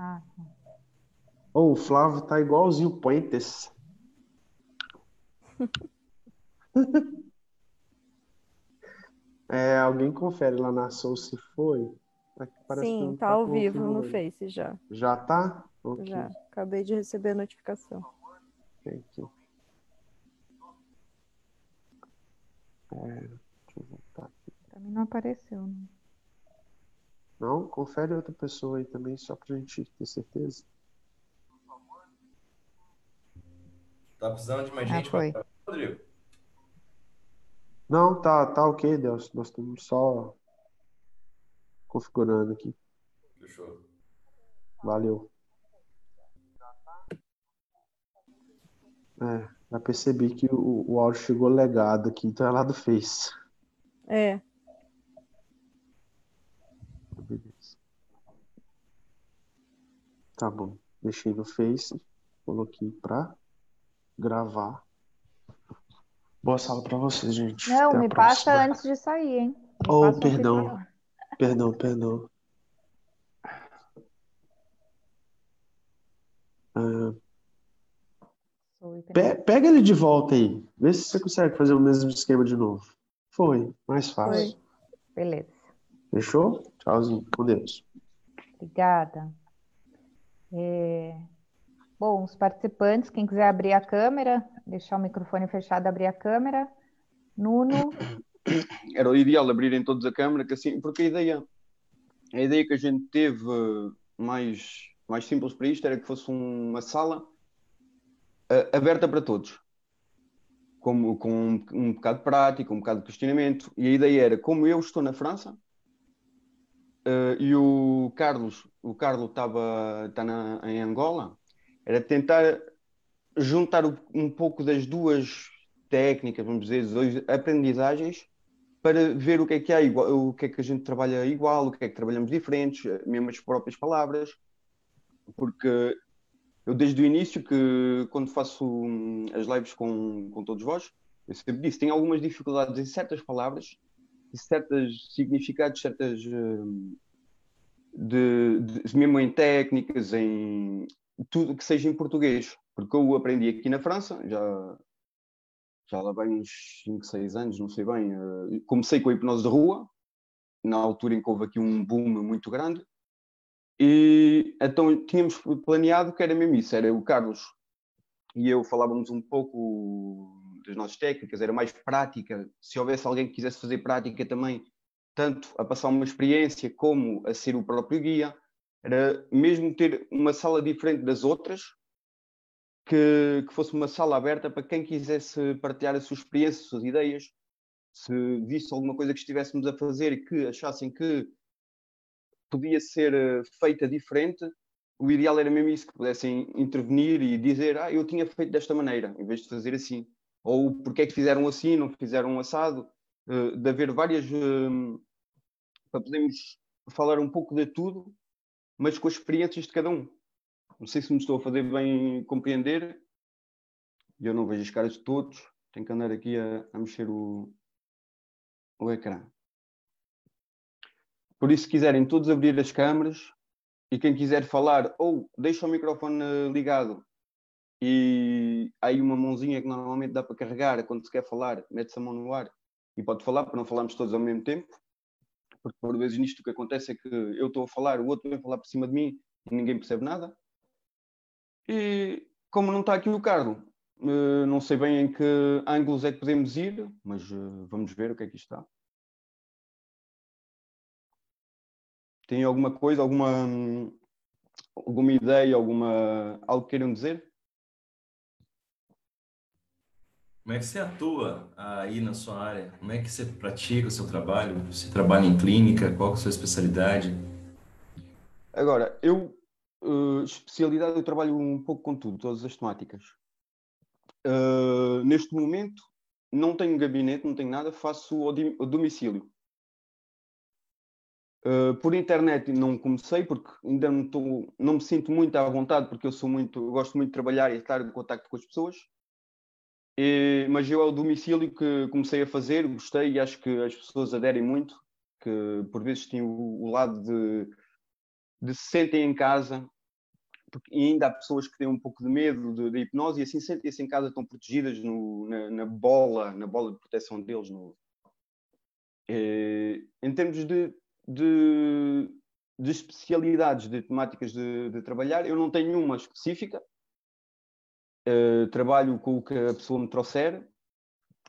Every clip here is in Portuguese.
Ah, tá. Oh, o Flávio tá igualzinho o Puentes. É, alguém confere lá na Soul se foi? Que Sim, não tá ao vivo no. Face já. Já tá? Ok. Já. Acabei de receber a notificação. Tem aqui. É, deixa eu voltar aqui. Pra mim não apareceu, né? Não, confere outra pessoa aí também, só pra gente ter certeza. Tá precisando de mais Ah, gente foi. pra... Rodrigo? Não, tá, tá ok, Deus. Nós estamos só configurando aqui. Fechou. Valeu. É, já percebi que o, o áudio chegou legado aqui, então é lá do Face. É, Beleza. Tá bom. Deixei no Face, coloquei pra gravar. Boa sala pra vocês, gente. Não, Até me passa próxima. antes de sair, hein? Me Oh, perdão. Perdão, perdão. Ah, pe- pega ele de volta aí. Vê se você consegue fazer o mesmo esquema de novo. Foi, mais fácil. Foi. Beleza. Fechou? Tchauzinho. Com Deus. Obrigada. É, Bom, os participantes, quem quiser abrir a câmera, deixar o microfone fechado, abrir a câmera. Nuno, era o ideal abrirem todos a câmara, que assim, porque a ideia, a ideia que a gente teve mais, mais simples para isto era que fosse uma sala eh, aberta para todos, como, com um, um bocado de prática, um bocado de questionamento, e a ideia era, como eu estou na França, eh, e o Carlos, o Carlos estava está na- em Angola, era tentar juntar um pouco das duas técnicas, vamos dizer, duas aprendizagens, para ver o que é que há igual, o que é que a gente trabalha igual, o que é que trabalhamos diferentes, eh, mesmo as próprias palavras, porque eu desde o início que quando faço hum, as lives com, com todos vós, eu sempre disse, tenho algumas dificuldades em certas palavras, certos significados, certas hum, de, de- mesmo em técnicas, em tudo que seja em português, porque eu aprendi aqui na França, já já lá vai uns 5, 6 anos, não sei bem. eh, Comecei com a hipnose de rua, na altura em que houve aqui um boom muito grande. E então tínhamos planeado que era mesmo isso, era o Carlos e eu falávamos um pouco das nossas técnicas, era mais prática. Se houvesse alguém que quisesse fazer prática também, tanto a passar uma experiência como a ser o próprio guia, era mesmo ter uma sala diferente das outras, que, que fosse uma sala aberta para quem quisesse partilhar a sua experiência, as suas ideias, se visse alguma coisa que estivéssemos a fazer que achassem que podia ser eh, feita diferente, o ideal era mesmo isso, que pudessem intervenir e dizer, ah, eu tinha feito desta maneira, em vez de fazer assim. Ou porque é que fizeram assim, não fizeram um assado, eh, de haver várias, eh, para podermos falar um pouco de tudo, mas com as experiências de cada um. Não sei se me estou a fazer bem compreender. Eu não vejo as caras de todos. Tenho que andar aqui a, a mexer o, o ecrã. Por isso, se quiserem todos abrir as câmaras e quem quiser falar, ou deixa o microfone ligado e há aí uma mãozinha que normalmente dá para carregar quando se quer falar, mete-se a mão no ar e pode falar para não falarmos todos ao mesmo tempo. Porque por vezes nisto o que acontece é que eu estou a falar, o outro vem falar por cima de mim e ninguém percebe nada. E como não está aqui o Carlos, eh, não sei bem em que ângulos é que podemos ir, mas eh, vamos ver o que é que está. Tem alguma coisa, alguma, hum, alguma ideia, alguma, algo que queiram dizer? Como é que você atua aí na sua área? Como é que você pratica o seu trabalho? Você trabalha em clínica? Qual é a sua especialidade? Agora, eu, eh, especialidade, eu trabalho um pouco com tudo, todas as temáticas. Eh, neste momento, não tenho gabinete, não tenho nada, faço ao domicílio. Uh, por internet não comecei porque ainda não, tô- não me sinto muito à vontade porque eu sou muito, eu gosto muito de trabalhar e estar em contacto com as pessoas. E- mas eu ao domicílio que comecei a fazer, gostei e acho que as pessoas aderem muito, que por vezes tem o, o lado de, de se sentem em casa porque ainda há pessoas que têm um pouco de medo da hipnose e assim sentem-se em casa, estão protegidas no, na, na, bola, na bola de proteção deles. No, eh, em termos de, de, de, especialidades, de temáticas de, trabalhar, eu não tenho uma específica. Eh, trabalho com o que a pessoa me trouxer.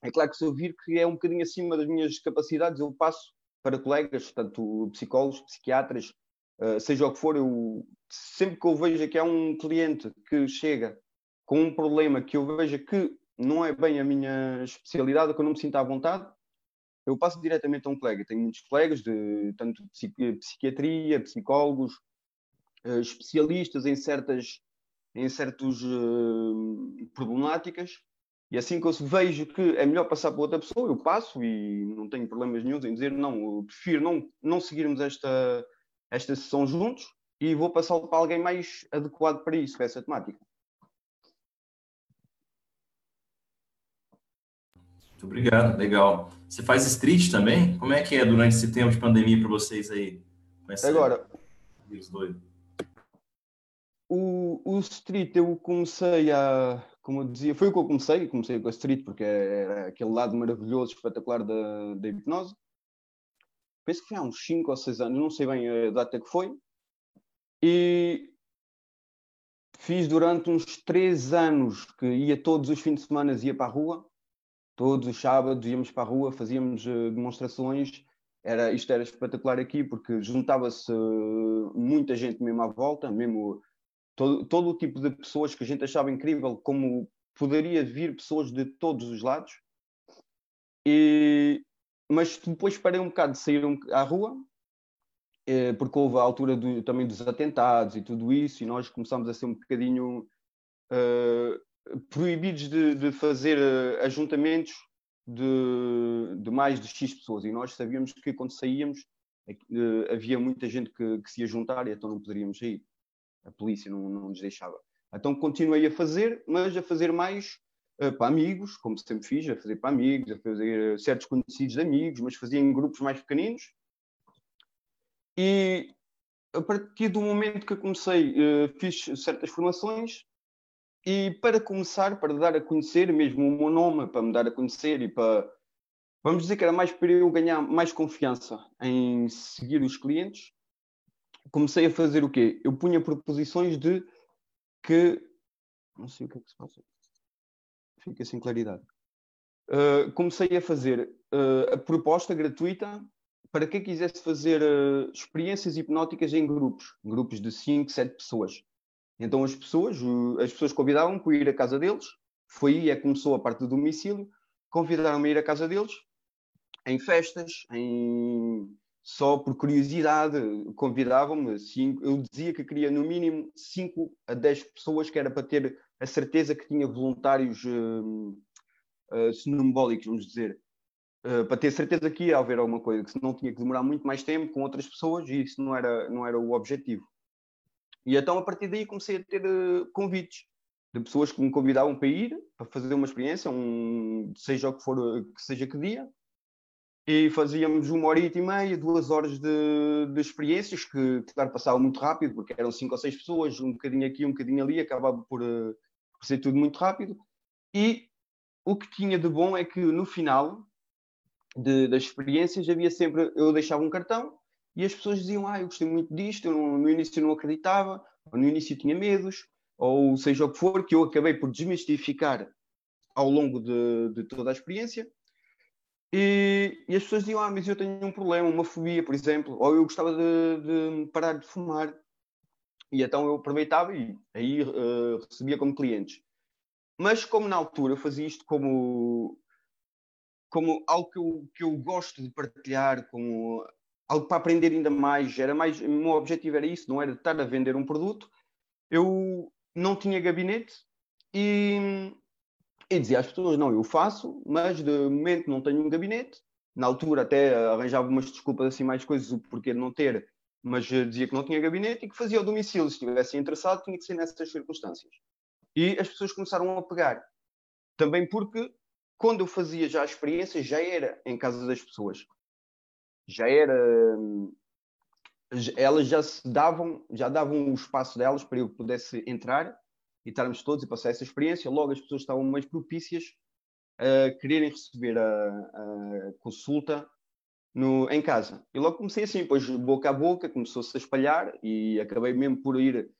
É claro que se eu vir que é um bocadinho acima das minhas capacidades, eu passo para colegas, tanto psicólogos, psiquiatras, uh, seja o que for, eu sempre que eu vejo que há um cliente que chega com um problema que eu veja que não é bem a minha especialidade, que eu não me sinto à vontade, eu passo diretamente a um colega. Tenho muitos colegas de tanto psiquiatria, psicólogos, uh, especialistas em certas em certas uh, problemáticas e assim que eu vejo que é melhor passar para outra pessoa, eu passo e não tenho problemas nenhum em dizer não, eu prefiro não, não seguirmos esta, esta sessão juntos e vou passá-lo para alguém mais adequado para isso, para essa temática. Muito obrigado, legal. Você faz street também? Como é que é durante esse tempo de pandemia para vocês aí? Agora, o, o street eu comecei a, como eu dizia, foi o que eu comecei, comecei com a street porque era aquele lado maravilhoso, espetacular da, da hipnose. Penso que foi há uns 5 ou 6 anos, não sei bem a data que foi. E fiz durante uns 3 anos que ia todos os fins de semana ia para a rua, todos os sábados íamos para a rua, fazíamos uh, demonstrações. Era, isto era espetacular aqui porque juntava-se uh, muita gente mesmo à volta, mesmo todo, todo o tipo de pessoas que a gente achava incrível, como poderia vir pessoas de todos os lados. E, mas depois parei um bocado de sair à rua, eh, porque houve a altura do, também dos atentados e tudo isso, e nós começámos a ser um bocadinho uh, proibidos de, de fazer uh, ajuntamentos de, de, mais de X pessoas. E nós sabíamos que quando saíamos uh, havia muita gente que, que, se ia juntar e então não poderíamos sair a polícia não, não nos deixava. Então continuei a fazer, mas a fazer mais uh, para amigos, como sempre fiz, a fazer para amigos, a fazer uh, certos conhecidos de amigos, mas fazia em grupos mais pequeninos. E a partir do momento que eu comecei, uh, fiz certas formações e para começar, para dar a conhecer mesmo o meu nome, para me dar a conhecer e para, vamos dizer que era mais para eu ganhar mais confiança em seguir os clientes, comecei a fazer o quê? Eu punha proposições de que. Não sei o que é que se passa. Fica sem claridade. Uh, comecei a fazer uh, a proposta gratuita para quem quisesse fazer uh, experiências hipnóticas em grupos, grupos de 5, 7 pessoas. Então as pessoas, as pessoas convidavam para ir à casa deles, foi aí é que começou a parte do domicílio, convidaram-me a ir à casa deles, em festas, em só por curiosidade, convidavam-me, eu dizia que queria no mínimo 5 a 10 pessoas, que era para ter a certeza que tinha voluntários uh, uh, vamos dizer, uh, para ter certeza que ia haver alguma coisa, que não tinha que demorar muito mais tempo com outras pessoas e isso não era, não era o objetivo. E então a partir daí comecei a ter uh, convites de pessoas que me convidavam para ir, para fazer uma experiência, um, seja o que for, que seja que dia, e fazíamos uma hora e meia, duas horas de, de experiências, que, claro, passava muito rápido, porque eram cinco ou seis pessoas, um bocadinho aqui, um bocadinho ali, acabava por, uh, por ser tudo muito rápido. E o que tinha de bom é que no final de, das experiências havia sempre, eu deixava um cartão e as pessoas diziam, ah, eu gostei muito disto, eu no, no início não acreditava, ou no início tinha medos, ou seja o que for, que eu acabei por desmistificar ao longo de, de toda a experiência e, e, as pessoas diziam, ah, mas eu tenho um problema, uma fobia, por exemplo, ou eu gostava de, de parar de fumar. E então eu aproveitava e aí uh, recebia como clientes. Mas como na altura eu fazia isto como, como algo que eu, que eu gosto de partilhar, como algo para aprender ainda mais, era mais, o meu objetivo era isso, não era estar a vender um produto. Eu não tinha gabinete e e dizia às pessoas: não, eu faço, mas de momento não tenho um gabinete. Na altura até arranjava umas desculpas assim, mais coisas, o porquê de não ter, mas dizia que não tinha gabinete e que fazia o domicílio. Se estivesse interessado, tinha que ser nessas circunstâncias. E as pessoas começaram a pegar. Também porque quando eu fazia já a experiência, já era em casa das pessoas. Já era. elas já se davam, já davam o espaço delas para eu pudesse entrar e estarmos todos e passar essa experiência. Logo as pessoas estavam mais propícias a quererem receber a, a consulta no, em casa. E logo comecei assim, depois boca a boca, começou-se a espalhar e acabei mesmo por ir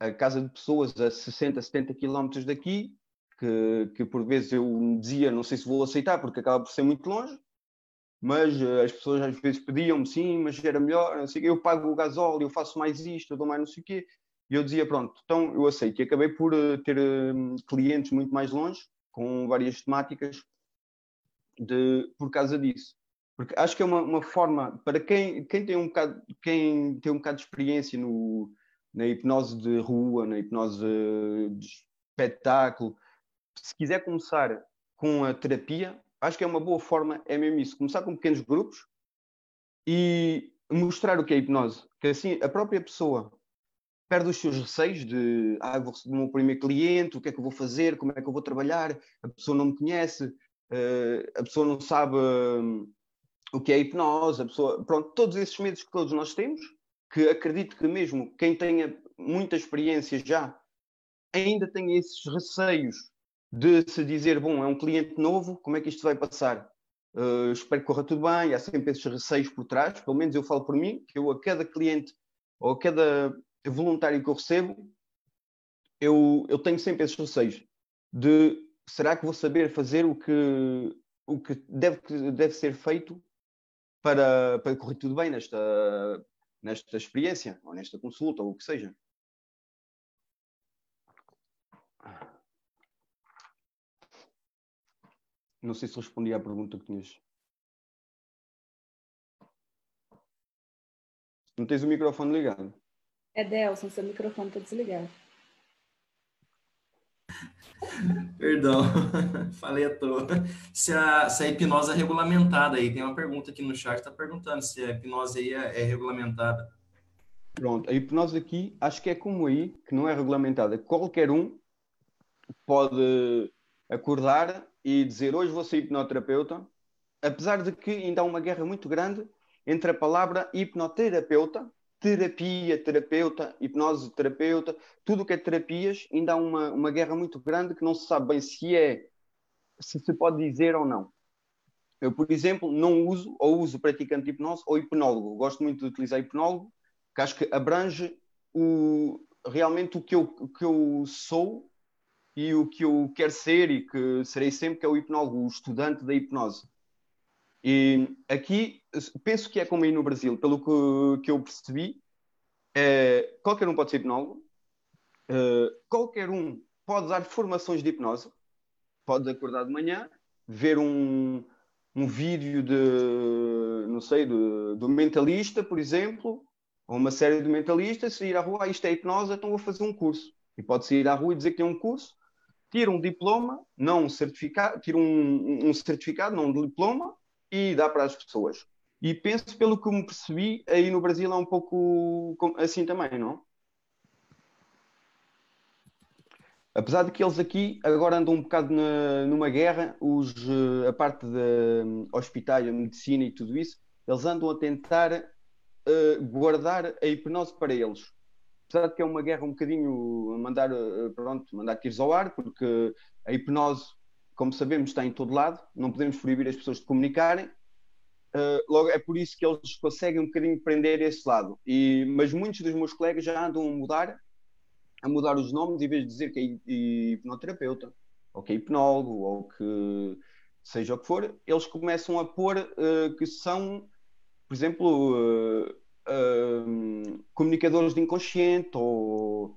a casa de pessoas a 60, 70 quilómetros daqui, que, que por vezes eu dizia, não sei se vou aceitar, porque acaba por ser muito longe, mas uh, as pessoas às vezes pediam-me, sim, mas era melhor, eu pago o gasóleo, eu faço mais isto, eu dou mais não sei o quê, e eu dizia, pronto, então eu aceito. E acabei por uh, ter uh, clientes muito mais longe, com várias temáticas, de, por causa disso. Porque acho que é uma, uma forma, para quem, quem, tem um bocado, quem tem um bocado de experiência no, na hipnose de rua, na hipnose de espetáculo, se quiser começar com a terapia, acho que é uma boa forma, é mesmo isso, começar com pequenos grupos e mostrar o que é hipnose. Que assim a própria pessoa perde os seus receios de ah, vou receber o meu primeiro cliente, o que é que eu vou fazer, como é que eu vou trabalhar, a pessoa não me conhece, uh, a pessoa não sabe um, o que é hipnose, a pessoa, pronto, todos esses medos que todos nós temos, que acredito que mesmo quem tenha muita experiência já ainda tenha esses receios de se dizer, bom, é um cliente novo, como é que isto vai passar? Uh, espero que corra tudo bem, há sempre esses receios por trás, pelo menos eu falo por mim, que eu a cada cliente ou a cada voluntário que eu recebo, eu, eu tenho sempre esses receios de será que vou saber fazer o que, o que deve, deve ser feito para, para correr tudo bem nesta, nesta experiência, ou nesta consulta, ou o que seja. Não sei se respondi à pergunta que tinhas. Não tens o microfone ligado? É Delson, seu microfone está desligado. Perdão, falei à toa. Se a, se a hipnose é regulamentada aí, tem uma pergunta aqui no chat, está perguntando se a hipnose aí é, é, regulamentada. Pronto, a hipnose aqui, acho que é como aí, que não é regulamentada. Qualquer um pode acordar e dizer hoje vou ser hipnoterapeuta, apesar de que ainda há uma guerra muito grande entre a palavra hipnoterapeuta, terapia, terapeuta, hipnose terapeuta, tudo o que é terapias, ainda há uma, uma guerra muito grande que não se sabe bem se é, se se pode dizer ou não. Eu, por exemplo, não uso ou uso praticante de hipnose ou hipnólogo. Gosto muito de utilizar hipnólogo, que acho que abrange o, realmente o que eu, o que eu sou e o que eu quero ser e que serei sempre, que é o hipnólogo, o estudante da hipnose. E aqui, penso que é como aí no Brasil, pelo que, que eu percebi, é, qualquer um pode ser hipnólogo, é, qualquer um pode dar formações de hipnose, pode acordar de manhã, ver um, um vídeo de, não sei, do, do mentalista, por exemplo, ou uma série de mentalistas, sair à rua, ah, isto é hipnose, então vou fazer um curso. E pode sair à rua e dizer que tem um curso, tira um diploma, não um certificado, tira um, um certificado, não um diploma, e dá para as pessoas. E penso, pelo que me percebi, aí no Brasil é um pouco assim também, não? Apesar de que eles aqui agora andam um bocado na, numa guerra, os, a parte da um, hospitais, a medicina e tudo isso, eles andam a tentar uh, guardar a hipnose para eles apesar de que é uma guerra um bocadinho mandar, eh, pronto, mandar tiros ao ar, porque a hipnose, como sabemos, está em todo lado, não podemos proibir as pessoas de comunicarem. Uh, logo é por isso que eles conseguem um bocadinho prender esse lado. E, mas muitos dos meus colegas já andam a mudar, a mudar os nomes, em vez de dizer que é hipnoterapeuta, ou que é hipnólogo, ou que seja o que for, eles começam a pôr uh, que são, por exemplo, uh, comunicadores de inconsciente ou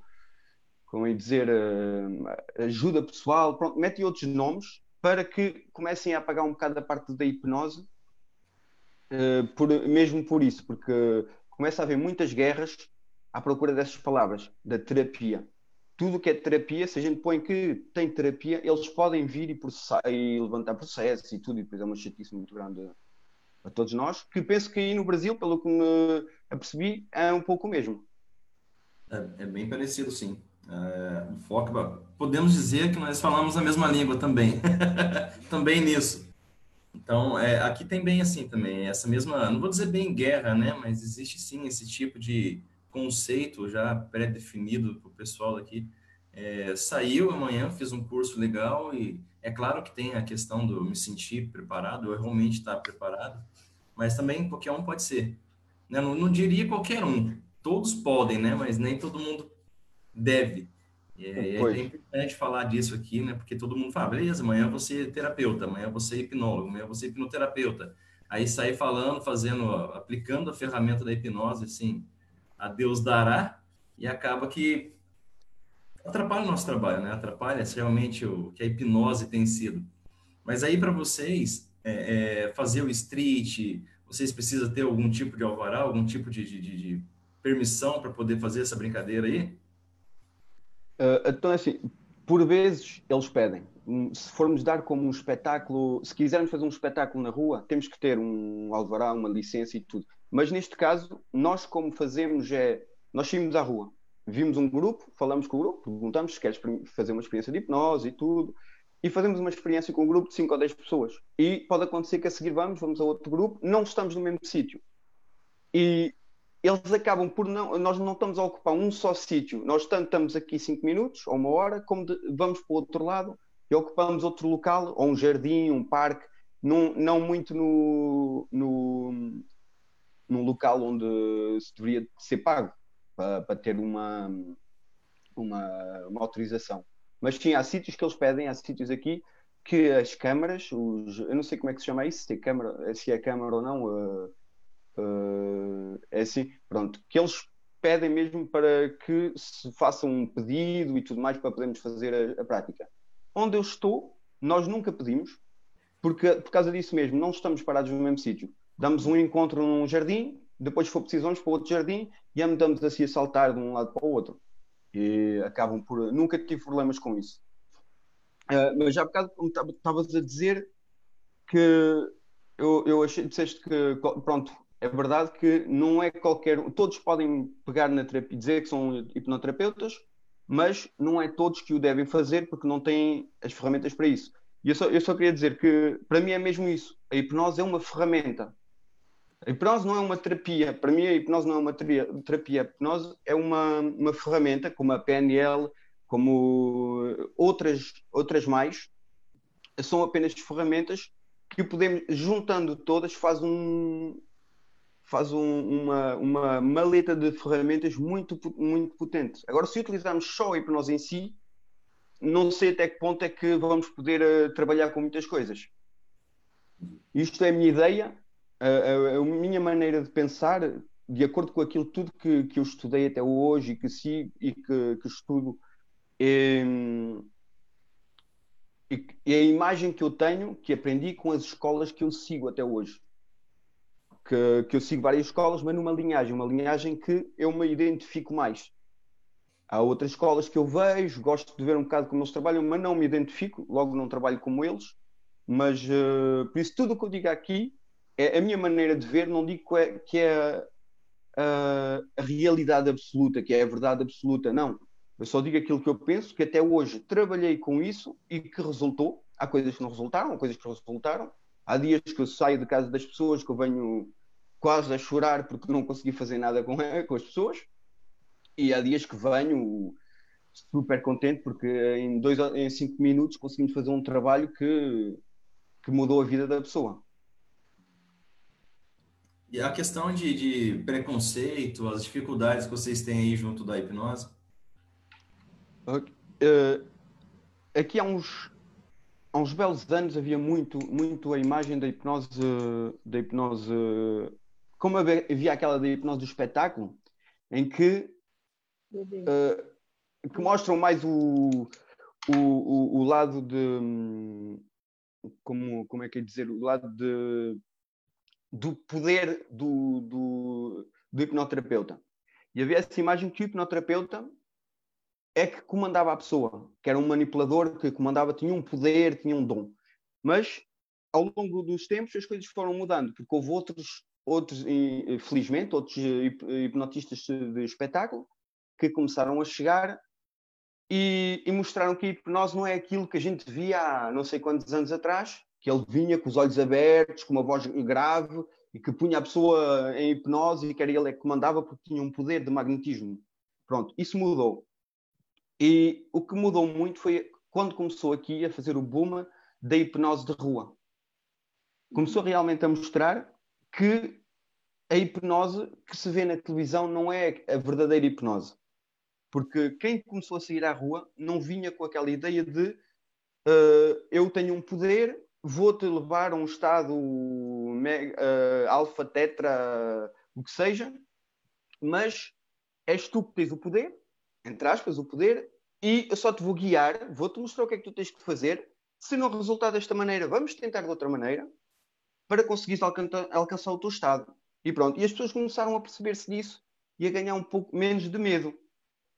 como é dizer uh, ajuda pessoal, pronto, metem outros nomes para que comecem a apagar um bocado a parte da hipnose, uh, por, mesmo por isso, porque começa a haver muitas guerras à procura dessas palavras, da terapia. Tudo que é terapia, se a gente põe que tem terapia, eles podem vir e, processar, e levantar processos e tudo, e depois é uma chatice muito grande a todos nós, que penso que aí no Brasil, pelo que me apercebi, é um pouco o mesmo. É, é bem parecido, sim. É, o podemos dizer que nós falamos a mesma língua também, também nisso. Então, é, aqui tem bem assim também, essa mesma, não vou dizer bem guerra, né? Mas existe sim esse tipo de conceito já pré-definido para o pessoal aqui. É, saiu amanhã, fiz um curso legal e é claro que tem a questão do me sentir preparado, eu realmente estar preparado, mas também qualquer um pode ser. Né? Não, não diria qualquer um, todos podem, né? Mas nem todo mundo deve. É, é, importante falar disso aqui, né? Porque todo mundo fala, beleza, amanhã você é terapeuta, amanhã você é hipnólogo, amanhã você é hipnoterapeuta. Aí sai falando, fazendo, aplicando a ferramenta da hipnose, assim, a Deus dará, e acaba que atrapalha o nosso trabalho, né? Atrapalha realmente o que a hipnose tem sido. Mas aí para vocês é, é, fazer o street, vocês precisam ter algum tipo de alvará, algum tipo de, de, de permissão para poder fazer essa brincadeira aí? Uh, então, assim, por vezes eles pedem. Hum, se formos dar como um espetáculo, se quisermos fazer um espetáculo na rua, temos que ter um alvará, uma licença e tudo. Mas neste caso, nós como fazemos é, nós saímos à rua, vimos um grupo, falamos com o grupo, perguntamos se queres fazer uma experiência de hipnose e tudo, e fazemos uma experiência com um grupo de 5 ou 10 pessoas. E pode acontecer que a seguir vamos, vamos a outro grupo, não estamos no mesmo sítio. E eles acabam por não. Nós não estamos a ocupar um só sítio. Nós tanto estamos aqui cinco minutos ou uma hora, como de, vamos para o outro lado e ocupamos outro local, ou um jardim, um parque, num, não muito no, no, num local onde se deveria ser pago para, para ter uma, uma, uma autorização. Mas sim, há sítios que eles pedem, há sítios aqui que as câmaras, os, eu não sei como é que se chama isso, se é câmara, se é câmara ou não, uh, Uh, é assim, pronto, que eles pedem mesmo para que se faça um pedido e tudo mais para podermos fazer a, a prática. Onde eu estou, nós nunca pedimos, porque por causa disso mesmo, não estamos parados no mesmo sítio. Damos um encontro num jardim, depois, se for preciso, vamos para outro jardim e andamos assim a saltar de um lado para o outro. E acabam por. Nunca tive problemas com isso. Uh, mas já há bocado, como estavas a dizer, que eu, eu achei, disseste que, pronto, é verdade que não é qualquer. Todos podem pegar na terapia, dizer que são hipnoterapeutas, mas não é todos que o devem fazer porque não têm as ferramentas para isso. E eu só, eu só queria dizer que, para mim, é mesmo isso. A hipnose é uma ferramenta. A hipnose não é uma terapia. Para mim, a hipnose não é uma terapia. A hipnose é uma, uma ferramenta, como a PNL, como outras, outras mais, são apenas ferramentas que podemos, juntando todas, faz um, faz um, uma, uma maleta de ferramentas muito, muito potente. Agora, se utilizarmos só a hipnose em si, não sei até que ponto é que vamos poder uh, trabalhar com muitas coisas. Isto é a minha ideia, a, a, a, minha maneira de pensar, de acordo com aquilo tudo que, que eu estudei até hoje e que sigo e que, que estudo. É, e, e a imagem que eu tenho, que aprendi com as escolas que eu sigo até hoje que, que eu sigo várias escolas, mas numa linhagem, uma linhagem que eu me identifico mais. Há outras escolas que eu vejo, gosto de ver um bocado como eles trabalham, mas não me identifico, logo não trabalho como eles. Mas uh, por isso, tudo o que eu digo aqui é a minha maneira de ver, não digo que é, que é a, a realidade absoluta, que é a verdade absoluta, não. Eu só digo aquilo que eu penso, que até hoje trabalhei com isso e que resultou. Há coisas que não resultaram, há coisas que resultaram. Há dias que eu saio de casa das pessoas, que eu venho quase a chorar porque não consegui fazer nada com, com as pessoas. E há dias que venho super contente porque em, dois, em cinco minutos conseguimos fazer um trabalho que, que mudou a vida da pessoa. E a questão de, de, preconceito, as dificuldades que vocês têm aí junto da hipnose? Uh, aqui há uns, há uns belos anos havia muito, muito a imagem da hipnose, da hipnose como havia aquela da hipnose do espetáculo, em que, uh, que mostram mais o, o, o, o, lado de. Como, como é que é dizer? O lado de, do poder do, do, do hipnoterapeuta. E havia essa imagem que o hipnoterapeuta é que comandava a pessoa, que era um manipulador que comandava, tinha um poder, tinha um dom. Mas ao longo dos tempos as coisas foram mudando, porque houve outros outros, felizmente, outros hipnotistas de espetáculo que começaram a chegar e, e, mostraram que a hipnose não é aquilo que a gente via há não sei quantos anos atrás, que ele vinha com os olhos abertos, com uma voz grave e que punha a pessoa em hipnose e que era ele que comandava porque tinha um poder de magnetismo. Pronto, isso mudou. E o que mudou muito foi quando começou aqui a fazer o boom da hipnose de rua. Começou realmente a mostrar que a hipnose que se vê na televisão não é a verdadeira hipnose. Porque quem começou a sair à rua não vinha com aquela ideia de uh, eu tenho um poder, vou-te levar a um estado uh, alfa, tetra, o que seja, mas és tu que tens o poder, entre aspas, o poder, e eu só te vou guiar, vou-te mostrar o que é que tu tens que fazer. Se não resultar desta maneira, vamos tentar de outra maneira para conseguires alcançar, alcançar o teu estado. E pronto. E as pessoas começaram a perceber-se disso e a ganhar um pouco menos de medo.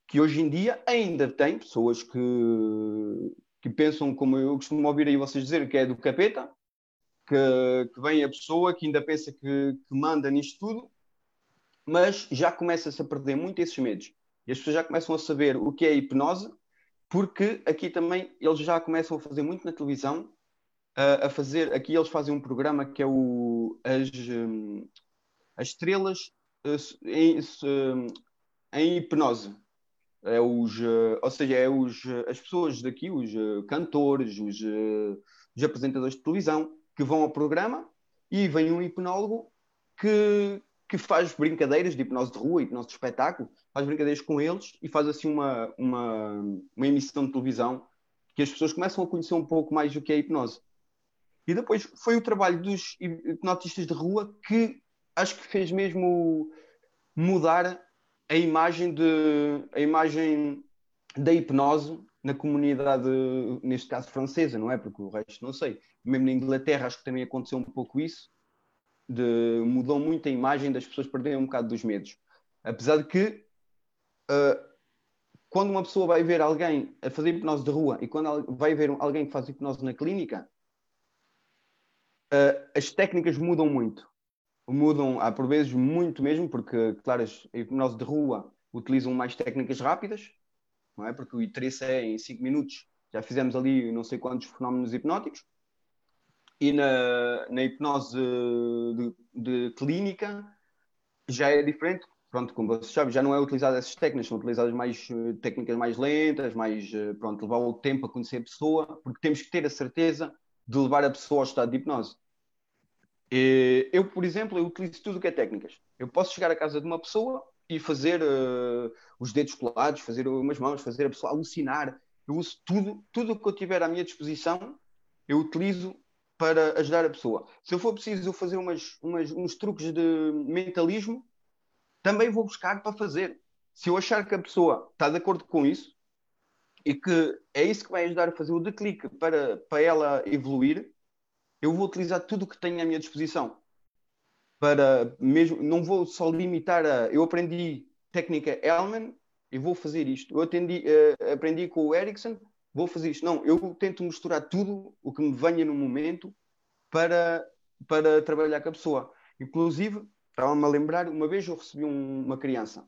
Que hoje em dia ainda tem pessoas que, que pensam, como eu costumo ouvir aí vocês dizer, que é do capeta, que, que vem a pessoa que ainda pensa que, que manda nisto tudo, mas já começa-se a perder muito esses medos. E as pessoas já começam a saber o que é hipnose, porque aqui também eles já começam a fazer muito na televisão, a, fazer, aqui eles fazem um programa que é o as, um, as estrelas uh, em, uh, em, hipnose. É os, uh, ou seja, é os, as pessoas daqui, os cantores, os, os apresentadores de televisão, que vão ao programa e vem um hipnólogo que, que faz brincadeiras de hipnose de rua, hipnose de espetáculo, faz brincadeiras com eles e faz assim uma, uma, uma emissão de televisão que as pessoas começam a conhecer um pouco mais do que é a hipnose. E depois foi o trabalho dos hipnotistas de rua que acho que fez mesmo mudar a imagem de a imagem da hipnose na comunidade, neste caso francesa, não é? Porque o resto não sei. Mesmo na Inglaterra acho que também aconteceu um pouco isso de, mudou muito a imagem das pessoas perderem um bocado dos medos. Apesar de que uh, quando uma pessoa vai ver alguém a fazer hipnose de rua e quando vai ver alguém que faz hipnose na clínica, uh, as técnicas mudam muito. Mudam, há por vezes muito mesmo, porque, claro, a hipnose de rua utilizam mais técnicas rápidas, não é? Porque o interesse é em 5 minutos. Já fizemos ali não sei quantos fenómenos hipnóticos e na, na hipnose de, de, clínica já é diferente. Pronto, como vocês sabem, já não é utilizada essas técnicas, são utilizadas mais eh, técnicas mais lentas, mais, eh, pronto, levar o tempo a conhecer a pessoa, porque temos que ter a certeza de levar a pessoa ao estado de hipnose. Eu, por exemplo, eu utilizo tudo o que é técnicas. Eu posso chegar à casa de uma pessoa e fazer uh, os dedos colados, fazer umas mãos, fazer a pessoa alucinar. Eu uso tudo, tudo o que eu tiver à minha disposição, eu utilizo para ajudar a pessoa. Se eu for preciso fazer umas, umas, uns truques de mentalismo, também vou buscar para fazer. Se eu achar que a pessoa está de acordo com isso e que é isso que vai ajudar a fazer o declique para, para ela evoluir, eu vou utilizar tudo o que tenho à minha disposição. Para mesmo, não vou só limitar a. Eu aprendi técnica Elman e vou fazer isto. Eu atendi, uh, aprendi com o Ericsson vou fazer isto. Não, eu tento misturar tudo o que me venha no momento para, para trabalhar com a pessoa. Inclusive, estava-me a lembrar, uma vez eu recebi um, uma criança.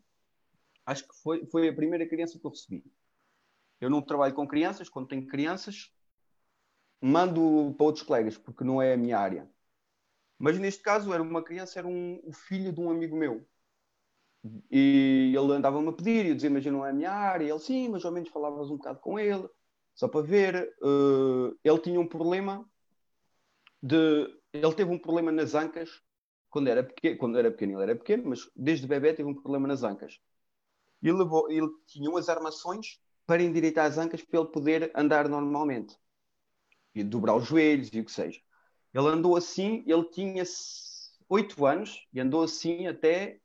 Acho que foi, foi a primeira criança que eu recebi. Eu não trabalho com crianças, quando tenho crianças, mando para outros colegas, porque não é a minha área. Mas neste caso era uma criança, era um, o filho de um amigo meu. E ele andava-me a pedir, e eu dizia, mas não é a minha área. Ele, sim, mas ao menos falavas um bocado com ele. Só para ver, uh, ele tinha um problema de. Ele teve um problema nas ancas quando era pequeno, quando era pequeno, ele era pequeno, mas desde bebê teve um problema nas ancas. E levou, ele tinha umas armações para endireitar as ancas para ele poder andar normalmente. E dobrar os joelhos e o que seja. Ele andou assim, ele tinha 8 anos e andou assim até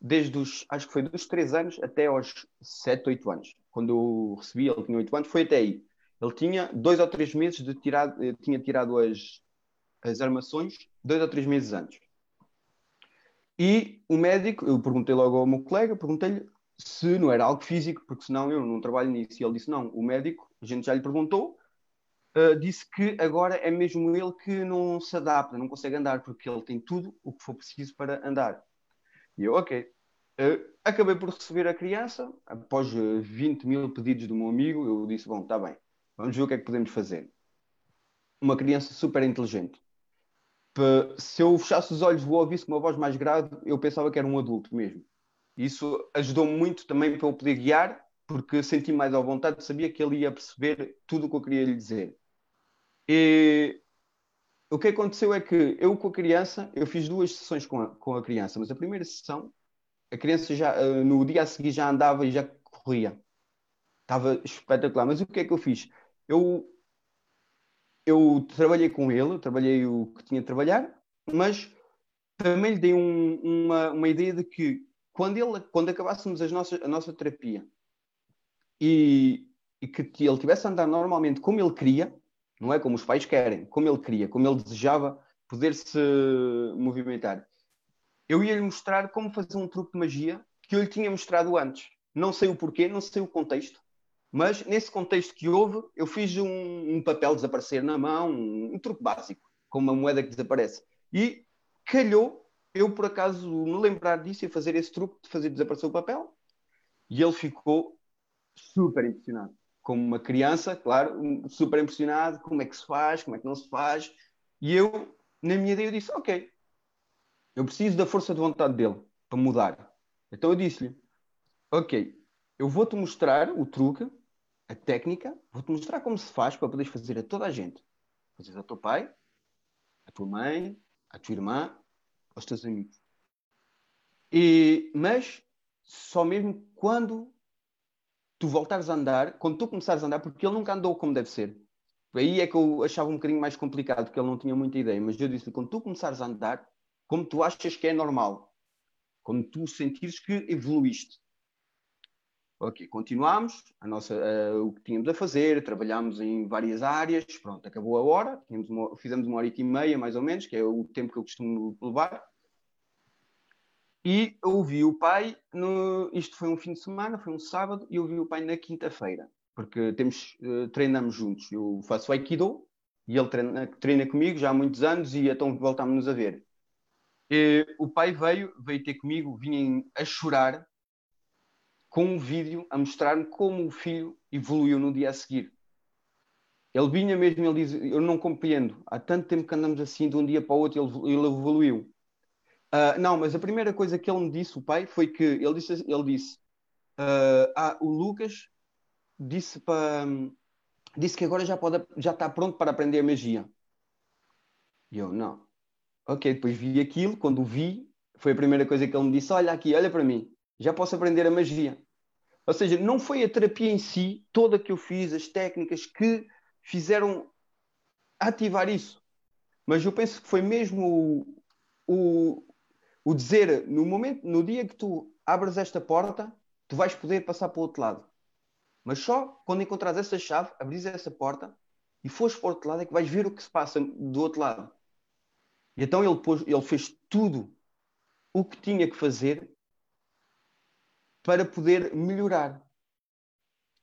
desde os, acho que foi dos 3 anos até aos 7, 8 anos quando eu recebi, ele tinha 8 anos, foi até aí. Ele tinha dois ou três meses de tirar, eh, tinha tirado as, as armações, dois ou três meses antes. E o médico, eu perguntei logo ao meu colega, perguntei-lhe se não era algo físico, porque senão eu não trabalho nisso. E ele disse: não, o médico, a gente já lhe perguntou, uh, disse que agora é mesmo ele que não se adapta, não consegue andar, porque ele tem tudo o que for preciso para andar. E eu, ok. Uh, acabei por receber a criança, após 20 eh, mil pedidos do meu amigo, eu disse, bom, está bem, vamos ver o que é que podemos fazer. uma criança super inteligente. Se eu fechasse os olhos e ouvisse uma voz mais grave, eu pensava que era um adulto mesmo. Isso ajudou-me muito também para eu poder guiar, porque senti mais à vontade, sabia que ele ia perceber tudo o que eu queria lhe dizer. E o que aconteceu é que eu com a criança, eu fiz duas sessões com a, com a criança, mas a primeira sessão, a criança já eh, no dia a seguir já andava e já corria. Estava espetacular. Mas o que é que eu fiz? Eu, eu trabalhei com ele, trabalhei o que tinha de trabalhar, mas também lhe dei um, uma, uma ideia de que quando, ele, quando acabássemos as nossas, a nossa terapia e, e que ele tivesse a andar normalmente como ele queria, não é como os pais querem, como ele queria, como ele desejava poder se movimentar. Eu ia lhe mostrar como fazer um truque de magia que eu lhe tinha mostrado antes. Não sei o porquê, não sei o contexto, mas nesse contexto que houve, eu fiz um, um papel desaparecer na mão, um, um, truque básico, com uma moeda que desaparece. E calhou eu, por acaso, me lembrar disso e fazer esse truque de fazer desaparecer o papel. E ele ficou super impressionado como uma criança, claro, super impressionado, como é que se faz, como é que não se faz. E eu, na minha ideia, eu disse, ok, eu preciso da força de vontade dele para mudar. Então eu disse-lhe, ok, eu vou-te mostrar o truque, a técnica, vou-te mostrar como se faz para poderes fazer a toda a gente. Fazes ao teu pai, à tua mãe, à tua irmã, aos teus amigos. E, mas só mesmo quando tu voltares a andar, quando tu começares a andar, porque ele nunca andou como deve ser. Aí é que eu achava um bocadinho mais complicado, porque ele não tinha muita ideia. Mas eu disse quando tu começares a andar, como tu achas que é normal, quando tu sentires que evoluíste. Ok, continuámos a nossa, uh, o que tínhamos a fazer, trabalhámos em várias áreas, pronto, acabou a hora, uma, fizemos uma hora e meia mais ou menos, que é o tempo que eu costumo levar. E eu vi o pai, no, isto foi um fim de semana, foi um sábado, e eu vi o pai na quinta-feira, porque temos, uh, treinamos juntos. Eu faço Aikido e ele treina, treina comigo já há muitos anos e então voltámos-nos a ver. E, o pai veio, veio ter comigo, vinha a chorar com um vídeo a mostrar-me como o filho evoluiu no dia a seguir. Ele vinha mesmo, ele diz, eu não compreendo, há tanto tempo que andamos assim de um dia para o outro, ele, ele evoluiu. Uh, não, mas a primeira coisa que ele me disse, o pai, foi que ele disse, ele disse uh, ah, o Lucas disse para disse que agora já pode já está pronto para aprender magia. E eu não. Ok, depois vi aquilo, quando o vi, foi a primeira coisa que ele me disse: olha aqui, olha para mim, já posso aprender a magia. Ou seja, não foi a terapia em si, toda que eu fiz, as técnicas que fizeram ativar isso. Mas eu penso que foi mesmo o, o, o dizer, no momento, no dia que tu abres esta porta, tu vais poder passar para o outro lado. Mas só quando encontrares essa chave, abris essa porta e fores para o outro lado é que vais ver o que se passa do outro lado. E então ele, pôs, ele fez tudo o que tinha que fazer para poder melhorar.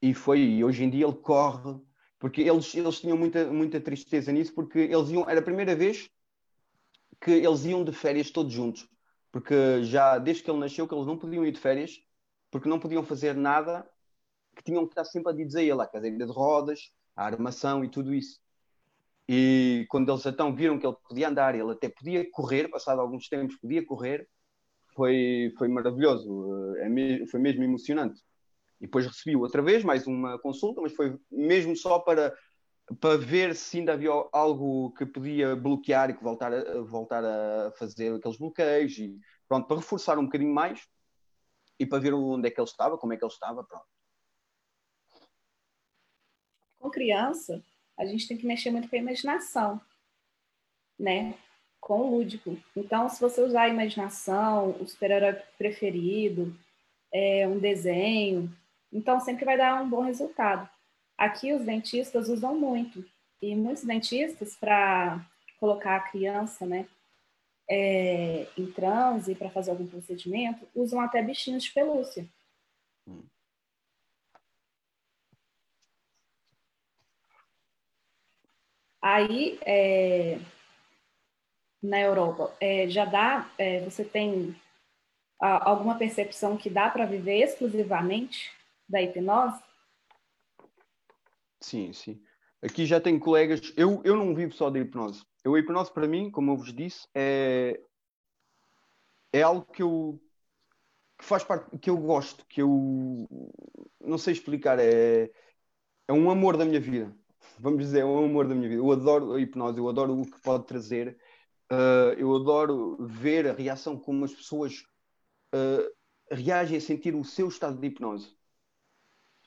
E foi, e hoje em dia ele corre, porque eles, eles tinham muita, muita tristeza nisso, porque eles iam, era a primeira vez que eles iam de férias todos juntos porque já desde que ele nasceu que eles não podiam ir de férias, porque não podiam fazer nada, que tinham que estar sempre a dizer ele, a cadeira de rodas, a armação e tudo isso. E quando eles então viram que ele podia andar, ele até podia correr, passado alguns tempos podia correr, foi, foi maravilhoso, é foi mesmo emocionante. E depois recebi outra vez mais uma consulta, mas foi mesmo só para para ver se ainda havia algo que podia bloquear e que voltar a, voltar a fazer aqueles bloqueios e pronto, para reforçar um bocadinho mais e para ver onde é que ele estava, como é que ele estava, pronto. Com criança, a gente tem que mexer muito com a imaginação, né? Com o lúdico. Então, se você usar a imaginação, o super-herói preferido, é, um desenho, então sempre vai dar um bom resultado. Aqui os dentistas usam muito, e muitos dentistas, para colocar a criança né, é, em transe, para fazer algum procedimento, usam até bichinhos de pelúcia. Hum. Aí, é, na Europa, é, já dá, é, você tem a, alguma percepção que dá para viver exclusivamente da hipnose? Sim, sim. Aqui já tenho colegas. Eu, eu não vivo só de hipnose. Eu, a hipnose, para mim, como eu vos disse, é, é algo que eu que faz parte que eu gosto, que eu não sei explicar, é, é um amor da minha vida. Vamos dizer, é um amor da minha vida. Eu adoro a hipnose, eu adoro o que pode trazer, uh, eu adoro ver a reação como as pessoas uh, reagem a sentir o seu estado de hipnose.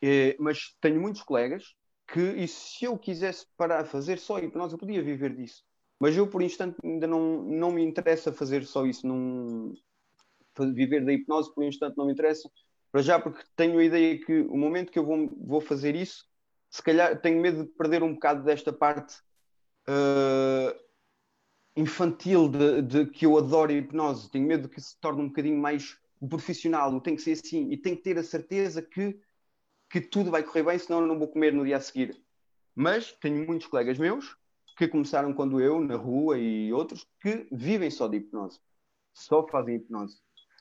É, mas tenho muitos colegas que, e se eu quisesse parar a fazer só hipnose, eu podia viver disso. Mas eu, por instante, ainda não, não me interessa fazer só isso. Viver da hipnose, por instante, não me interessa. Para já, porque tenho a ideia que o momento que eu vou, vou fazer isso, se calhar tenho medo de perder um bocado desta parte uh, infantil de, de, que eu adoro a hipnose. Tenho medo que se torne um bocadinho mais profissional. Tem que ser assim e tenho que ter a certeza que que tudo vai correr bem, senão eu não vou comer no dia a seguir. Mas tenho muitos colegas meus que começaram quando eu, na rua e outros, que vivem só de hipnose. Só fazem hipnose.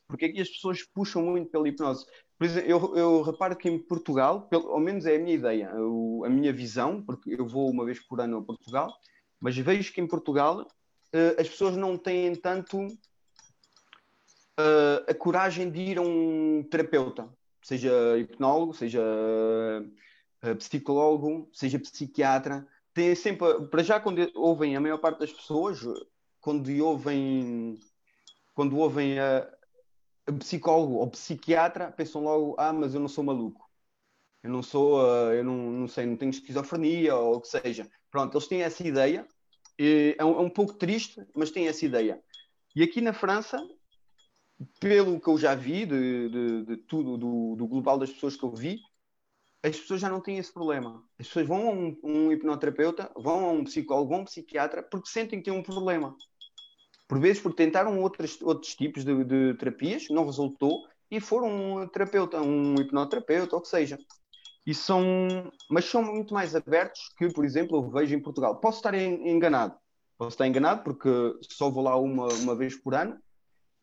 Porque aqui as pessoas puxam muito pela hipnose. Por exemplo, eu, eu reparo que em Portugal, pelo, ao menos é a minha ideia, a minha visão, porque eu vou uma vez por ano a Portugal, mas vejo que em Portugal uh, as pessoas não têm tanto uh, a coragem de ir a um terapeuta seja hipnólogo, seja uh, psicólogo, seja psiquiatra, tem sempre, para já quando ouvem a maior parte das pessoas, quando ouvem, quando ouvem a, a psicólogo ou psiquiatra, pensam logo, ah, mas eu não sou maluco. Eu não sou, eu não, não sei, não tenho esquizofrenia ou o que seja. Pronto, eles têm essa ideia. É um, é um pouco triste, mas têm essa ideia. E aqui na França, pelo que eu já vi de, de, de tudo, do, do, global das pessoas que eu vi, as pessoas já não têm esse problema. As pessoas vão a um, um hipnoterapeuta, vão a um psicólogo, vão a um psiquiatra, porque sentem que têm um problema. Por vezes, porque tentaram outros, outros tipos de, de terapias, não resultou, e foram um terapeuta, um hipnoterapeuta, ou que seja. E são, mas são muito mais abertos que, por exemplo, eu vejo em Portugal. Posso estar enganado, posso estar enganado porque só vou lá uma, uma vez por ano,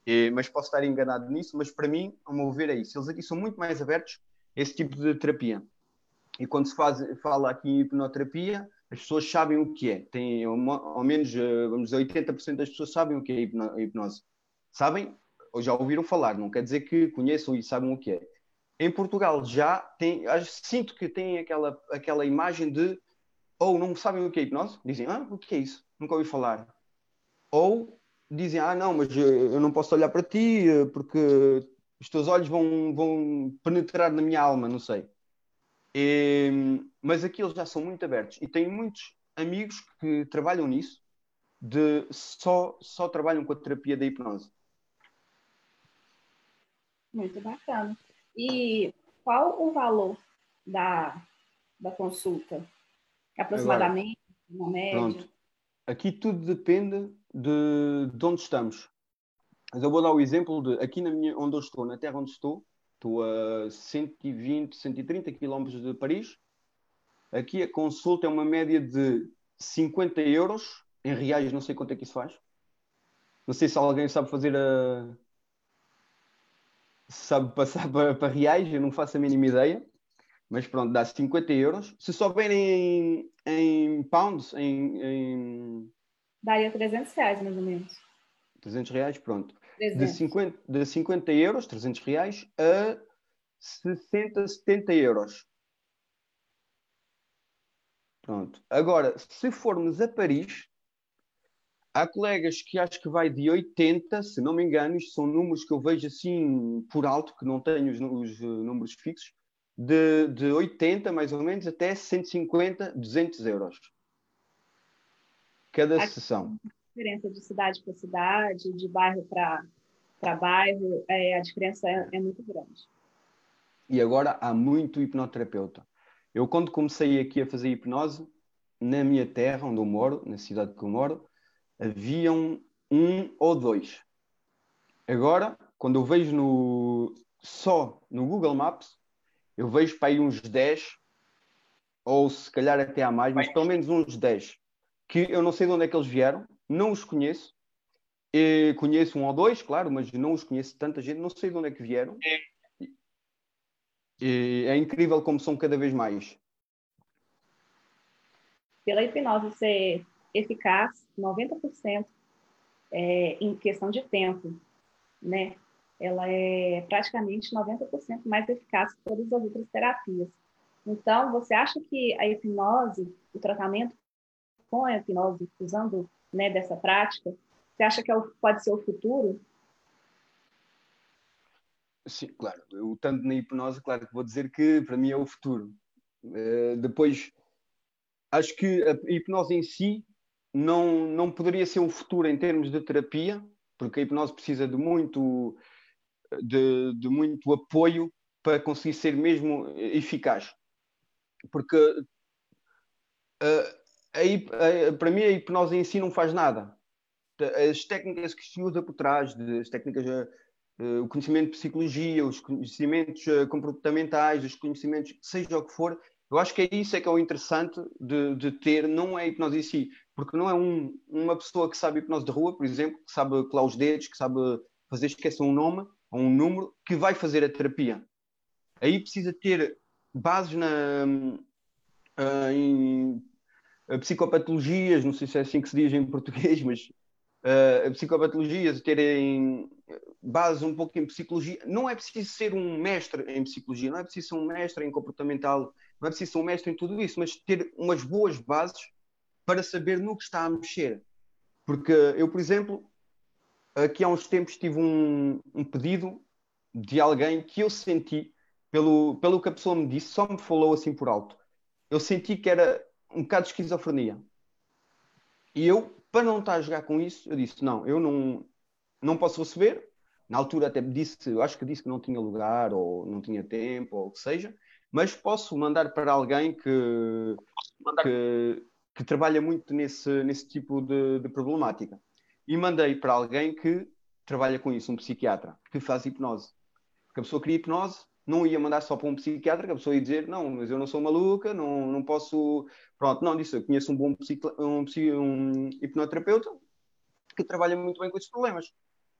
e, mas posso estar enganado nisso, mas para mim, ao meu ver, é isso. Eles aqui são muito mais abertos a esse tipo de terapia. E quando se faz, fala aqui em hipnoterapia, as pessoas sabem o que é. Tem, ao menos, eh, vamos dizer, 80% das pessoas sabem o que é hipnose. Sabem ou já ouviram falar, não quer dizer que conheçam e sabem o que é. Em Portugal já tem, sinto que tem aquela, aquela imagem de ou não sabem o que é hipnose, dizem, ah, o que é isso? Nunca ouvi falar. Ou dizem, ah, não, mas eu não posso olhar para ti eh, porque os teus olhos vão, vão penetrar na minha alma, não sei. E, mas aqui eles já são muito abertos e tenho muitos amigos que trabalham nisso, de só, só trabalham com a terapia da hipnose. Muito bacana. E qual o valor da, da consulta? Aproximadamente, Agora, uma média? Pronto. Aqui tudo depende de, de onde estamos. Mas eu vou dar o exemplo de aqui na minha, onde eu estou, na terra onde estou, estou a 120, 130 quilómetros de Paris. Aqui a consulta é uma média de 50 euros, em reais, não sei quanto é que isso faz. Não sei se alguém sabe fazer a. sabe passar para, para reais, eu não faço a mínima ideia. Mas pronto, dá 50 euros. Se souberem em, em pounds, em, em Daria 300 reais, mais ou menos. 300 reais, pronto. 300. De, 50, de 50 euros, 300 reais, a 60, 70 euros. Pronto. Agora, se formos a Paris, há colegas que acho que vai de 80, se não me engano, isto são números que eu vejo assim por alto, que não tenho os, os uh, números fixos, de, de 80 mais ou menos até 150, 200 euros cada a sessão. diferença de cidade para cidade, de bairro para bairro, é, a diferença é, é muito grande. E agora há muito hipnoterapeuta. Eu, quando comecei aqui a fazer hipnose, na minha terra, onde eu moro, na cidade que eu moro, haviam um ou dois. Agora, quando eu vejo no, só no Google Maps, eu vejo para aí uns 10, ou se calhar até há mais, mas pelo menos uns 10 que eu não sei de onde é que eles vieram, não os conheço. E conheço um ou dois, claro, mas não os conheço tanta gente, não sei de onde é que vieram. É. E é incrível como são cada vez mais. pela hipnose ser eficaz 90% é, em questão de tempo, né? Ela é praticamente 90% mais eficaz que todas as outras terapias. Então, você acha que a hipnose, o tratamento com a hipnose, usando né, dessa prática, você acha que é o, pode ser o futuro? Sim, claro. Eu, tanto na hipnose, claro que vou dizer que para mim é o futuro. Uh, depois, acho que a hipnose em si não, não poderia ser um futuro em termos de terapia, porque a hipnose precisa de muito, de, de muito apoio para conseguir ser mesmo eficaz. Porque uh, a, a, para mim a hipnose em si não faz nada. As técnicas que se usa por trás, as técnicas, uh, o conhecimento de psicologia, os conhecimentos uh, comportamentais, os conhecimentos, seja o que for, eu acho que é isso é que é o interessante de, de ter, não é a hipnose em si, porque não é um, uma pessoa que sabe hipnose de rua, por exemplo, que sabe colar os dedos, que sabe fazer esquecer um nome ou um número, que vai fazer a terapia. Aí precisa ter bases na, uh, em uh, psicopatologias, não sei se é assim que se diz em português, mas uh, psicopatologias, terem base um pouco em psicologia. Não é preciso ser um mestre em psicologia, não é preciso ser um mestre em comportamental não é preciso ser um mestre em tudo isso, mas ter umas boas bases para saber no que está a mexer. Porque eu, por exemplo, aqui há uns tempos tive um, um pedido de alguém que eu senti, pelo, pelo que a pessoa me disse, só me falou assim por alto. Eu senti que era um bocado de esquizofrenia. E eu, para não estar a jogar com isso, eu disse: não, eu não, não posso receber. Na altura até me disse, eu acho que disse que não tinha lugar, ou não tinha tempo, ou o que seja mas posso mandar para alguém que, que, que, trabalha muito nesse, nesse tipo de, de, problemática. E mandei para alguém que trabalha com isso, um psiquiatra, que faz hipnose. Porque a pessoa queria hipnose, não ia mandar só para um psiquiatra, que a pessoa ia dizer, não, mas eu não sou maluca, não, não posso... Pronto, não, disse, eu conheço um bom um, um hipnoterapeuta que trabalha muito bem com esses problemas.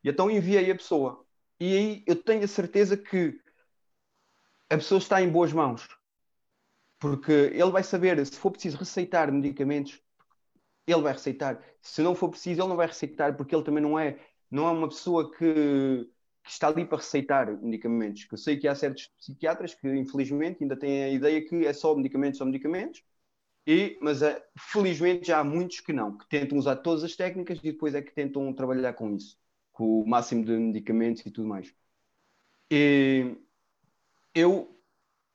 E então enviei a pessoa. E aí eu tenho a certeza que a pessoa está em boas mãos. Porque ele vai saber, se for preciso receitar medicamentos, ele vai receitar. Se não for preciso, ele não vai receitar, porque ele também não é, não é uma pessoa que, que está ali para receitar medicamentos. Eu sei que há certos psiquiatras que, infelizmente, ainda têm a ideia que é só medicamentos, só medicamentos. E, mas é, felizmente já há muitos que não, que tentam usar todas as técnicas e depois é que tentam trabalhar com isso, com o máximo de medicamentos e tudo mais. E, eu,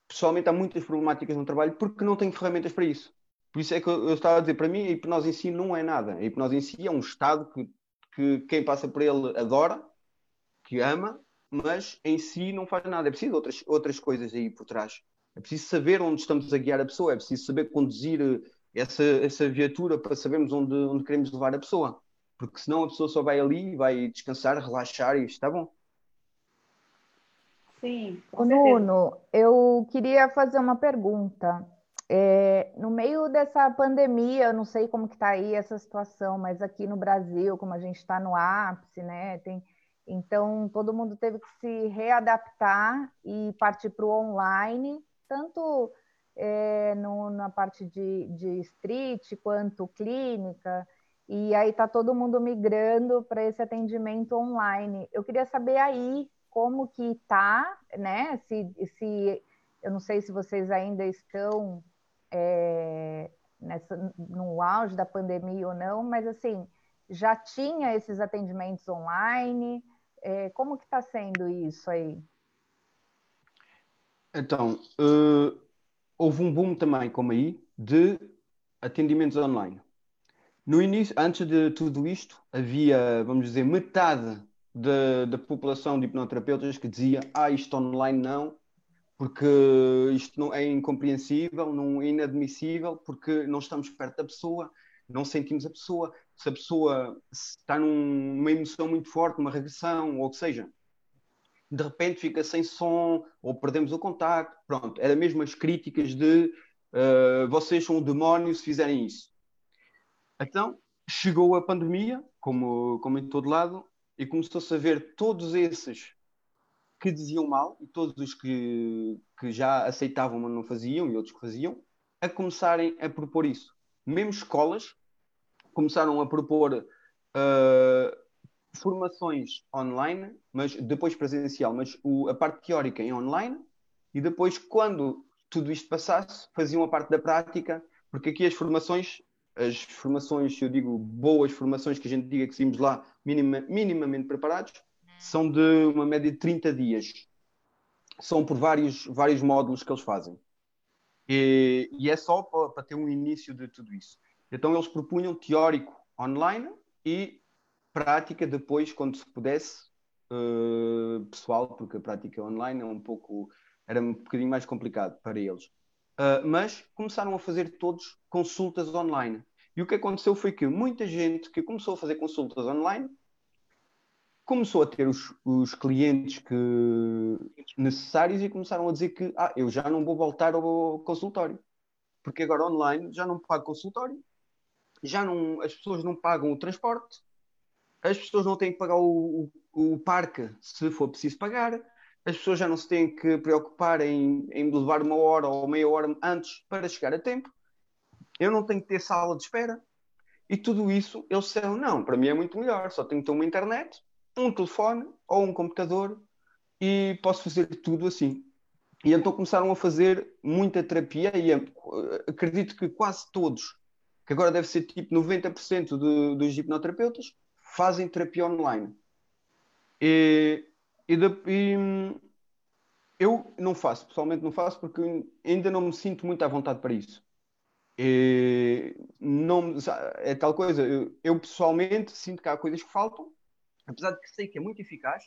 pessoalmente, há muitas problemáticas no trabalho porque não tenho ferramentas para isso. Por isso é que eu, estava a dizer, para mim, a hipnose em si não é nada. A hipnose em si é um estado que, que quem passa por ele adora, que ama, mas em si não faz nada. É preciso outras, outras coisas aí por trás. É preciso saber onde estamos a guiar a pessoa, é preciso saber conduzir eh, essa, essa viatura para sabermos onde, onde queremos levar a pessoa. Porque senão a pessoa só vai ali, vai descansar, relaxar e está bom. Sim, Nuno, eu queria fazer uma pergunta. É, no meio dessa pandemia, eu não sei como que está aí essa situação, mas aqui no Brasil, como a gente está no ápice, né? Tem, então todo mundo teve que se readaptar e partir para o online, tanto é, no, na parte de, de street quanto clínica. E aí está todo mundo migrando para esse atendimento online. Eu queria saber aí como que tá, né? Se, se eu não sei se vocês ainda estão é, nessa, no auge da pandemia ou não, mas assim, já tinha esses atendimentos online? É, como que está sendo isso aí? Então, uh, houve um boom também, como aí, de atendimentos online. No início, antes de tudo isto, havia, vamos dizer, metade da, população de hipnoterapeutas que dizia ah, isto online não, porque isto não é incompreensível, não é inadmissível, porque não estamos perto da pessoa, não sentimos a pessoa, se a pessoa está num, numa emoção muito forte, uma regressão, ou o que seja, de repente fica sem som, ou perdemos o contacto, pronto, era mesmo as críticas de uh, vocês são um demónio se fizerem isso. Então, chegou a pandemia, como, como em todo lado, e começou-se a ver todos esses que diziam mal e todos os que, que já aceitavam, mas não faziam, e outros que faziam, a começarem a propor isso. mesmo escolas começaram a propor uh, formações online, mas depois presencial, mas o, a parte teórica em online, e depois, quando tudo isto passasse, faziam a parte da prática, porque aqui as formações, as formações, eu digo boas formações, que a gente diga que saímos lá minima, minimamente preparados, são de uma média de 30 dias. São por vários, vários módulos que eles fazem. E, e é só para, para ter um início de tudo isso. Então eles propunham teórico online e prática depois, quando se pudesse, uh, pessoal, porque a prática online é um pouco, era um bocadinho mais complicado para eles. Uh, mas começaram a fazer todos consultas online. E o que aconteceu foi que muita gente que começou a fazer consultas online começou a ter os, os clientes que, necessários e começaram a dizer que ah, eu já não vou voltar ao consultório. Porque agora online já não pago consultório, já não, as pessoas não pagam o transporte, as pessoas não têm que pagar o, o, o, parque se for preciso pagar, as pessoas já não se têm que preocupar em, em levar uma hora ou meia hora antes para chegar a tempo, eu não tenho que ter sala de espera. E tudo isso, eles disseram, não, para mim é muito melhor, só tenho que ter uma internet, um telefone ou um computador e posso fazer tudo assim. E então começaram a fazer muita terapia e eh, acredito que quase todos, que agora deve ser tipo 90% de, dos hipnoterapeutas, fazem terapia online. E, e, de, e, eu não faço, pessoalmente não faço, porque ainda não me sinto muito à vontade para isso. E, não, é tal coisa, eu, eu, pessoalmente sinto que há coisas que faltam, apesar de que sei que é muito eficaz,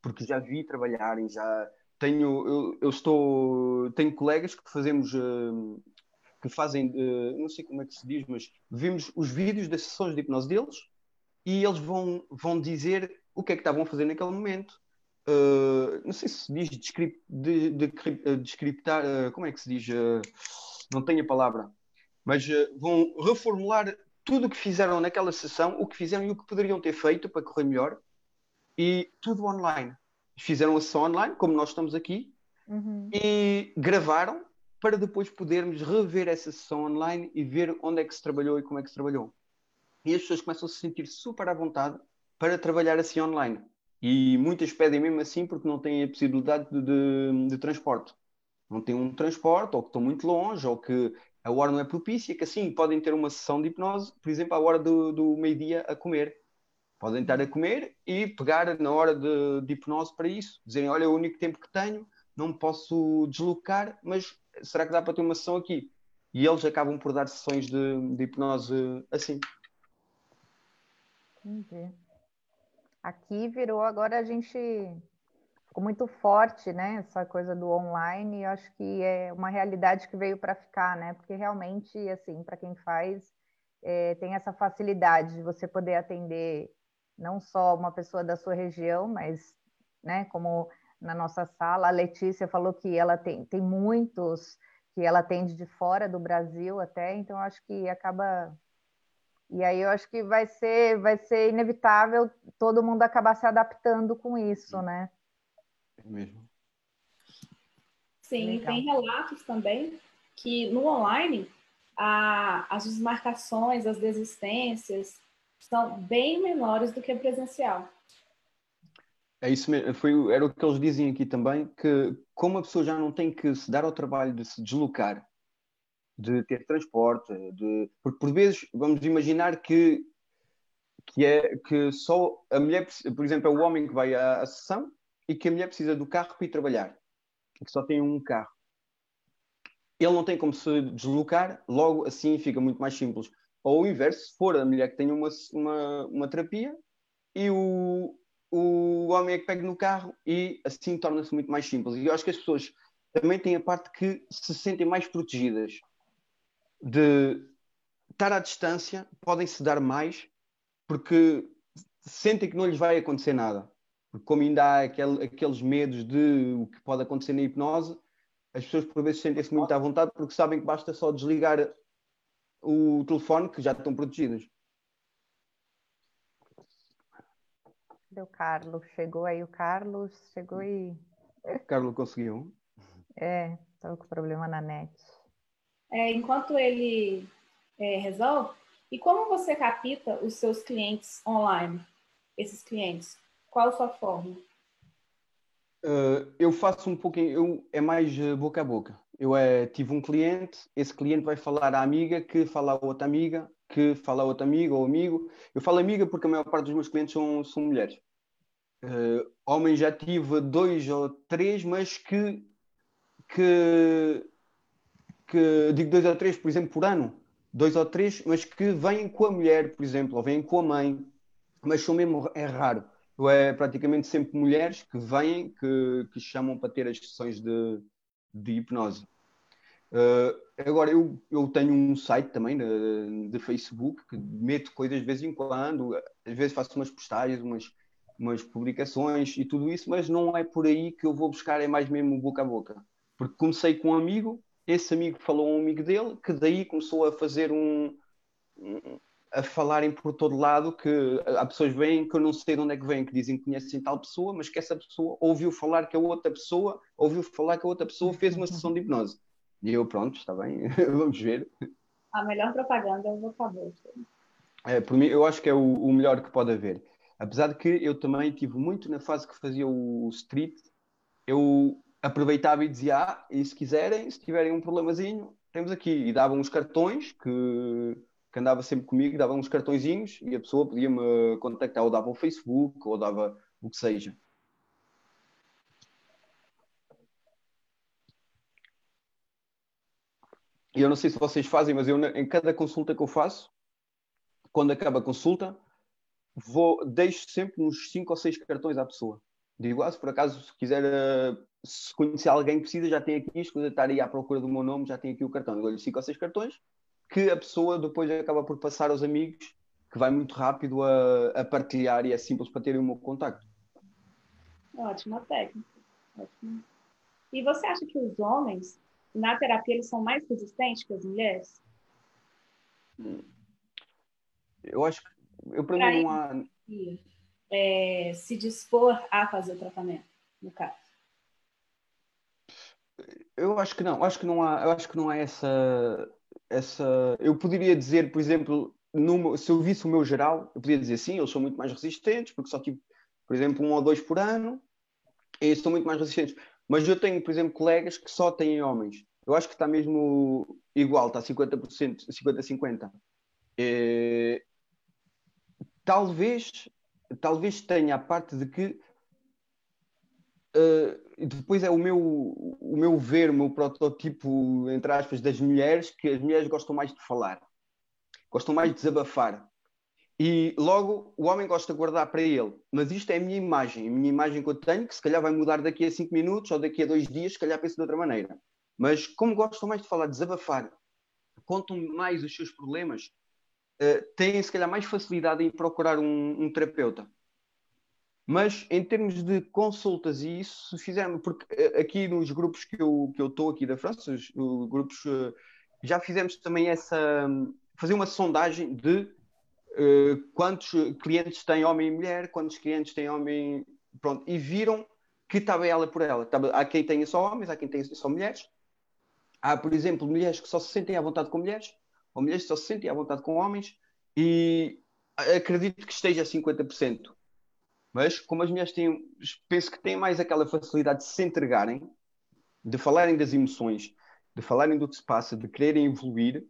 porque já vi trabalharem, já tenho, eu, eu estou, tenho colegas que fazemos, uh, que fazem, uh, não sei como é que se diz, mas vimos os vídeos das sessões de hipnose deles e eles vão, vão dizer o que é que estavam a fazer naquele momento. Uh, não sei se diz descript, de, de, de, descriptar, uh, como é que se diz? Uh, não tenho a palavra, mas vão reformular tudo o que fizeram naquela sessão, o que fizeram e o que poderiam ter feito para correr melhor, e tudo online. Fizeram a sessão online, como nós estamos aqui, uhum. e gravaram para depois podermos rever essa sessão online e ver onde é que se trabalhou e como é que se trabalhou e as pessoas começam a se sentir super à vontade para trabalhar assim online. E muitas pedem mesmo assim porque não têm a possibilidade de, de, de transporte. Não têm um transporte, ou que estão muito longe, ou que a hora não é propícia, que assim podem ter uma sessão de hipnose, por exemplo, à hora do, do meio-dia a comer. Podem estar a comer e pegar na hora de, de hipnose para isso. Dizerem, olha, é o único tempo que tenho, não me posso deslocar, mas será que dá para ter uma sessão aqui? E eles acabam por dar sessões de, de hipnose assim. Entendi. Aqui virou, agora a gente ficou muito forte, né? Essa coisa do online, e acho que é uma realidade que veio para ficar, né? Porque realmente, assim, para quem faz, é, tem essa facilidade de você poder atender não só uma pessoa da sua região, mas, né, como na nossa sala, a Letícia falou que ela tem, tem muitos que ela atende de fora do Brasil até, então acho que acaba e aí eu acho que vai ser, vai ser inevitável todo mundo acabar se adaptando com isso, né? É mesmo. Sim, Legal. tem relatos também que no online a, as desmarcações, as desistências são bem menores do que presencial. É isso mesmo, foi, era o que eles dizem aqui também, que como a pessoa já não tem que se dar ao trabalho de se deslocar de ter transporte, de... porque por vezes vamos imaginar que, que é que só a mulher, por exemplo, é o homem que vai à, à sessão e que a mulher precisa do carro para ir trabalhar, e que só tem um carro. Ele não tem como se deslocar, logo assim fica muito mais simples. Ou o inverso, se for a mulher que tem uma, uma, uma terapia e o, o homem é que pega no carro e assim torna-se muito mais simples. E eu acho que as pessoas também têm a parte que se sentem mais protegidas de estar à distância, podem se dar mais porque sentem que não lhes vai acontecer nada. Porque como ainda há aquele, aqueles medos de o que pode acontecer na hipnose, as pessoas por vezes sentem-se muito à vontade porque sabem que basta só desligar o telefone que já estão protegidas. Deu Carlos, chegou aí o Carlos, chegou e. O Carlos conseguiu. É, estava com problema na net. É, enquanto ele é, resolve. E como você capta os seus clientes online? Esses clientes? Qual a sua forma? Uh, eu faço um pouquinho, eu, é mais uh, boca a boca. Eu é, tive um cliente, esse cliente vai falar à amiga, que fala a outra amiga, que fala a outra amiga ou amigo. Eu falo amiga porque a maior parte dos meus clientes são, são mulheres. Uh, homens já tive dois ou três, mas que, que, que digo dois ou três, por exemplo, por ano, dois ou três, mas que vêm com a mulher, por exemplo, ou vêm com a mãe, mas são mesmo, é raro é praticamente sempre mulheres que vêm, que, que chamam para ter as sessões de, de hipnose. Uh, agora, eu, eu tenho um site também de, de, Facebook que meto coisas de vez em quando, às vezes faço umas postagens, umas, umas publicações e tudo isso, mas não é por aí que eu vou buscar, é mais mesmo boca a boca. Porque comecei com um amigo, esse amigo falou a um amigo dele, que daí começou a fazer um, a falarem por todo lado que há pessoas vêm que eu não sei de onde é que vêm, que dizem que conhecem tal pessoa, mas que essa pessoa ouviu falar que a outra pessoa ouviu falar que a outra pessoa fez uma sessão de hipnose. E eu, pronto, está bem, vamos ver. A melhor propaganda é o vocabulário. É, por mim, eu acho que é o, o, melhor que pode haver. Apesar de que eu também tive muito na fase que fazia o street, eu aproveitava e dizia, ah, e se quiserem, se tiverem um problemazinho, temos aqui. E davam uns cartões que que andava sempre comigo, dava uns cartõezinhos e a pessoa podia-me contactar, ou dava o Facebook, ou dava o que seja. E eu não sei se vocês fazem, mas eu em cada consulta que eu faço, quando acaba a consulta, vou, deixo sempre uns 5 ou 6 cartões à pessoa. Digo, ah, se por acaso se quiser, uh, se conhecer alguém que precisa, já tem aqui isto, estar aí à procura do meu nome, já tem aqui o cartão. Eu dou-lhe 5 ou 6 cartões que a pessoa depois acaba por passar aos amigos, que vai muito rápido a, a partilhar e é simples para terem o meu contacto. Ótima técnica. Ótimo. E você acha que os homens, na terapia, eles são mais resistentes que as mulheres? Eu acho que eu para mim não há. É, se dispor a fazer o tratamento, no caso. Eu acho que não, eu acho que não há, eu acho que não há essa essa. Eu poderia dizer, por exemplo, no, se eu visse o meu geral, eu poderia dizer sim, eles são muito mais resistentes, porque só tive, por exemplo, um ou dois por ano, e são muito mais resistentes. Mas eu tenho, por exemplo, colegas que só têm homens. Eu acho que está mesmo igual, está 50%, 50-50. É... Talvez, talvez tenha a parte de que uh, depois é o meu, o meu ver, o meu protótipo, entre aspas, das mulheres, que as mulheres gostam mais de falar, gostam mais de desabafar. E logo o homem gosta de guardar para ele. Mas isto é a minha imagem, a minha imagem que eu tenho, que se calhar vai mudar daqui a cinco minutos ou daqui a dois dias, se calhar penso de outra maneira. Mas como gostam mais de falar, desabafar, contam mais os seus problemas, uh, têm se calhar mais facilidade em procurar um, um terapeuta. Mas em termos de consultas e isso, se fizermos, porque eh, aqui nos grupos que eu estou aqui da França, os, os grupos eh, já fizemos também essa fazer uma sondagem de uh, quantos clientes têm homem e mulher, quantos clientes têm homem, pronto, e viram que estava ela por ela. há quem tenha só homens, há quem tenha só mulheres. Há, por exemplo, mulheres que só se sentem à vontade com mulheres, ou mulheres que só se sentem à vontade com homens, e acredito que esteja a 50%. Mas como as mulheres têm, penso que têm mais aquela facilidade de se entregarem, de falarem das emoções, de falarem do que se passa, de quererem evoluir,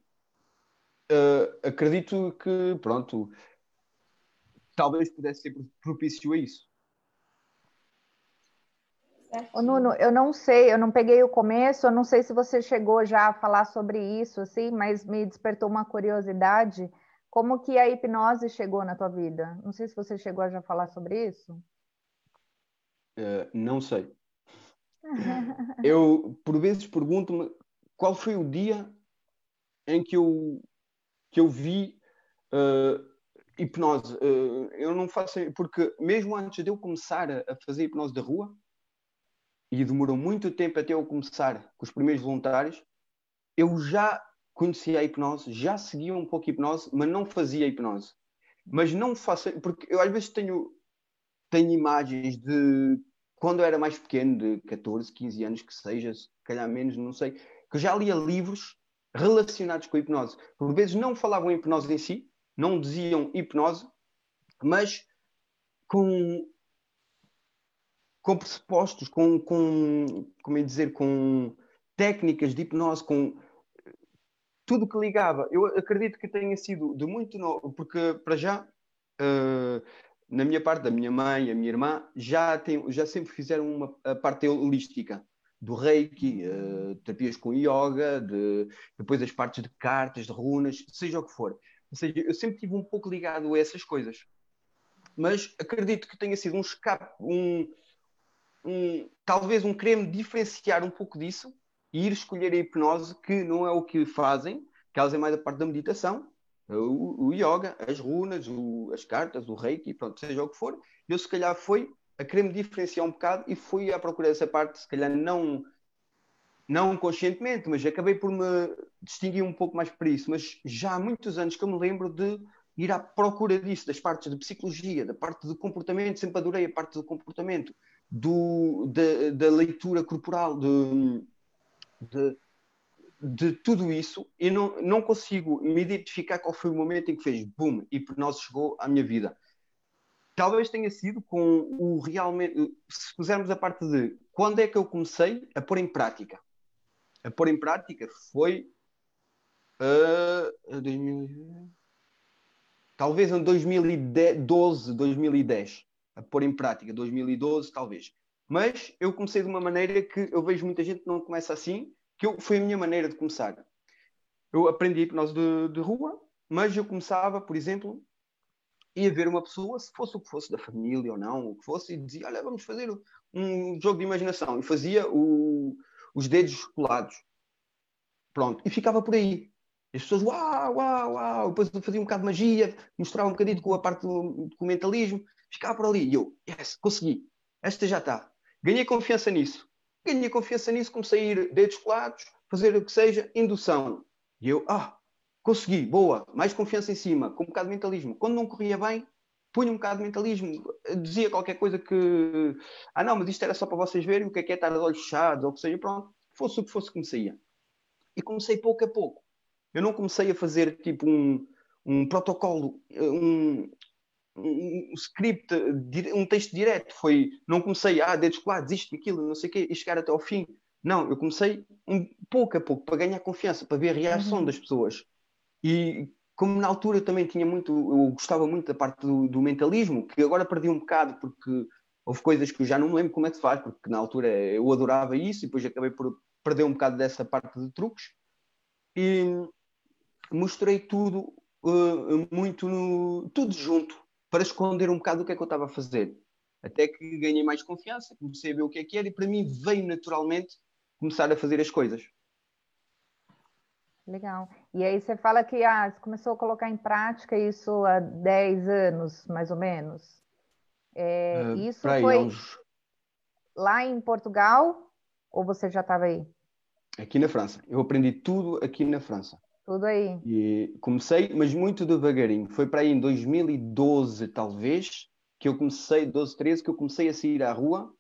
uh, acredito que, pronto, talvez pudesse ser propício a isso. Nuno, eu não sei, eu não peguei o começo, eu não sei se você chegou já a falar sobre isso, assim, mas me despertou uma curiosidade. Como que a hipnose chegou na tua vida? Não sei se você chegou a já falar sobre isso. Uh, não sei. eu, por vezes, pergunto-me qual foi o dia em que eu, que eu vi uh, hipnose. Uh, eu não faço... Porque mesmo antes de eu começar a fazer hipnose da rua, e demorou muito tempo até eu começar com os primeiros voluntários, eu já conhecia a hipnose, já seguia um pouco a hipnose, mas não fazia hipnose. Mas não faço, porque eu às vezes tenho, tenho imagens de quando eu era mais pequeno, de 14, 15 anos, que seja, se calhar menos, não sei, que já lia livros relacionados com a hipnose. Por vezes não falavam hipnose em si, não diziam hipnose, mas com com pressupostos, com, com como é dizer, com técnicas de hipnose, com tudo que ligava. Eu acredito que tenha sido de muito novo, porque para já, uh, na minha parte, da minha mãe, a minha irmã, já, tem, já sempre fizeram uma, a parte holística do reiki, uh, terapias com yoga, de, depois as partes de cartas, de runas, seja o que for. Ou seja, eu sempre tive um pouco ligado a essas coisas. Mas acredito que tenha sido um escape, um, um, talvez um querer diferenciar um pouco disso ir escolher a hipnose, que não é o que fazem, que elas é mais a parte da meditação, o, o yoga, as runas, o, as cartas, o reiki, pronto, seja o que for. Eu, se calhar, foi a querer me diferenciar um bocado e fui à procura dessa parte, se calhar não, não conscientemente, mas acabei por me distinguir um pouco mais por isso. Mas já há muitos anos que eu me lembro de ir à procura disso, das partes de psicologia, da parte do comportamento, sempre adorei a parte do comportamento, do, da, da leitura corporal, de, de, de, tudo isso, e não, não consigo me identificar qual foi o momento em que fez boom, e hipnose chegou à minha vida. Talvez tenha sido com o realmente, se fizermos a parte de quando é que eu comecei a pôr em prática. A pôr em prática foi uh, 2000, talvez em 2012, 2010 a pôr em prática, 2012 talvez. Mas eu comecei de uma maneira que eu vejo muita gente que não começa assim, que eu, foi a minha maneira de começar. Eu aprendi hipnose de, de rua, mas eu começava, por exemplo, ia ver uma pessoa, se fosse o que fosse da família ou não, o que fosse, e dizia: Olha, vamos fazer um jogo de imaginação. E fazia o, os dedos colados. Pronto. E ficava por aí. E as pessoas, uau, uau, uau. Depois fazia um bocado de magia, mostrava um bocadinho com a parte do documentalismo ficava por ali. E eu, yes, consegui. Esta já está. Ganhei confiança nisso. Ganhei confiança nisso, comecei a ir dedos colados, fazer o que seja, indução. E eu, ah, consegui, boa, mais confiança em cima, com um bocado de mentalismo. Quando não corria bem, punha um bocado de mentalismo, dizia qualquer coisa que, ah não, mas isto era só para vocês verem o que é que é estar de olhos fechados, ou que seja, pronto, fosse o que fosse saía. E comecei pouco a pouco. Eu não comecei a fazer tipo um, um protocolo, um, um script, um texto direto. Foi, não comecei, ah, dedos colados, isto, aquilo, não sei o quê, e chegar até ao fim. Não, eu comecei um pouco a pouco, para ganhar confiança, para ver a reação uhum. das pessoas. E como na altura eu também tinha muito, eu gostava muito da parte do, do, mentalismo, que agora perdi um bocado porque houve coisas que eu já não me lembro como é que se faz, porque na altura eu adorava isso e depois acabei por perder um bocado dessa parte de truques. E mostrei tudo uh, muito no, tudo junto para esconder um bocado o que é que eu estava a fazer. Até que ganhei mais confiança, comecei a ver o que é que era e para mim veio naturalmente começar a fazer as coisas. Legal. E aí você fala que ah, você começou a colocar em prática isso há 10 anos, mais ou menos. É, uh, isso foi uns... lá em Portugal ou você já estava aí? Aqui na França. Eu aprendi tudo aqui na França. Tudo aí. E comecei, mas muito devagarinho. Foi para aí em 2012, talvez, que eu comecei, 12, 13, que eu comecei a sair à rua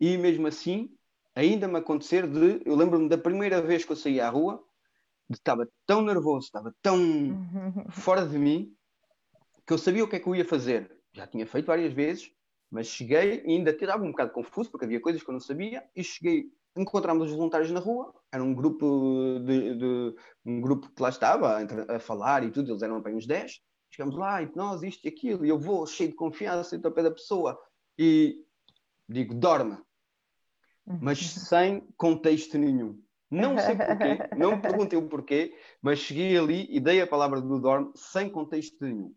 e mesmo assim ainda me acontecer de. Eu lembro-me da primeira vez que eu saí à rua, estava tão nervoso, estava tão fora de mim, que eu sabia o que é que eu ia fazer. Já tinha feito várias vezes, mas cheguei e ainda estava um bocado confuso, porque havia coisas que eu não sabia, e cheguei encontramos os voluntários na rua, era um grupo de, de um grupo que lá estava a, a, falar e tudo, eles eram bem uns 10. Chegamos lá, hipnose, isto e aquilo, e eu vou cheio de confiança, estou ao pé da pessoa e digo, dorme, mas uhum. sem contexto nenhum. Não sei porquê, não me perguntei o porquê, mas cheguei ali e dei a palavra do dorme sem contexto nenhum.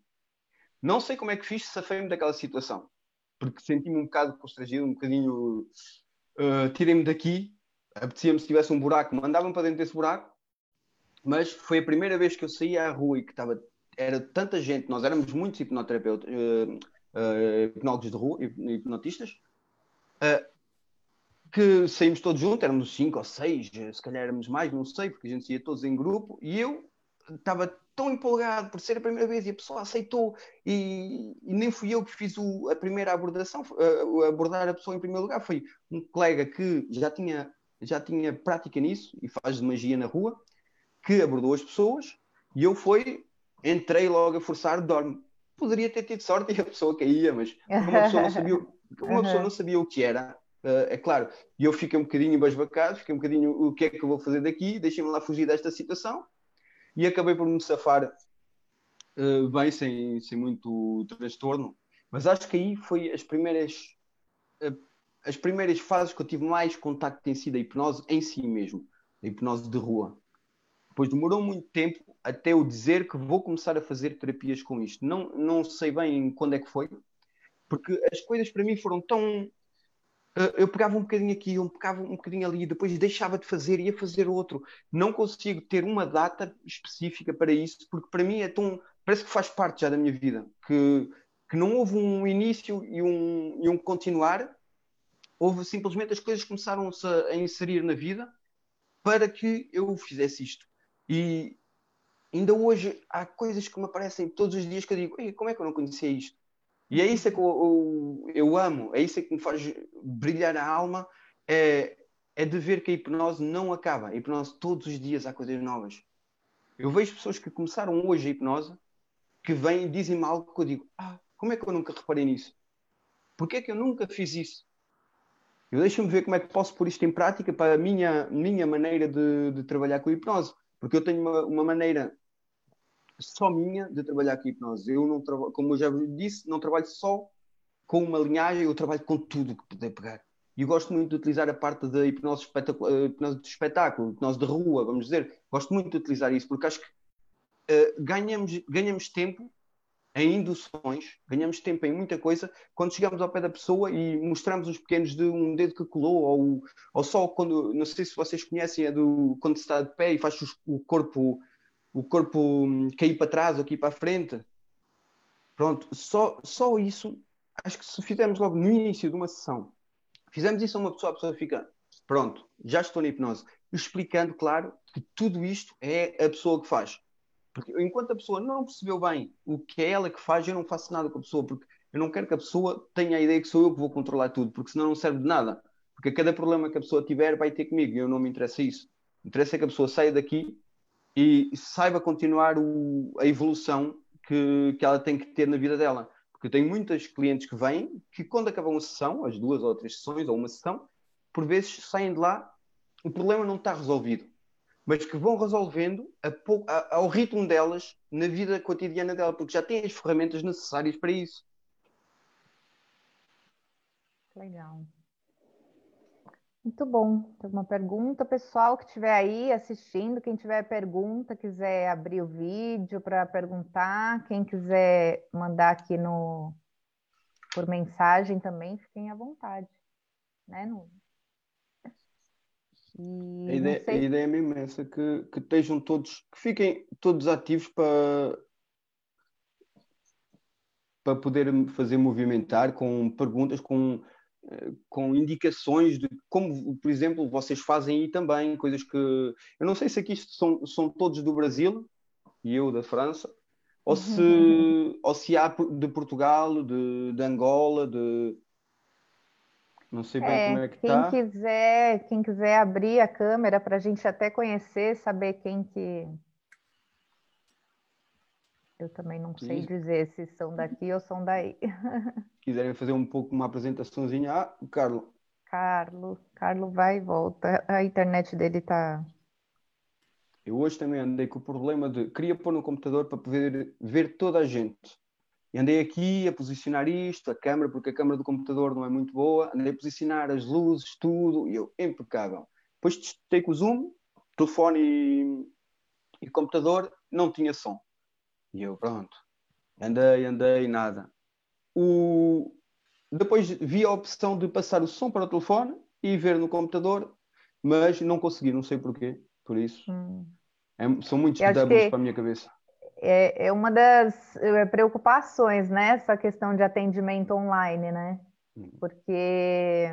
Não sei como é que fiz, safei-me daquela situação, porque senti-me um bocado constrangido, um bocadinho uh, tirem-me daqui, apetecia-me se tivesse um buraco, mandavam para dentro desse buraco, mas foi a primeira vez que eu saí à rua e que estava, era tanta gente, nós éramos muitos hipnoterapeutas, uh, uh, hipnólogos de rua, hipnotistas, que saímos todos juntos, éramos cinco ou seis, se calhar éramos mais, não sei, porque a gente ia todos em grupo, e eu estava tão empolgado por ser a primeira vez e a pessoa aceitou e, e nem fui eu que fiz o, a primeira abordação, uh, abordar a pessoa em primeiro lugar, foi um colega que já tinha, já tinha prática nisso e faz magia na rua que abordou as pessoas e eu fui, entrei logo a forçar, dorme. Poderia ter tido sorte e a pessoa caía, mas uma pessoa não sabia, uma pessoa não sabia o que era, uh, é claro, e eu fiquei um bocadinho embasbacado, fiquei um bocadinho o que é que eu vou fazer daqui, deixei-me lá fugir desta situação e acabei por me safar uh, bem, sem, sem muito transtorno. Mas acho que aí foi as primeiras uh, as primeiras fases que eu tive mais contacto tem sido a hipnose em si mesmo, a hipnose de rua. Depois demorou muito tempo até eu dizer que vou começar a fazer terapias com isto. Não, não sei bem quando é que foi, porque as coisas para mim foram tão. Eh, eu pegava um bocadinho aqui, eu pegava um bocadinho ali, depois deixava de fazer, ia fazer outro. Não consigo ter uma data específica para isso, porque para mim é tão. Parece que faz parte já da minha vida, que, que não houve um início e um, e um continuar, houve simplesmente as coisas começaram-se a, inserir na vida para que eu fizesse isto. E ainda hoje há coisas que me aparecem todos os dias que eu digo, como é que eu não conhecia isto? E é isso é que eu, eu, eu, amo, é isso é que me faz brilhar a alma, é, é de ver que a hipnose não acaba. A hipnose todos os dias há coisas novas. Eu vejo pessoas que começaram hoje a hipnose que vêm e dizem-me algo que eu digo, ah, como é que eu nunca reparei nisso? Porquê é que eu nunca fiz isso? Eu deixo-me ver como é que posso pôr isto em prática para a minha, minha maneira de, de trabalhar com a hipnose. Porque eu tenho uma, uma maneira só minha de trabalhar com hipnose. Eu não trabalho, como eu já disse, não trabalho só com uma linhagem, eu trabalho com tudo que puder pegar. E gosto muito de utilizar a parte da hipnose, hipnose de espetáculo, hipnose de rua, vamos dizer. Gosto muito de utilizar isso, porque acho que uh, ganhamos, ganhamos tempo em induções, ganhamos tempo em muita coisa quando chegamos ao pé da pessoa e mostramos os pequenos de um dedo que colou, ou, ou só quando, não sei se vocês conhecem, é do quando se está de pé e faz o corpo, o corpo hum, cair para trás ou cair para a frente. Pronto, só, só isso, acho que se fizermos logo no início de uma sessão, fizemos isso a uma pessoa, a pessoa fica, pronto, já estou na hipnose, explicando, claro, que tudo isto é a pessoa que faz porque enquanto a pessoa não percebeu bem o que é ela que faz, eu não faço nada com a pessoa, porque eu não quero que a pessoa tenha a ideia que sou eu que vou controlar tudo, porque senão não serve de nada. Porque cada problema que a pessoa tiver vai ter comigo, e eu não me interessa isso. Interessa é que a pessoa saia daqui e saiba continuar o, a evolução que, que ela tem que ter na vida dela. Porque eu tenho muitas clientes que vêm que, quando acabam a sessão, as duas ou três sessões, ou uma sessão, por vezes saem de lá, o problema não está resolvido mas que vão resolvendo a, a, ao ritmo delas na vida cotidiana dela, porque já têm as ferramentas necessárias para isso. Legal. Muito bom. Tem uma pergunta, pessoal que estiver aí assistindo, quem tiver pergunta, quiser abrir o vídeo para perguntar, quem quiser mandar aqui no por mensagem também, fiquem à vontade, né, Nuno? a, ideia, a ideia é mesmo essa, que, que estejam todos, que fiquem todos ativos para, para poder fazer movimentar com perguntas, com, com indicações de como, por exemplo, vocês fazem aí também, coisas que. Eu não sei se aqui são, são todos do Brasil e eu da França, ou se, ou se há de Portugal, de, de Angola, de, não sei bem é, como é que quem tá. Quiser, quem quiser abrir a câmera para a gente até conhecer, saber quem que. Eu também não sei Isso. dizer se são daqui ou são daí. Quiserem fazer um pouco uma apresentaçãozinha. Ah, o Carlos. Carlos, Carlos vai e volta. A internet dele tá. Eu hoje também andei com o problema de queria pôr no computador para poder ver toda a gente. E andei aqui a posicionar isto, a câmera, porque a câmera do computador não é muito boa, andei a posicionar as luzes, tudo, e eu, impecável. Depois testei com o Zoom, telefone e, e computador, não tinha som. E eu, pronto, andei, andei, nada. O... Depois vi a opção de passar o som para o telefone e ver no computador, mas não consegui, não sei porquê, por isso. Hum. É, são muitos que... para a minha cabeça é, é uma das é, preocupações, né? Essa questão de atendimento online, né? Uhum. Porque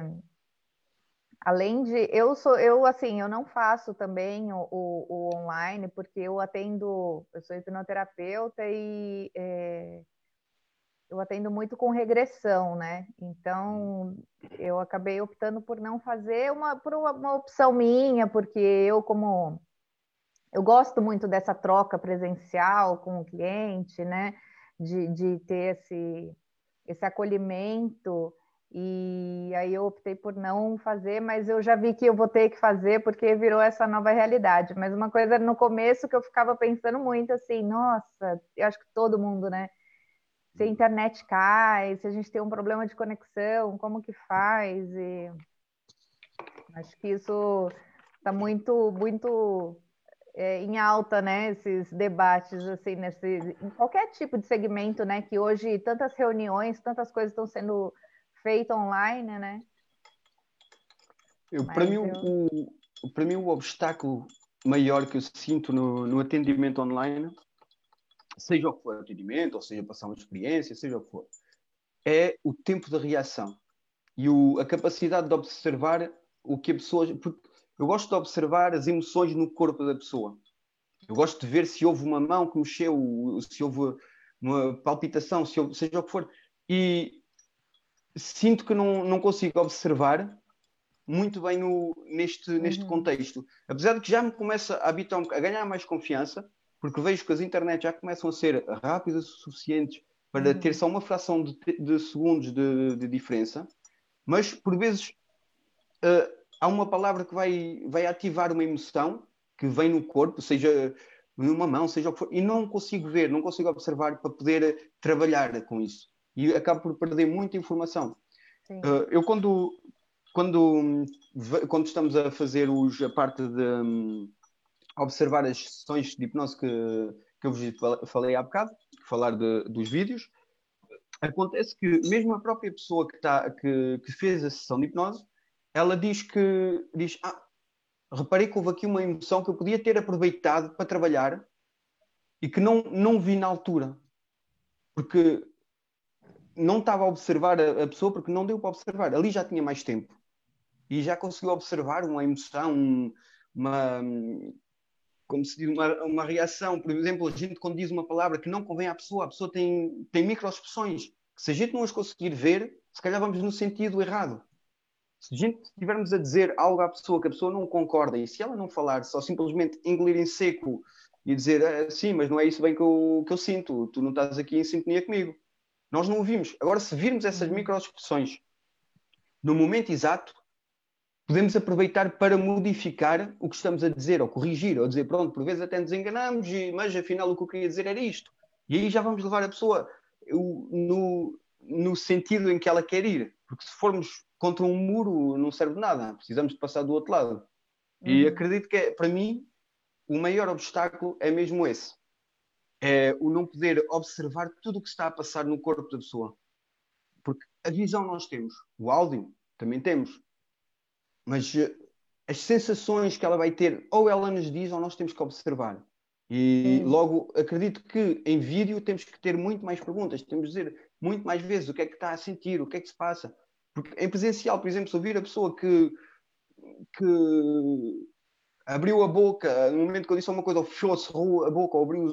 além de eu sou eu assim eu não faço também o, o, o online porque eu atendo eu sou hipnoterapeuta e é, eu atendo muito com regressão né então eu acabei optando por não fazer uma por uma, uma opção minha porque eu como eu gosto muito dessa troca presencial com o cliente, né? De, de ter esse, esse acolhimento. E aí eu optei por não fazer, mas eu já vi que eu vou ter que fazer porque virou essa nova realidade. Mas uma coisa no começo que eu ficava pensando muito assim, nossa, eu acho que todo mundo, né? Se a internet cai, se a gente tem um problema de conexão, como que faz? E acho que isso está muito, muito é, em alta, né? Esses debates assim, nesse, em qualquer tipo de segmento, né? Que hoje tantas reuniões, tantas coisas estão sendo feito online, né? Eu, para, mim, eu... O, para mim, o obstáculo maior que eu sinto no, no atendimento online, seja o que for atendimento, ou seja, passar uma experiência, seja o que for, é o tempo de reação e o, a capacidade de observar o que a pessoa. Eu gosto de observar as emoções no corpo da pessoa. Eu gosto de ver se houve uma mão que mexeu, se houve uma palpitação, se houve, seja o que for. E sinto que não, não consigo observar muito bem no, neste, uhum. neste contexto. Apesar de que já me começa a habitar, a ganhar mais confiança, porque vejo que as internet já começam a ser rápidas o suficientes para uhum. ter só uma fração de, de segundos de, de, diferença, mas por vezes uh, há uma palavra que vai, vai ativar uma emoção que vem no corpo, seja numa mão, seja o que for, e não consigo ver, não consigo observar para poder trabalhar com isso e acabo por perder muita informação. Uh, eu quando, quando, quando estamos a fazer os, a parte de um, observar as sessões de hipnose que, que eu vos falei há bocado, falar de, dos vídeos, acontece que mesmo a própria pessoa que, tá, que, que fez a sessão de hipnose, ela diz que diz, ah, reparei que houve aqui uma emoção que eu podia ter aproveitado para trabalhar e que não, não vi na altura. Porque não estava a observar a, a, pessoa porque não deu para observar. Ali já tinha mais tempo e já conseguiu observar uma emoção, um, uma, como se diz, uma, uma, reação. Por exemplo, a gente quando diz uma palavra que não convém à pessoa, a pessoa tem, tem microexpressões se a gente não as conseguir ver, se calhar vamos no sentido errado. Se a gente estivermos a dizer algo à pessoa que a pessoa não concorda e se ela não falar, só simplesmente engolir em seco e dizer ah, sim, mas não é isso bem que eu, que eu sinto, tu não estás aqui em sintonia comigo nós não ouvimos. Agora, se virmos essas microexpressões no momento exato, podemos aproveitar para modificar o que estamos a dizer, ou corrigir, ou dizer, pronto, por vezes até nos enganamos, mas afinal o que eu queria dizer era isto. E aí já vamos levar a pessoa no, no sentido em que ela quer ir. Porque se formos contra um muro, não serve de nada. Precisamos de passar do outro lado. Uhum. E acredito que, é, para mim, o maior obstáculo é mesmo esse é o não poder observar tudo o que está a passar no corpo da pessoa. Porque a visão nós temos, o áudio também temos, mas eh, as sensações que ela vai ter, ou ela nos diz, ou nós temos que observar. E logo acredito que em vídeo temos que ter muito mais perguntas, temos que dizer muito mais vezes o que é que está a sentir, o que é que se passa. Porque em presencial, por exemplo, se ouvir a pessoa que, que abriu a boca, no momento que eu disse alguma coisa, ou fechou, cerrou a boca, ou abriu,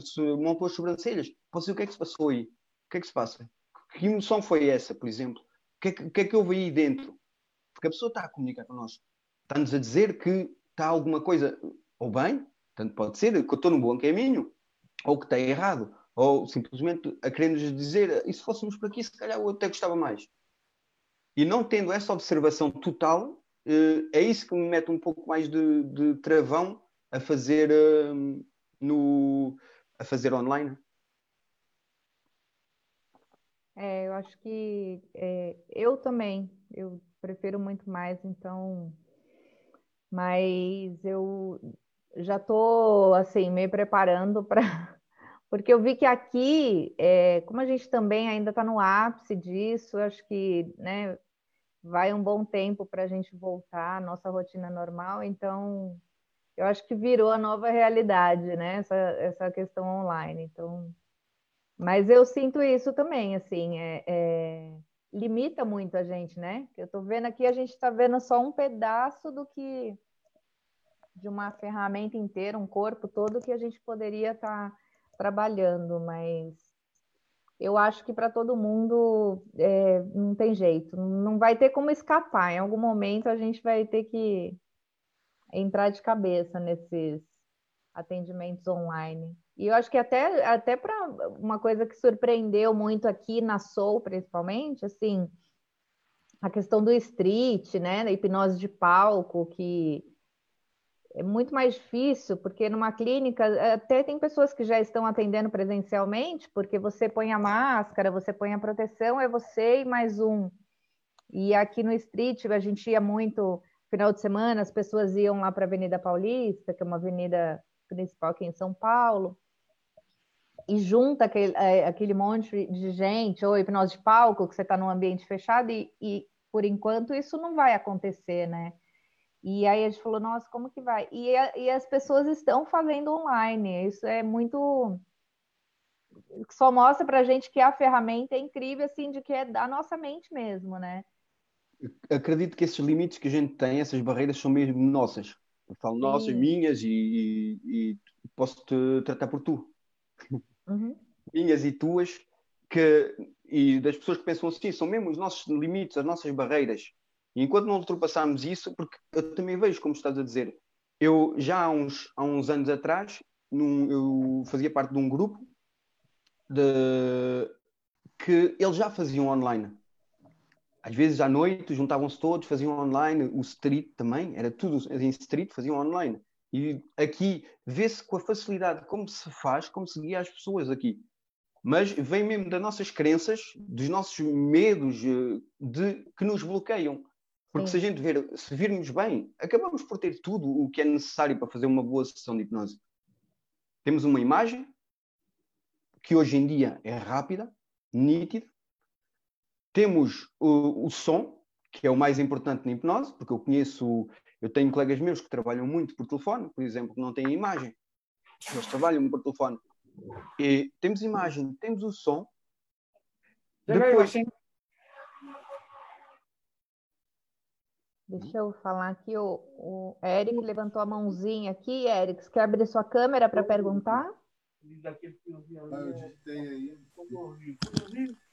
se montou as sobrancelhas, posso o que é que se passou aí? O que é que se passa? Que emoção foi essa, por exemplo? O que é que, que, é que houve aí dentro? Porque a pessoa está a comunicar connosco, está-nos a dizer que está alguma coisa, ou bem, tanto pode ser que eu estou no bom caminho, ou que está errado, ou simplesmente a querer-nos dizer, e se fôssemos por aqui, se calhar eu até gostava mais. E não tendo essa observação total, é isso que me mete um pouco mais de, de travão a fazer uh, no a fazer online. É, eu acho que é, eu também, eu prefiro muito mais, então, mas eu já estou assim meio preparando para porque eu vi que aqui, é, como a gente também ainda está no ápice disso, acho que né, vai um bom tempo para a gente voltar à nossa rotina normal, então eu acho que virou a nova realidade, né? Essa, essa questão online. Então, mas eu sinto isso também, assim, é, é... limita muito a gente, né? Eu estou vendo aqui, a gente está vendo só um pedaço do que de uma ferramenta inteira, um corpo todo que a gente poderia estar tá trabalhando, mas eu acho que para todo mundo é, não tem jeito, não vai ter como escapar. Em algum momento a gente vai ter que entrar de cabeça nesses atendimentos online. E eu acho que até, até para uma coisa que surpreendeu muito aqui na Soul, principalmente, assim, a questão do street, né, da hipnose de palco, que é muito mais difícil, porque numa clínica até tem pessoas que já estão atendendo presencialmente, porque você põe a máscara, você põe a proteção, é você e mais um. E aqui no street a gente ia muito final de semana, as pessoas iam lá para a Avenida Paulista, que é uma avenida principal aqui em São Paulo, e junta aquele, é, aquele monte de gente, ou hipnose de palco, que você está num ambiente fechado, e, e por enquanto isso não vai acontecer, né? E aí a gente falou, nossa, como que vai? E, a, e as pessoas estão fazendo online, isso é muito. Só mostra para a gente que a ferramenta é incrível, assim, de que é da nossa mente mesmo, né? Acredito que esses limites que a gente tem, essas barreiras, são mesmo nossas. Eu falo nossas, Sim. minhas, e, e, e, posso te tratar por tu. Uhum. Minhas e tuas, que, e das pessoas que pensam assim, são mesmo os nossos limites, as nossas barreiras. E enquanto não ultrapassarmos isso, porque eu também vejo, como estás a dizer, eu já há uns, há uns anos atrás, num, eu fazia parte de um grupo de, que eles já faziam online. Às vezes à noite juntavam-se todos, faziam online, o street também, era tudo em street, faziam online. E aqui vê-se com a facilidade como se faz, como se guia as pessoas aqui. Mas vem mesmo das nossas crenças, dos nossos medos eh, de, que nos bloqueiam. Porque Sim. se a gente ver, se virmos bem, acabamos por ter tudo o que é necessário para fazer uma boa sessão de hipnose. Temos uma imagem que hoje em dia é rápida, nítida. Temos o, o som, que é o mais importante na hipnose, porque eu conheço, eu tenho colegas meus que trabalham muito por telefone, por exemplo, que não têm imagem. Eles trabalham por telefone. E temos imagem, temos o som. Depois, Deixa eu falar aqui, o, o Eric levantou a mãozinha aqui. Eric, você quer abrir sua câmera para perguntar?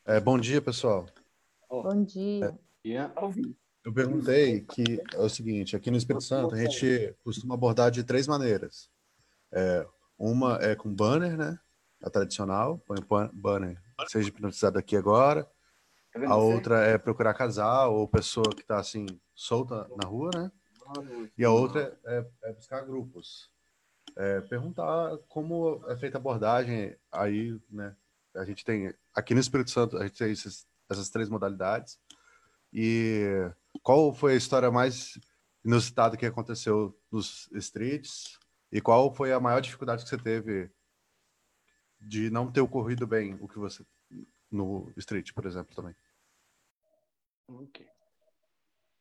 É, bom dia, pessoal. Bom dia. É, eu perguntei que é o seguinte, aqui no Espírito Santo a gente costuma abordar de três maneiras. É, uma é com banner, né? A tradicional, põe banner, seja hipnotizado aqui agora. Tá a outra é procurar casal ou pessoa que está assim solta na rua, né? E a outra é, é buscar grupos. É, perguntar como é feita a abordagem aí, né? A gente tem aqui no Espírito Santo a gente tem esses, essas três modalidades e qual foi a história mais inusitada que aconteceu nos streets e qual foi a maior dificuldade que você teve de não ter ocorrido bem o que você no street, por exemplo, também. Ok.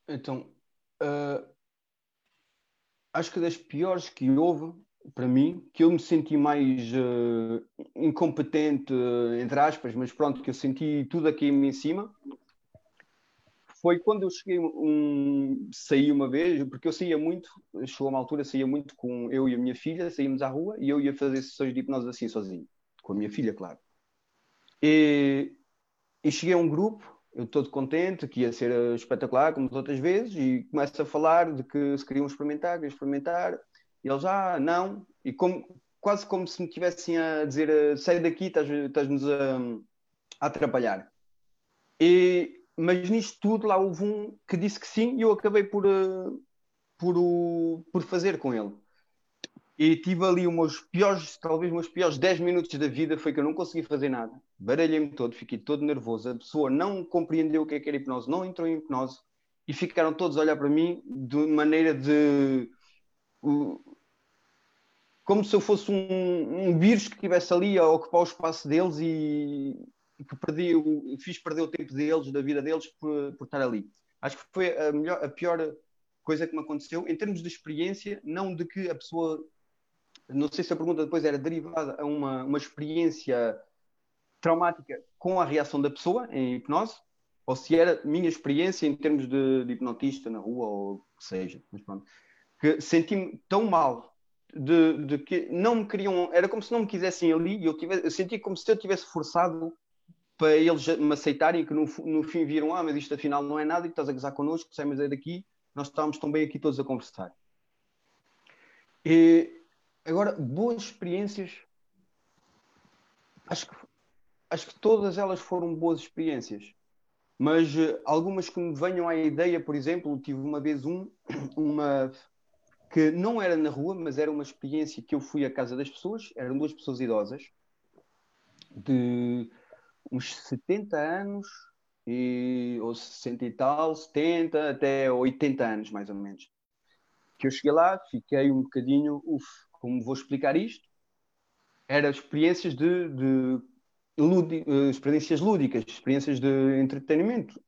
Então, uh, acho que das piores que houve, para mim, que eu me senti mais uh, incompetente, uh, entre aspas, mas pronto, que eu senti tudo aqui em cima, foi quando eu cheguei, um, saí uma vez, porque eu saía muito, chegou uma altura, saía muito com eu e a minha filha, saímos à rua e eu ia fazer sessões de hipnose assim, sozinho, com a minha filha, claro. E, e cheguei a um grupo eu todo contente, que ia ser eh, espetacular, como as outras vezes, e começo a falar de que se queriam experimentar, queriam experimentar, e eles, ah, não, e como, quase como se me tivessem a dizer, eh, sai daqui, estás-nos a, a atrapalhar. E, mas nisto tudo lá houve um que disse que sim, e eu acabei por, eh, por, por fazer com ele. E tive ali os piores, talvez meus piores 10 minutos da vida foi que eu não consegui fazer nada. Baralhei-me todo, fiquei todo nervoso. A pessoa não compreendeu o que é que era hipnose, não entrou em hipnose e ficaram todos a olhar para mim de maneira de. Como se eu fosse um, um vírus que estivesse ali a ocupar o espaço deles e, que perdi, fiz perder o tempo deles, da vida deles, por, por estar ali. Acho que foi a, melhor, a pior coisa que me aconteceu em termos de experiência, não de que a pessoa não sei se a pergunta depois era derivada a uma, uma experiência traumática com a reação da pessoa em hipnose, ou se era minha experiência em termos de, de hipnotista na rua, ou o que seja. Mas pronto. Que senti-me tão mal de, de, que não me queriam. Era como se não me quisessem ali e eu, tivesse, eu senti como se eu tivesse forçado para eles me aceitarem que no, no fim viram: ah, mas isto afinal não é nada e estás a gozar connosco, saímos é daqui, nós estávamos tão bem aqui todos a conversar. E agora, boas experiências. Acho que, acho que todas elas foram boas experiências. Mas uh, algumas que me venham à ideia, por exemplo, tive uma vez um, uma que não era na rua, mas era uma experiência que eu fui à casa das pessoas, eram duas pessoas idosas, de uns 70 anos, e, ou 60 e tal, 70 até 80 anos, mais ou menos. Que eu cheguei lá, fiquei um bocadinho, uff, como vou explicar isto? Era experiências de, de eh, experiências lúdicas, experiências de entretenimento.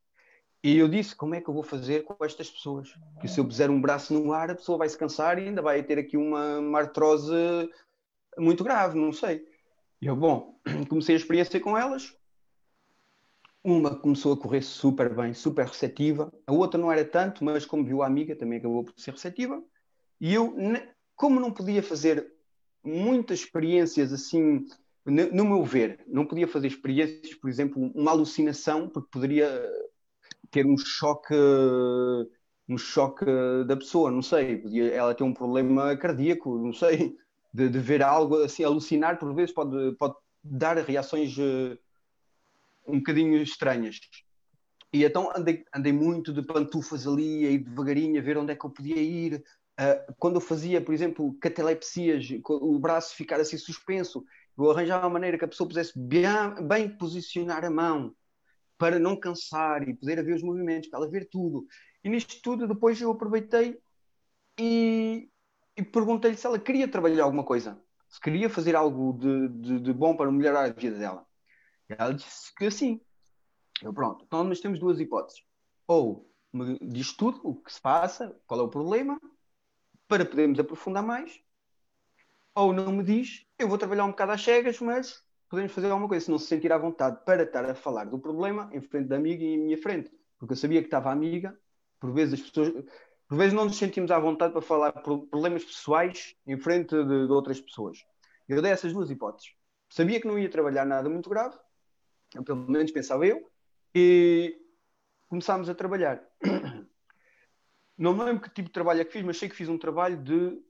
E eu disse, como é que eu vou fazer com estas pessoas? Que se eu puser um braço no ar, a pessoa vai se cansar e ainda vai ter aqui uma, uma artrose muito grave, não sei. E eu, bom, comecei a experiência com elas, uma começou a correr super bem, super receptiva. A outra não era tanto, mas como viu a amiga, também acabou por ser receptiva. E eu, como não podia fazer muitas experiências assim, no meu ver, não podia fazer experiências, por exemplo, uma alucinação, porque poderia ter um choque, um choque da pessoa, não sei, podia ela ter um problema cardíaco, não sei, de, de ver algo assim, alucinar por vezes pode, pode dar reações uh, um bocadinho estranhas. E então andei, andei muito de pantufas ali, aí devagarinho, a ver onde é que eu podia ir. Uh, quando eu fazia, por exemplo, catalepsias, o braço ficar assim suspenso, eu arranjava uma maneira que a pessoa pudesse bem, bem posicionar a mão para não cansar e poder ver os movimentos, para ela ver tudo. E nisto tudo, depois eu aproveitei e, e perguntei-lhe se ela queria trabalhar alguma coisa, se queria fazer algo de, de, de bom para melhorar a vida dela. E ela disse que sim. Eu, pronto, então nós temos duas hipóteses. Ou me diz tudo o que se passa, qual é o problema, para podermos aprofundar mais, ou não me diz, eu vou trabalhar um bocado às cegas, mas podemos fazer alguma coisa, se não se sentir à vontade para estar a falar do problema em frente da amiga e em minha frente. Porque eu sabia que estava amiga, por vezes as pessoas, por vezes não nos sentimos à vontade para falar problemas pessoais em frente de, de outras pessoas. Eu dei essas duas hipóteses. Sabia que não ia trabalhar nada muito grave, pelo menos pensava eu, e começámos a trabalhar. Não me lembro que tipo de trabalho é que fiz, mas sei que fiz um trabalho de,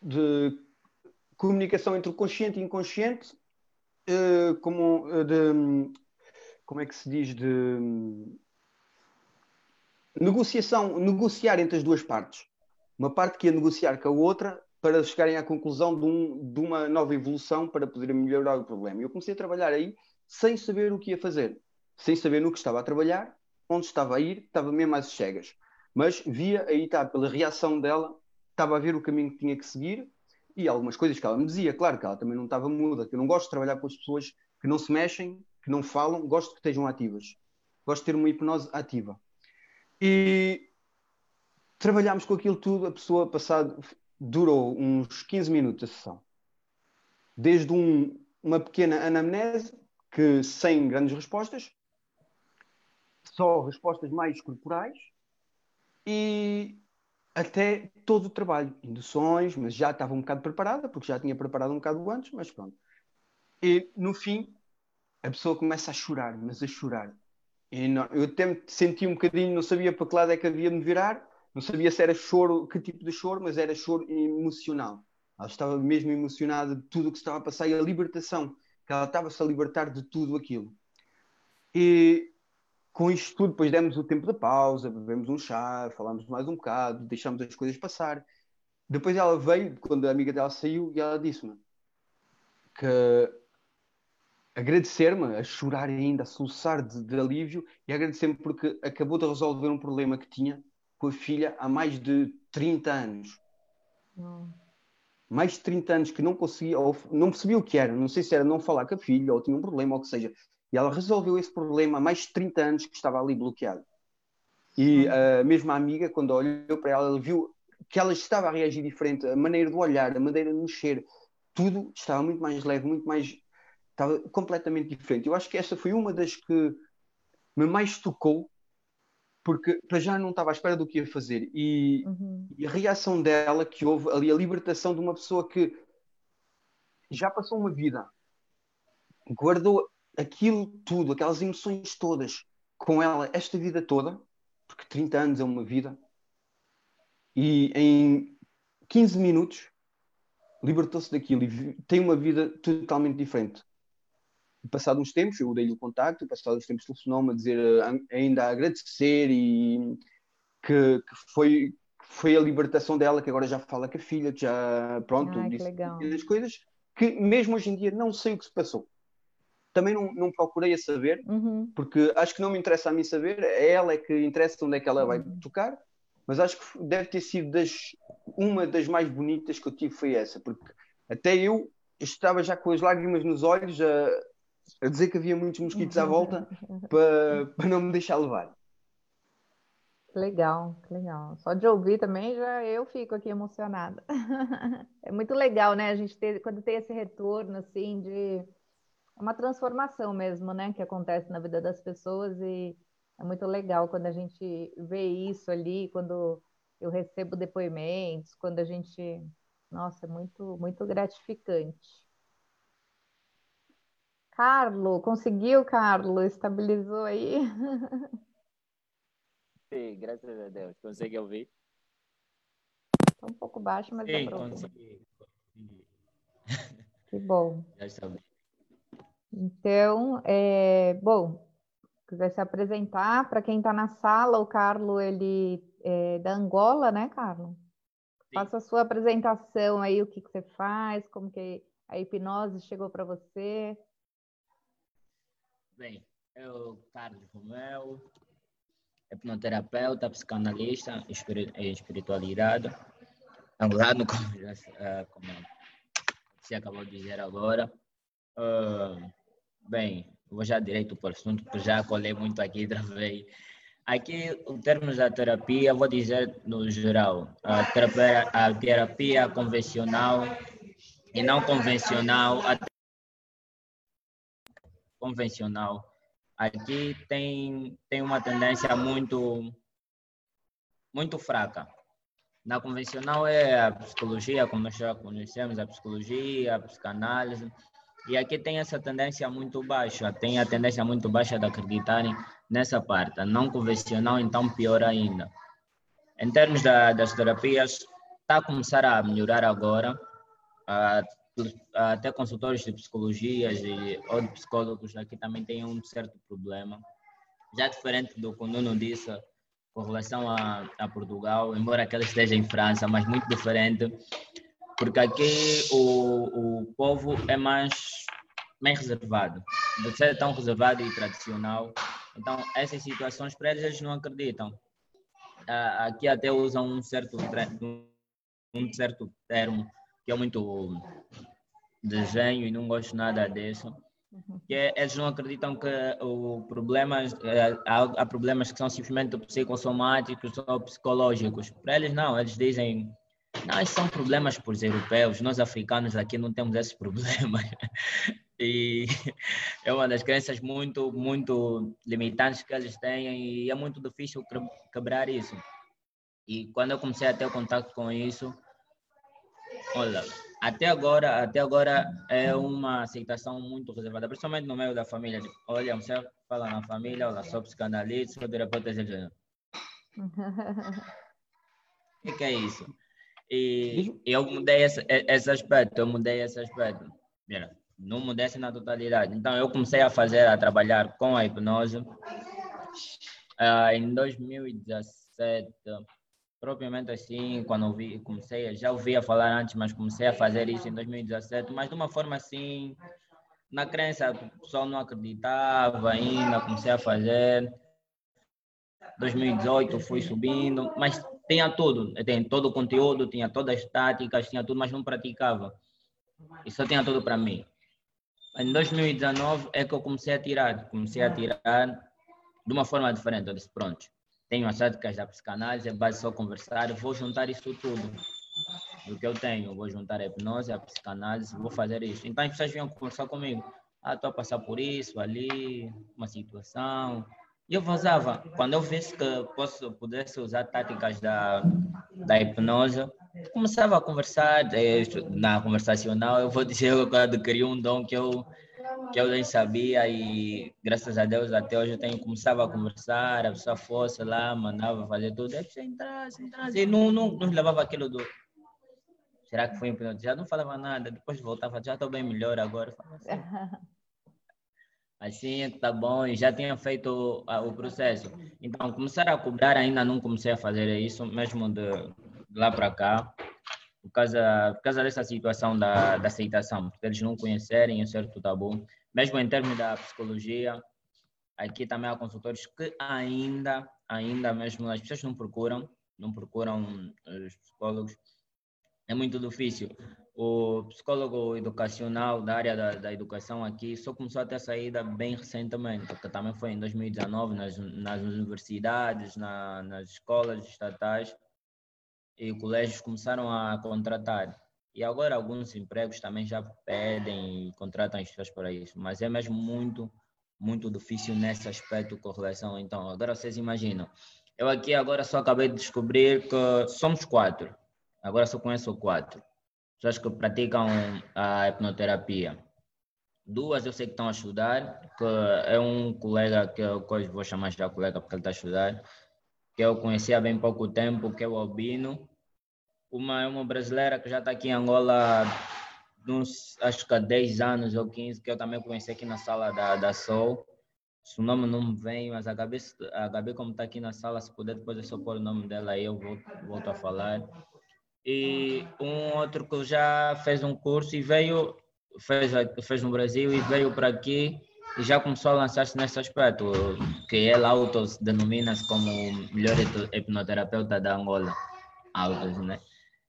de comunicação entre o consciente e inconsciente, uh, como, uh, de, como é que se diz, de um, negociação, negociar entre as duas partes. Uma parte que ia negociar com a outra para chegarem à conclusão de, um, de uma nova evolução para poder melhorar o problema. Eu comecei a trabalhar aí sem saber o que ia fazer, sem saber no que estava a trabalhar, onde estava a ir, estava mesmo às cegas. Mas via aí, tá, pela reação dela, estava a ver o caminho que tinha que seguir e algumas coisas que ela me dizia. Claro que ela também não estava muda, que eu não gosto de trabalhar com as pessoas que não se mexem, que não falam, gosto que estejam ativas. Gosto de ter uma hipnose ativa. E trabalhámos com aquilo tudo, a pessoa passado durou uns 15 minutos a sessão. Desde um, uma pequena anamnese que sem grandes respostas, só respostas mais corporais e até todo o trabalho, induções, mas já estava um bocado preparada, porque já tinha preparado um bocado antes, mas pronto. E no fim, a pessoa começa a chorar, mas a chorar. Não, eu até senti um bocadinho, não sabia para que lado é que havia de me virar, não sabia se era choro, que tipo de choro, mas era choro emocional. Ela estava mesmo emocionada de tudo o que estava a passar e a libertação que ela estava-se a libertar de tudo aquilo. E com isto tudo, depois demos o tempo da pausa, bebemos um chá, falámos mais um bocado, deixámos as coisas passar. Depois ela veio, quando a amiga dela saiu, e ela disse-me que agradecer-me, a chorar ainda, a soluçar de, de alívio, e agradecer-me porque acabou de resolver um problema que tinha com a filha há mais de 30 anos. Hum mais de 30 anos que não conseguia, ou não percebia o que era, não sei se era não falar com a filha, ou tinha um problema, ou o que seja. E ela resolveu esse problema há mais de 30 anos que estava ali bloqueado. E a mesma amiga, quando olhou para ela, viu que ela estava a reagir diferente, a maneira de olhar, a maneira de mexer, tudo estava muito mais leve, muito mais. estava completamente diferente. Eu acho que esta foi uma das que me mais tocou porque para já não estava à espera do que ia fazer. E, uhum. e, a reação dela, que houve ali a libertação de uma pessoa que já passou uma vida, guardou aquilo tudo, aquelas emoções todas com ela esta vida toda, porque 30 anos é uma vida, e em 15 minutos libertou-se daquilo e tem uma vida totalmente diferente. Passado uns tempos, eu dei-lhe o contacto, passado uns tempos telefonou-me a dizer ainda a agradecer e que, que, foi, foi a libertação dela, que agora já fala com a filha, que já, pronto, Ai, disse as coisas que mesmo hoje em dia não sei o que se passou. Também não, não procurei a saber, uhum. porque acho que não me interessa a mim saber, é ela é que interessa onde é que ela vai uhum. tocar, mas acho que deve ter sido das, uma das mais bonitas que eu tive foi essa, porque até eu estava já com as lágrimas nos olhos a, a dizer que havia muitos mosquitos à volta para, para não me deixar levar. Legal, que legal. Só de ouvir também já eu fico aqui emocionada. É muito legal, né? A gente ter, quando tem esse retorno assim de uma transformação mesmo, né, que acontece na vida das pessoas e é muito legal quando a gente vê isso ali, quando eu recebo depoimentos, quando a gente, nossa, é muito muito gratificante. Carlo, conseguiu, Carlo? Estabilizou aí? Sim, graças a Deus. Consegue ouvir? Está um pouco baixo, mas Sim, dá para ouvir. consegui. consegui. Que bom. Já está bem. Então, é, bom, quiser se apresentar, para quem está na sala, o Carlo, ele é da Angola, né, Carlo? Faça a sua apresentação aí, o que, que você faz, como que a hipnose chegou para você. Bem, eu, Carlos Romeu, hipnoterapeuta, psicanalista em espiritualidade, angolano, como, uh, como você acabou de dizer agora. Uh, bem, vou já direito para o assunto, porque já colei muito aqui, travei. Aqui, em termos da terapia, vou dizer no geral, a terapia, a terapia convencional e não convencional, a convencional aqui tem, tem uma tendência muito, muito fraca. Na convencional é a psicologia, como já conhecemos, a psicologia, a psicanálise, e aqui tem essa tendência muito baixa, tem a tendência muito baixa de acreditarem nessa parte. Não convencional, então, pior ainda. Em termos da, das terapias, está a começar a melhorar agora. Uh, até consultores de psicologia e ou de psicólogos aqui também têm um certo problema. Já diferente do que o Nuno disse com relação a, a Portugal, embora aquele esteja em França, mas muito diferente, porque aqui o, o povo é mais, mais reservado, de ser tão reservado e tradicional. Então, essas situações para eles, eles não acreditam. Aqui até usam um certo, um certo termo que é muito desenho e não gosto nada disso. Uhum. Que é, eles não acreditam que o problema, é, há, há, problemas que são simplesmente psicossomáticos ou psicológicos. Para eles, não, eles dizem, não, esses são problemas para os europeus, nós africanos aqui não temos esses problemas. e é uma das crenças muito, muito limitantes que eles têm e é muito difícil quebrar isso. E quando eu comecei a ter contato com isso, olha, até agora, até agora é uma aceitação muito reservada, principalmente no meio da família. Olha, você fala na família, olha, sou psicanalista, sou terapeuta de O que, é isso? E, eu mudei esse, esse aspecto, eu mudei esse aspecto. Mira, não mudei na totalidade. Então, eu comecei a fazer, a trabalhar com a hipnose uh, em 2017 propriamente assim, quando eu vi, comecei, já ouvia falar antes, mas comecei a fazer isso em 2017, mas de uma forma assim, na crença, o pessoal não acreditava ainda, comecei a fazer. 2018 fui subindo, mas tinha tudo, tem todo o conteúdo, tinha todas as táticas, tinha tudo, mas não praticava. E só tinha tudo para mim. Em 2019 é que eu comecei a tirar, comecei a tirar de uma forma diferente. Eu disse, pronto, tenho as táticas da psicanálise, é base só conversar, vou juntar isso tudo do que eu tenho, vou juntar a hipnose, a psicanálise, vou fazer isso. Então as pessoas vinham conversar comigo, ah, estou a passar por isso, ali, uma situação. Eu vazava. Quando eu visse que posso, pudesse usar táticas da, da hipnose, começava a conversar, eh, na conversacional, eu vou dizer que eu adquiri um dom que eu que eu nem sabia e graças a Deus até hoje eu tenho começava a conversar, a pessoa fosse lá, mandava fazer tudo, a pessoa entrasse, entrasse, e não, não, não levava aquilo do Será que foi hipnotizado? Não falava nada, depois voltava, já estou bem melhor agora. Assim. assim tá bom, e já tinha feito o processo. Então, começar a cobrar ainda não comecei a fazer isso, mesmo de, lá para cá, por causa, por causa dessa situação da, da aceitação, porque eles não conhecerem um certo tabu, mesmo em termos da psicologia, aqui também há consultores que ainda, ainda mesmo as pessoas não procuram, não procuram os psicólogos, é muito difícil. O psicólogo educacional da área da, da educação aqui só começou a ter saída bem recentemente, porque também foi em 2019 nas, nas universidades, na, nas escolas estatais, e colégios começaram a contratar. E agora alguns empregos também já pedem e contratam as pessoas para isso, mas é mesmo muito, muito difícil nesse aspecto com relação. Então, agora vocês imaginam, eu aqui agora só acabei de descobrir que somos quatro, agora só conheço quatro pessoas que praticam a hipnoterapia. Duas eu sei que estão a estudar, que é um colega que eu vou chamar já colega porque ele está a estudar, que eu conheci há bem pouco tempo, que é o Albino. Uma é uma brasileira que já está aqui em Angola uns, acho que há 10 anos ou 15, que eu também conheci aqui na sala da, da Soul. Se o nome não me vem, mas a Gabi, a Gabi como está aqui na sala, se puder depois é só pôr o nome dela aí, eu volto, volto a falar. E um outro que já fez um curso e veio, fez, fez no Brasil e veio para aqui e já começou a lançar-se nesse aspecto, que ele auto-denomina-se como o melhor hipnoterapeuta da Angola. Autos, né?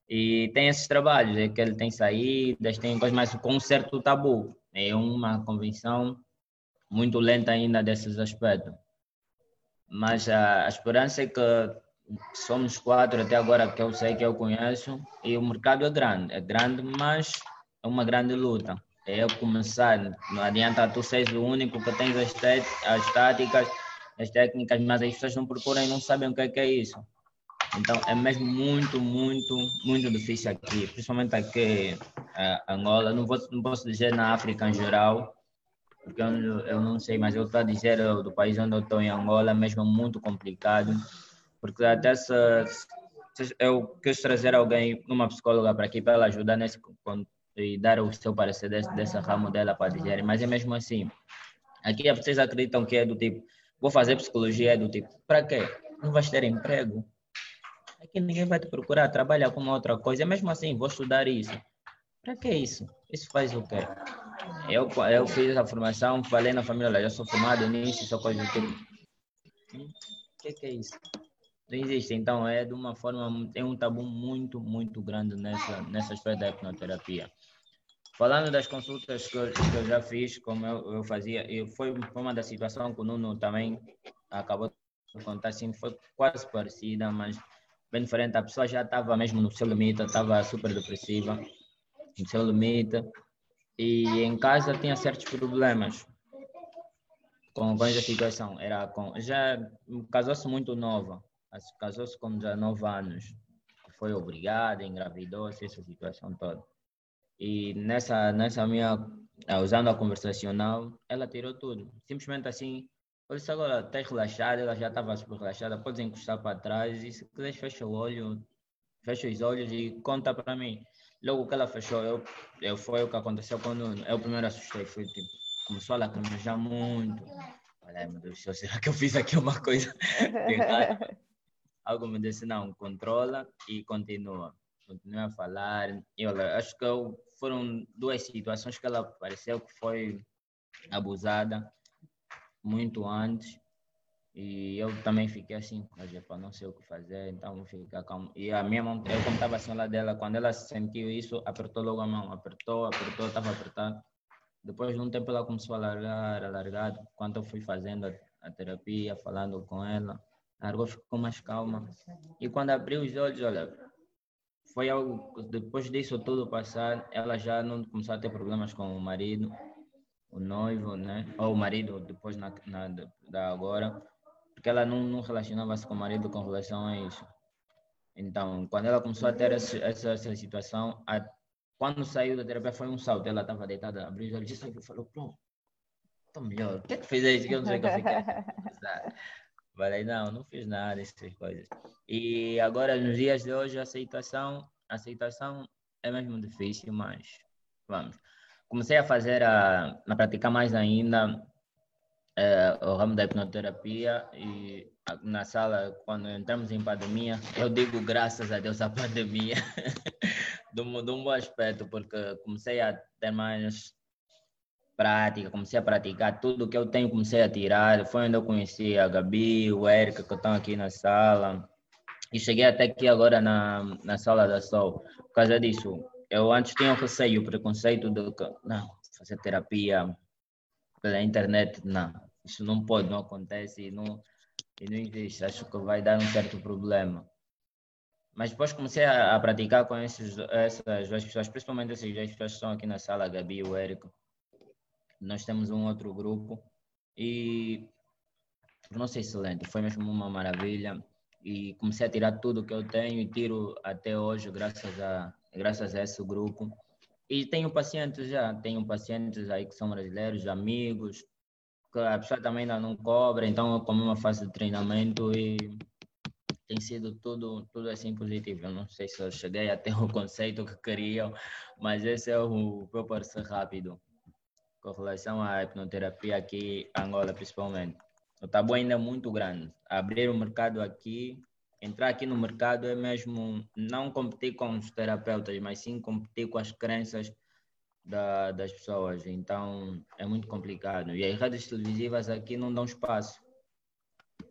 E tem esses trabalhos, é que ele tem saídas, tem coisas, mas com um certo tabu. É uma convenção muito lenta ainda desses aspectos. Mas a, a esperança é que somos quatro até agora que eu sei que eu conheço, e o mercado é grande, é grande, mas é uma grande luta é eu começar. Não adianta tu seres o único que tens as, as táticas, as técnicas, mas as pessoas não procuram e não sabem o que é, que é isso. Então é mesmo muito, muito, muito difícil aqui, principalmente aqui em Angola. Não, vou, não posso dizer na África em geral, porque eu, eu não sei, mas eu estou a dizer do país onde eu estou em Angola, mesmo muito complicado, porque até se, se eu quis trazer alguém, uma psicóloga para aqui para ela ajudar nesse e dar o seu parecer desse, dessa ramo dela para dizer, mas é mesmo assim. Aqui vocês acreditam que é do tipo, vou fazer psicologia, é do tipo, para quê? Não vais ter emprego? Aqui ninguém vai te procurar trabalhar com outra coisa, é mesmo assim, vou estudar isso. Para que isso? Isso faz o quê? Eu, eu fiz a formação, falei na família, eu sou formado nisso, sou coisa do tipo. O hum, que, que é isso? Não existe. Então, é de uma forma, tem um tabu muito, muito grande nessa, nessa aspecto da hipnoterapia. Falando das consultas que eu, que eu já fiz, como eu, eu fazia, e foi, uma da situação que o Nuno também acabou de contar, assim, foi quase parecida, mas bem diferente. A pessoa já estava mesmo no seu limite, estava super depressiva, no seu limite, e em casa tinha certos problemas com, com essa situação. Era com, já casou-se muito nova, casou-se com 19 anos, foi obrigada, engravidou-se, essa situação toda. E nessa, nessa minha, ah, usando a conversacional, ela tirou tudo. Simplesmente assim, eu disse agora, está relaxada, ela já estava super relaxada, podes encostar para trás e se quiseres fecha o olho, fecha os olhos e conta para mim. Logo que ela fechou, eu, eu foi o que aconteceu quando eu primeiro assustei, foi tipo, começou a lacrimejar muito. Falei, meu Deus do céu, será que eu fiz aqui uma coisa Algo me disse, não, controla e continua. Continua a falar. E olha, acho que eu foram duas situações que ela pareceu que foi abusada muito antes e eu também fiquei assim, para não sei o que fazer, então vou ficar calmo. E a minha mão, eu como estava assim lá dela, quando ela sentiu isso, apertou logo a mão, apertou, apertou, estava apertado. Depois de um tempo ela começou a largar, a largar, quando eu fui fazendo a, a terapia, falando com ela, largou, ficou mais calma. E quando abriu os olhos, olha, foi algo, depois disso tudo passar, ela já não começou a ter problemas com o marido, o noivo, né? Ou o marido depois na, na da agora, porque ela não, não relacionava-se com o marido com relação a isso. Então, quando ela começou a ter essa, essa, essa situação, a, quando saiu da terapia foi um salto. Ela estava deitada, abriu os olhos e falou, pronto, estou melhor. O que é? Que eu não sei o que eu fiquei. Falei, não, não fiz nada, essas coisas. E agora, nos dias de hoje, a aceitação, a aceitação é mesmo difícil, mas vamos. Comecei a fazer, a, a praticar mais ainda é, o ramo da hipnoterapia e na sala, quando entramos em pandemia, eu digo graças a Deus a pandemia, de, um, de um bom aspecto, porque comecei a ter mais prática, comecei a praticar tudo que eu tenho, comecei a tirar. Foi onde eu conheci a Gabi, o Érica, que estão aqui na sala. E cheguei até aqui agora na, na sala da Sol. Por causa disso, eu antes tinha o receio, o preconceito de que, não, fazer terapia pela internet, não. Isso não pode, não acontece e não, e não existe. Acho que vai dar um certo problema. Mas depois comecei a, a praticar com esses, essas duas pessoas, principalmente essas duas pessoas que estão aqui na sala, a Gabi e o Érico. Nós temos um outro grupo. E tornou-se excelente. Foi mesmo uma maravilha. E comecei a tirar tudo que eu tenho e tiro até hoje graças a graças a esse grupo. E tenho pacientes já tenho pacientes aí que são brasileiros amigos que a pessoa também ainda não cobra então eu como uma fase de treinamento e tem sido tudo tudo assim positivo. Eu não sei se eu cheguei até o conceito que queriam mas esse é o meu parecer rápido com relação à hipnoterapia aqui em Angola principalmente o tabu ainda é muito grande. Abrir o mercado aqui, entrar aqui no mercado é mesmo não competir com os terapeutas, mas sim competir com as crenças da, das pessoas. Então é muito complicado. E as redes televisivas aqui não dão espaço.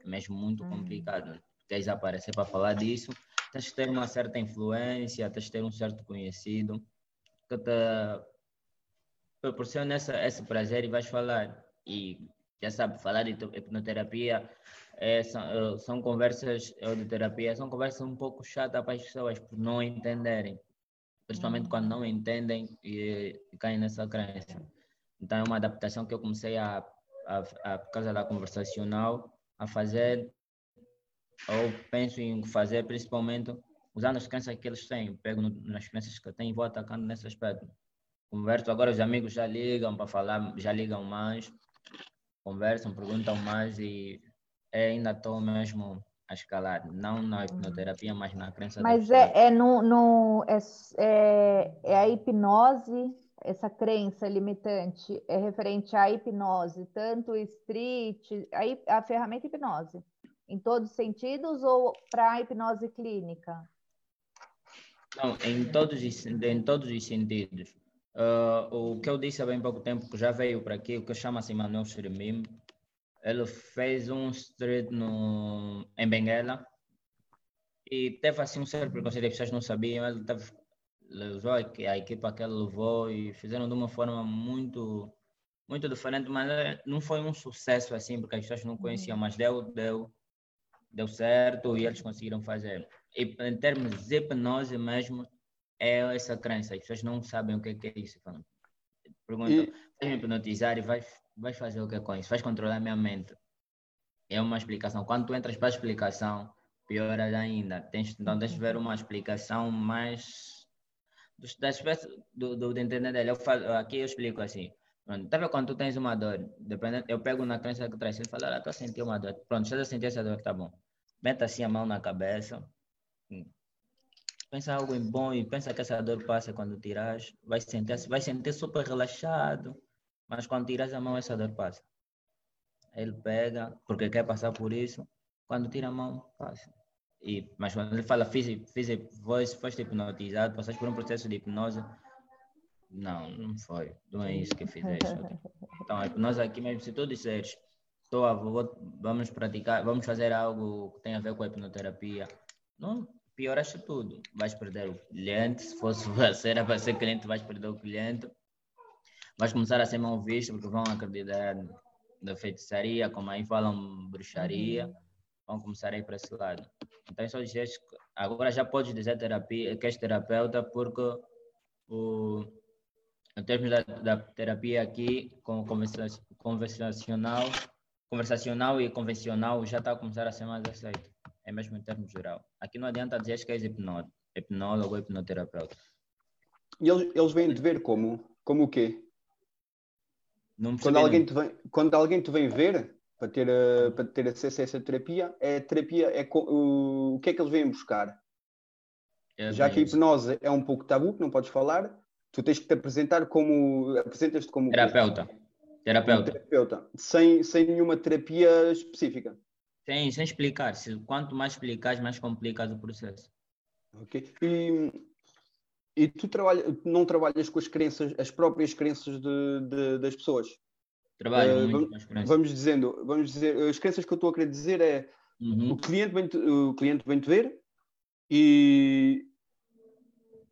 É mesmo muito hum. complicado. Queres aparecer para falar disso, tens que ter uma certa influência, tens que ter um certo conhecido que te proporciona essa, esse prazer e vais falar. E já sabe, falar de hipnoterapia é, são, são, conversas ou de terapia, são conversas um pouco chatas para as pessoas por não entenderem, principalmente uhum. quando não entendem e, e, caem nessa crença. Então é uma adaptação que eu comecei a, a, a por causa da conversacional, a fazer, ou penso em fazer principalmente usando as crenças que eles têm, pego no, nas crenças que eu tenho e vou atacando nesse aspecto. Converso, agora os amigos já ligam para falar, já ligam mais, conversam, perguntam mais e é, ainda estou mesmo a escalar, não na hipnoterapia, mas na crença Mas é, é, no, no, é, é, é a hipnose, essa crença limitante é referente à hipnose, tanto street, a, a ferramenta hipnose, em todos os sentidos ou para a hipnose clínica? Não, em todos, em todos os sentidos. Uh, o que eu disse há bem pouco tempo, que já veio para aqui, o que chama-se Manuel Xeremim, ele fez um street no, em Benguela e teve assim um certo preconceito, as pessoas não sabiam, ele teve, usou a equipa que ele levou e fizeram de uma forma muito muito diferente, mas eh, não foi um sucesso assim, porque as pessoas não conheciam, mas deu, deu, deu certo e eles conseguiram fazer. E em termos de hipnose mesmo, é essa crença. As pessoas não sabem o que é, que é isso. Perguntam, e... vais me hipnotizar e vais, vais fazer o que é com isso? Vais controlar a minha mente. É uma explicação. Quando tu entras para a explicação, pior ainda. Tens, então, tens de ver uma explicação mais das do, do, do entender dele. Eu falo, aqui eu explico assim. Pronto, tá vendo quando tu tens uma dor, dependendo, eu pego na crença que traz, ele fala, ah, estou a sentir uma dor. Pronto, estás a sentir essa dor, tá bom. Meta assim a mão na cabeça, pensa algo em bom e pensa que essa dor passa quando tiras, vai sentir, vai sentir super relaxado, mas quando tiras a mão essa dor passa. Ele pega, porque quer passar por isso, quando tira a mão, passa. E, mas quando ele fala, fiz, fiz voz, foste hipnotizado, passaste por um processo de hipnose, não, não foi, não é isso que fizeste. Então, a hipnose aqui mesmo, se tu disseres, estou a, vou, vamos praticar, vamos fazer algo que tenha a ver com a hipnoterapia, não, pioraste tudo. Vais perder o cliente, se fosse você era para ser cliente, vais perder o cliente. Vais começar a ser mal visto porque vão acreditar na feitiçaria, como aí falam bruxaria, uhum. vão começar a ir para esse lado. Então, só dizer agora já podes dizer terapia, que és terapeuta, porque o, em termos da, da terapia aqui, com conversacional, conversacional e convencional, já está a começar a ser mais aceito é mesmo em termos geral. Aqui não adianta dizer que és hipnólogo, hipnólogo ou hipnoterapeuta. E eles, eles vêm te ver como? Como o quê? quando, alguém te vem, quando alguém te vem ver para ter, uh, para ter acesso a essa terapia, é terapia, é o, o que é que eles vêm buscar? Eu Já que a hipnose é um pouco tabu, que não podes falar, tu tens que te apresentar como. Apresentas-te como Terapeuta. um Terapeuta. terapeuta, sem, sem nenhuma terapia específica. Sem, sem explicar. Se, quanto mais explicares, mais complicas o processo. Ok? E, e tu trabalha, não trabalhas com as crenças, as próprias crenças de, de- das pessoas. Trabalho Eh, muito vamos-. Vamos dizendo, vamos dizer, as crenças que eu estou a querer dizer é Uhum. o cliente vem o cliente vem te ver e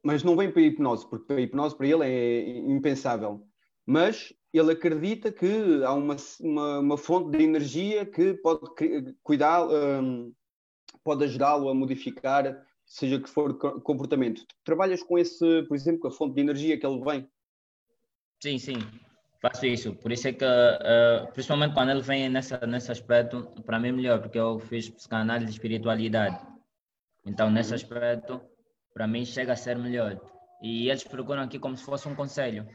mas não vem para a hipnose, porque a hipnose para ele é impensável. Mas ele acredita que há uma, uma, uma fonte de energia que pode cuidar, hum, pode ajudá-lo a modificar, seja que for co- comportamento. Trabalhas com esse, por exemplo, com a fonte de energia que ele vem. Sim, sim, faço isso. Por isso é que, eh, principalmente quando ele vem nessa, nesse aspecto, para mim é melhor, porque eu fiz psicanálise e espiritualidade. Então, nesse aspecto, para mim chega a ser melhor. E eles procuram aqui como se fosse um conselho.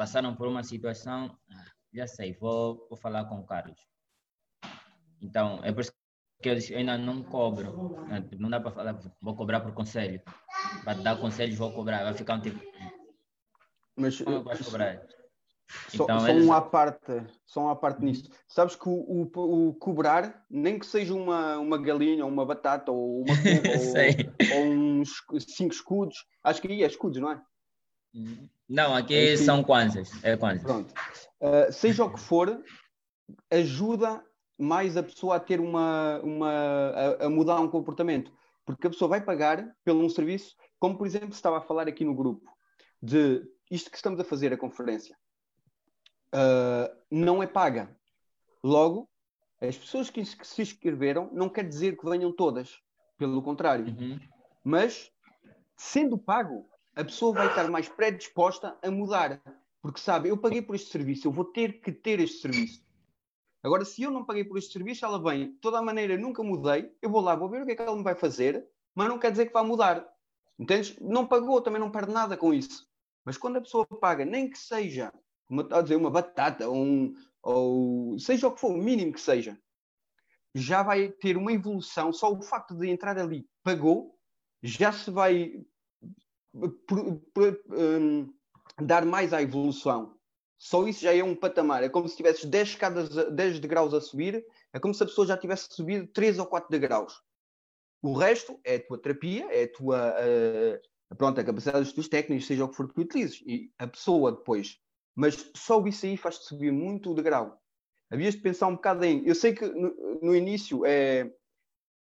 Passaram por uma situação, ah, já sei, vou, vou falar com o Carlos. Então, é por isso que eu ainda não cobro. né? Não dá para falar, vou cobrar por conselho. Para dar conselhos, vou cobrar. Vai ficar um tipo, Mas como eu vais cobrar? Só, Então, só eles- um à parte, só um à parte nisso. Sabes que o, o, o cobrar, nem que seja uma, uma galinha, ou uma batata, ou uma cuba, ou, ou uns cinco escudos, acho que aí é escudos, não é? Não, aqui É que- são kwanzas. É kwanzas. Pronto. Uh, seja o que for, ajuda mais a pessoa a ter uma, uma a, a mudar um comportamento. Porque a pessoa vai pagar pelo um serviço, como por exemplo, se estava a falar aqui no grupo, de isto que estamos a fazer, a conferência, uh, não é paga. Logo, as pessoas que, que se inscreveram não quer dizer que venham todas. Pelo contrário. Uhum. Mas, sendo pago, a pessoa vai estar mais predisposta a mudar. Porque sabe, eu paguei por este serviço, eu vou ter que ter este serviço. Agora, se eu não paguei por este serviço, ela vem, de toda a maneira, nunca mudei, eu vou lá, vou ver o que é que ela me vai fazer, mas não quer dizer que vai mudar. Entendes? Não pagou, também não perde nada com isso. Mas quando a pessoa paga, nem que seja, estava a dizer, uma batata, um, ou seja o que for, o mínimo que seja, já vai ter uma evolução, só o facto de entrar ali, pagou, já se vai por- por- hum, dar mais à evolução. Só isso já é um patamar. É como se tivesses 10, escadas, a- 10 degraus a subir, é como se a pessoa já tivesse subido 3 ou 4 degraus. O resto é a tua terapia, é a tua ah, pronto, a capacidade dos teus técnicos, seja o que for que utilizes. E a pessoa depois. Mas só isso aí faz-te subir muito o degrau. Havias de pensar um bocado em. Eu sei que no, no início é,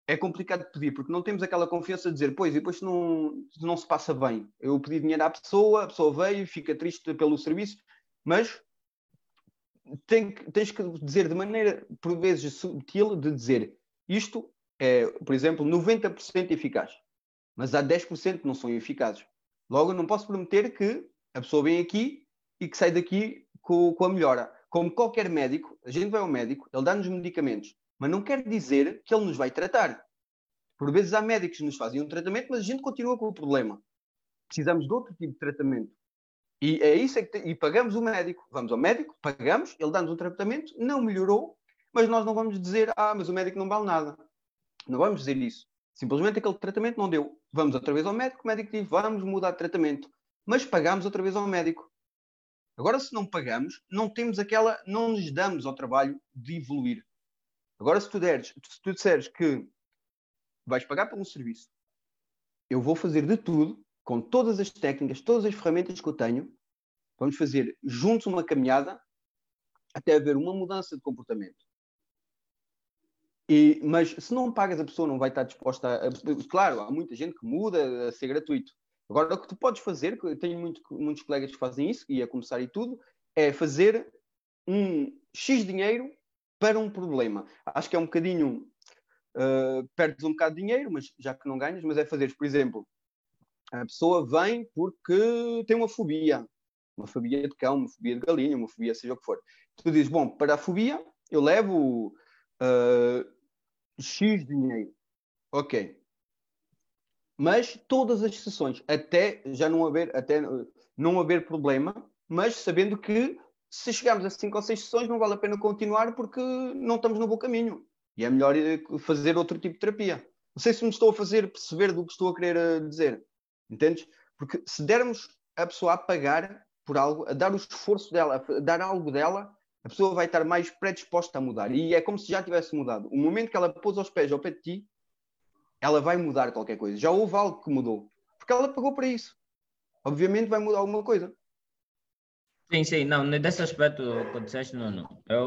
é complicado de pedir, porque não temos aquela confiança de dizer, pois, e depois não, não se passa bem. Eu pedi dinheiro à pessoa, a pessoa veio, fica triste pelo serviço, mas tem tens que dizer de maneira, por vezes, sutil, de dizer isto é, por exemplo, 90% eficaz, mas há 10% que não são eficazes. Logo, não posso prometer que a pessoa vem aqui e que sai daqui com, com a melhora. Como qualquer médico, a gente vai ao médico, ele dá-nos medicamentos, mas não quer dizer que ele nos vai tratar. Por vezes há médicos que nos fazem um tratamento, mas a gente continua com o problema. Precisamos de outro tipo de tratamento. E é isso é que te- e pagamos o médico. Vamos ao médico, pagamos, ele dá-nos um tratamento, não melhorou, mas nós não vamos dizer, ah, mas o médico não vale nada. Não vamos dizer isso. Simplesmente aquele tratamento não deu. Vamos outra vez ao médico, o médico diz, vamos mudar de tratamento. Mas pagamos outra vez ao médico. Agora, se não pagamos, não temos aquela, não nos damos ao trabalho de evoluir. Agora, se tu deres, se tu disseres que vais pagar por um serviço, eu vou fazer de tudo, com todas as técnicas, todas as ferramentas que eu tenho, vamos fazer juntos uma caminhada até haver uma mudança de comportamento. E, mas se não pagas, a pessoa não vai estar disposta a, Claro, há muita gente que muda a ser gratuito. Agora, o que tu podes fazer, tenho muito- muitos colegas que fazem isso, e a começar e tudo, é fazer um X dinheiro para um problema. Acho que é um bocadinho. uh, perdes um bocado de dinheiro, mas já que não ganhas, mas é fazer, por exemplo, a pessoa vem porque tem uma fobia. Uma fobia de cão, uma fobia de galinha, uma fobia seja o que for. Tu dizes, bom, para a fobia eu levo uh, X dinheiro. Ok. Mas todas as sessões, até já não haver, até não haver problema, mas sabendo que se chegarmos a 5 ou 6 sessões não vale a pena continuar porque não estamos no bom caminho. E é melhor eh, fazer outro tipo de terapia. Não sei se me estou a fazer perceber do que estou a querer eh, dizer. Entendes? Porque se dermos a pessoa a pagar por algo, a dar o esforço dela, a dar algo dela, a pessoa vai estar mais predisposta a mudar. E é como se já tivesse mudado. O momento que ela pôs os pés ao pé de ti, ela vai mudar qualquer coisa. Já houve algo que mudou. Porque ela pagou para isso. Obviamente vai mudar alguma coisa. Sim, sim, não, nesse aspecto que disseste, não. Eu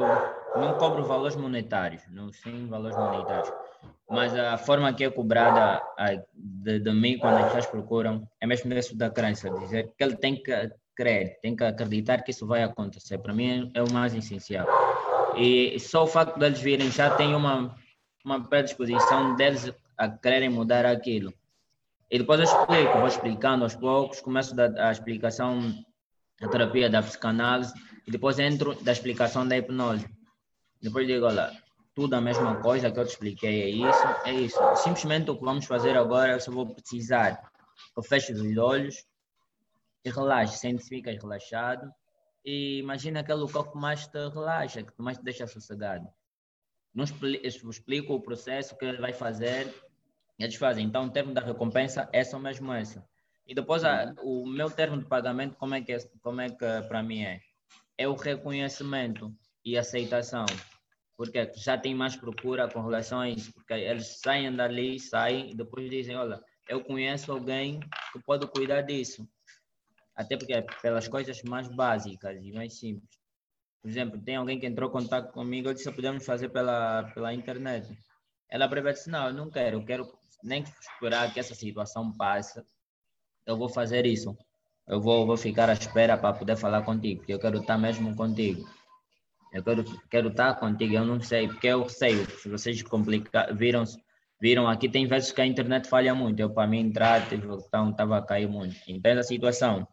não cobro valores monetários, não sim valores monetários. Mas a forma que é cobrada de, de mim quando as pessoas procuram é mesmo isso da crença, dizer que ele tem que crer, tem que acreditar que isso vai acontecer. Para mim é o mais essencial. E só o facto deles virem já tem uma, uma predisposição deles a quererem mudar aquilo. E depois eu explico, vou explicando aos poucos, começo da a explicação da terapia da psicanálise e depois entro da explicação da hipnose. Depois digo, olha, tudo a mesma coisa que eu te expliquei, é isso, é isso. Simplesmente o que vamos fazer agora, eu só vou precisar que feche os olhos e relaxe, sente-se, fica relaxado e imagina aquele local que mais te relaxa, que mais te deixa sossegado. Não explico o processo que ele vai fazer e eles fazem. Então, o termo da recompensa é só mesmo essa. E depois, a, o meu termo de pagamento, como é que, é, como é que para mim é? É o reconhecimento e aceitação. Porque já tem mais procura com isso. Porque eles saem dali, saem e depois dizem: Olha, eu conheço alguém que pode cuidar disso. Até porque é pelas coisas mais básicas e mais simples. Por exemplo, tem alguém que entrou em contato comigo, eu disse: Podemos fazer pela, pela internet. Ela disse: Não, eu não quero, eu quero nem esperar que essa situação passe eu vou fazer isso. Eu vou, vou ficar à espera para poder falar contigo, porque eu quero estar mesmo contigo. Eu quero, quero estar contigo, eu não sei, porque eu sei, se vocês complicar, viram, viram aqui, tem vezes que a internet falha muito, eu para mim entrar, então estava a cair muito. Entende a situação?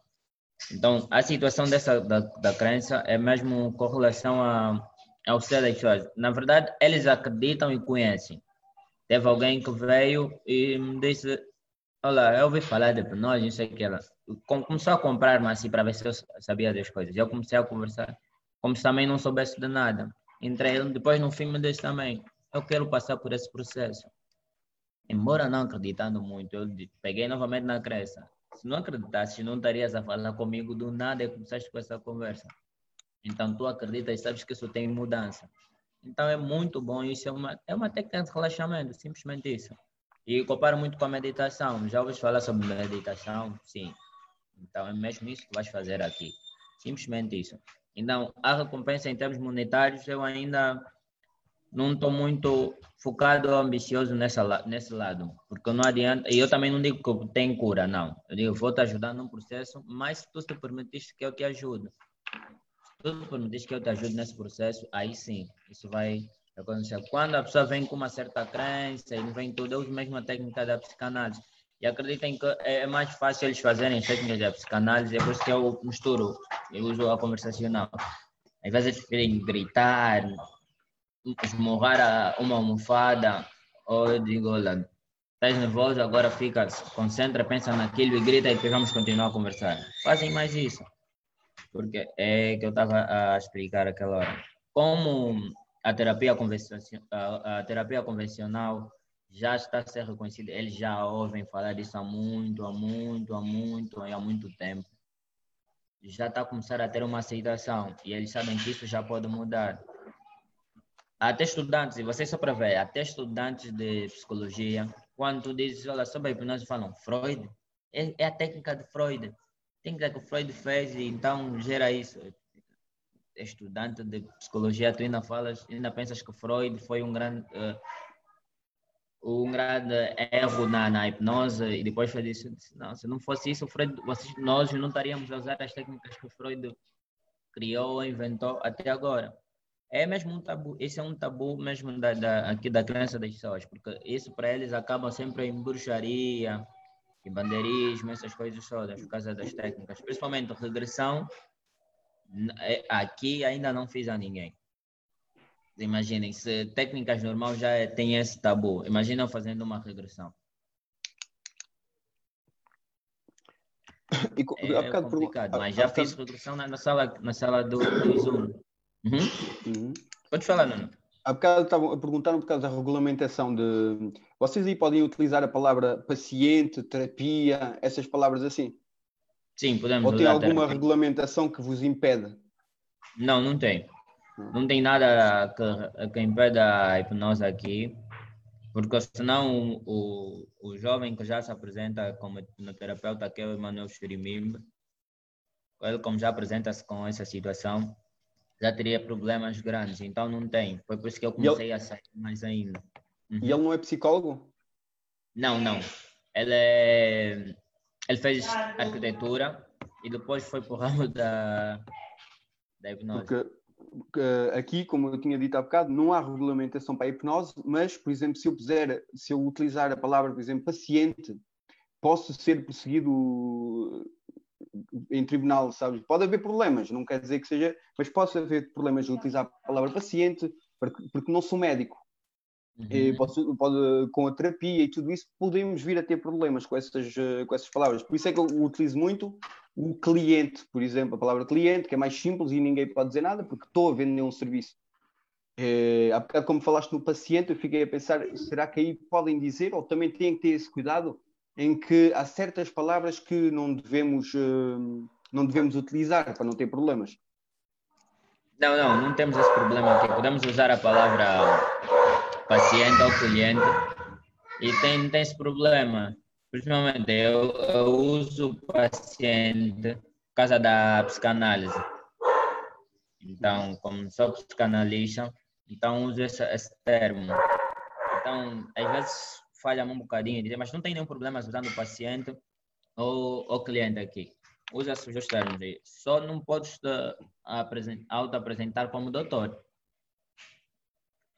Então, a situação dessa, da, da crença é mesmo com relação a, ao ser das pessoas. Na verdade, eles acreditam e conhecem. Teve alguém que veio e me disse, Olá, eu ouvi falar de hipnose, não sei o que ela. Começou a comprar mas assim para ver se eu sabia das coisas. Eu comecei a conversar, como se também não soubesse de nada. Entrei, depois no fim me disse também, eu quero passar por esse processo. Embora não acreditando muito, eu peguei novamente na crença. Se não acreditasse, não estarias a falar comigo do nada e começaste com essa conversa. Então tu acreditas e sabes que isso tem mudança. Então é muito bom, isso é uma, é uma técnica de relaxamento, simplesmente isso. E comparo muito com a meditação. Já ouves falar sobre meditação? Sim. Então é mesmo isso que vais fazer aqui. Simplesmente isso. Então, a recompensa em termos monetários, eu ainda não estou muito focado ou ambicioso nessa, nesse lado. Porque não adianta. E eu também não digo que tem cura, não. Eu digo, vou te ajudar num processo, mas se tu te permitiste que eu te ajude. Se tu te permitiste que eu te ajude nesse processo, aí sim, isso vai quando a pessoa vem com uma certa crença e vem tudo, eu uso mesmo a técnica da psicanálise. E acreditem que é mais fácil eles fazerem técnicas da psicanálise, é por isso que eu misturo, eu uso a conversacional. Às vezes eles querem gritar, esmurrar uma almofada, ou eu digo, olha, estás nervoso, agora fica, concentra, pensa naquilo e grita e depois vamos continuar a conversar. Fazem mais isso, porque é que eu estava a explicar aquela hora. Como a terapia, a, a terapia convencional já está a ser reconhecida, eles já ouvem falar disso há muito, há muito, há muito, há muito tempo. Já está a começar a ter uma aceitação e eles sabem que isso já pode mudar. Até estudantes, e vocês só para ver, até estudantes de psicologia, quando tu dizes, olha, sobre a hipnose, falam Freud, é, é a técnica de Freud. Técnica que Freud fez e então gera isso estudante de psicologia, tu ainda falas, ainda pensas que Freud foi um grande, uh, um grande erro na, na hipnose e depois foi isso. Não, se não fosse isso, Freud, nós não estaríamos a usar as técnicas que Freud criou, inventou até agora. É mesmo um tabu, esse é um tabu mesmo da, da, aqui da crença das pessoas, porque isso para eles acaba sempre em bruxaria, e bandeirismo, essas coisas todas, por causa das técnicas, principalmente regressão aqui ainda não fiz a ninguém. Imaginem, se técnicas normais já é, tem esse tabu, imagina fazendo uma regressão. E, é complicado, por... mas já fiz regressão na, na, sala, na sala do, do Zoom. Uhum. Uhum. Pode falar, Nuno. há bocado estavam a perguntar por causa da regulamentação de. Vocês aí podem utilizar a palavra paciente, terapia, essas palavras assim? Sim, podemos Ou tem alguma terapia. regulamentação que vos impede? Não, não tem. Não tem nada que, que impeda a hipnose aqui, porque senão o, o, o jovem que já se apresenta como hipnoterapeuta, que é o Emanuel Churimimbe, ele como já apresenta-se com essa situação, já teria problemas grandes, então não tem. Foi por isso que eu E ele- comecei a sair mais ainda. Uhum. E ele não é psicólogo? Não, não. Ele, é... ele fez arquitetura e depois foi para o ramo da, da hipnose. Porque porque, aqui, como eu tinha dito há bocado, não há regulamentação para a hipnose, mas, por exemplo, se eu puser, se eu utilizar a palavra, por exemplo, paciente, posso ser perseguido em tribunal, sabes? Pode haver problemas, não quer dizer que seja, mas posso haver problemas de utilizar a palavra paciente, porque, porque não sou médico. Uhum. posso- pode- com a terapia e tudo isso, podemos vir a ter problemas com essas, eh, com essas palavras. Por isso é que eu utilizo muito o cliente, por exemplo, a palavra cliente, que é mais simples e ninguém pode dizer nada, porque estou a vender um serviço. Eh, há bocado, como falaste no paciente, eu fiquei a pensar, será que aí podem dizer, ou também têm que ter esse cuidado, em que há certas palavras que não devemos, eh, não devemos utilizar para não ter problemas. Não, não, não temos esse problema aqui. Podemos usar a palavra paciente ou cliente e tem, tem esse problema. Principalmente eu, eu uso paciente por causa da psicanálise. Então, como sou psicanalista, então uso esse, esse termo. Então, às vezes falha-me um bocadinho, mas não tem nenhum problema usando paciente ou, ou cliente aqui. Usa-se os termos aí. Só não podes apresen- auto-apresentar como doutor.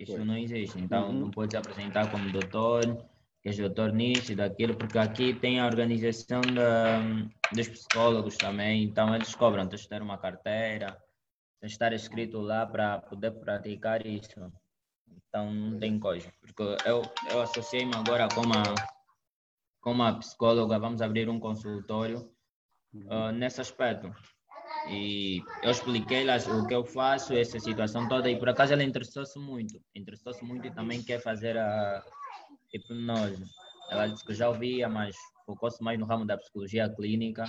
Isso Pois. não existe. Então, Uhum. não podes apresentar como doutor, que és doutor nisso e daquilo, porque aqui tem a organização da, dos psicólogos também. Então, eles cobram, tens de ter uma carteira, tens de estar escrito lá para poder praticar isso. Então, não tem coisa. Porque eu, eu associei-me agora com uma, com uma psicóloga, vamos abrir um consultório ah, nesse aspecto. E eu expliquei-lhe o que eu faço, essa situação toda, e por acaso ela interessou-se muito. Interessou-se muito e também quer fazer a hipnose. Ela disse que já ouvia, mas focou-se mais no ramo da psicologia clínica,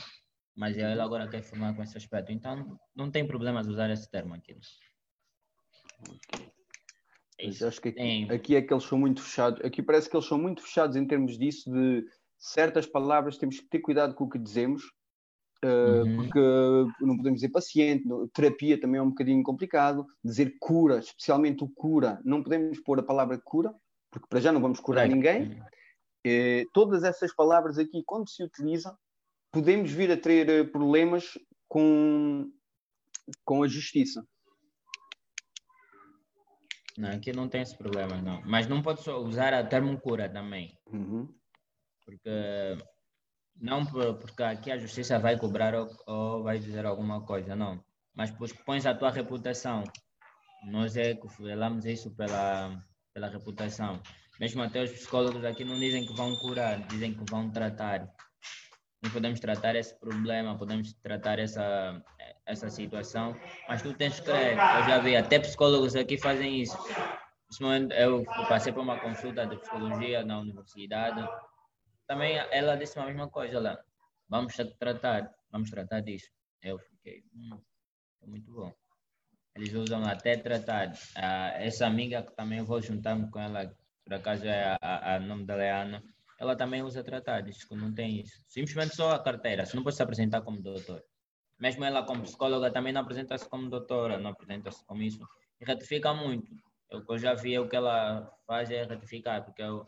mas ela agora quer formar com esse aspecto. Então, não tem problemas usar esse termo aqui. Mas acho que aqui, aqui é que eles são muito fechados. Aqui parece que eles são muito fechados em termos disso, de certas palavras temos que ter cuidado com o que dizemos, uh, Uhum. porque não podemos dizer paciente, terapia também é um bocadinho complicado, dizer cura, especialmente o cura, não podemos pôr a palavra cura, porque para já não vamos curar Correto. ninguém. Eh, todas essas palavras aqui, quando se utilizam, podemos vir a ter eh, problemas com, com a justiça. Não, aqui não tem esse problema, não. Mas não pode só usar a termo cura também. Uhum. porque não por- porque aqui a justiça vai cobrar ou, ou vai dizer alguma coisa, não. Mas pois pões a tua reputação. Nós é que falamos isso pela, pela reputação. Mesmo até os psicólogos aqui não dizem que vão curar, dizem que vão tratar. Não podemos tratar esse problema, podemos tratar essa, essa situação, mas tu tens que crer. Eu já vi, até psicólogos aqui fazem isso. Momento, eu passei por uma consulta de psicologia na universidade também ela disse a mesma coisa lá. Vamos tra- tratar, vamos tratar disso. Eu fiquei, hum, é muito bom. Eles usam até tratar. Ah, essa amiga que também vou juntar-me com ela, por acaso é a, a, nome dela é Ana, ela também usa tratar, diz que não tem isso. Simplesmente só a carteira, você não pode se apresentar como doutor. Mesmo ela como psicóloga também não apresenta-se como doutora, não apresenta-se como isso. E ratifica muito. O que eu já vi, é o que ela faz é ratificar, porque eu,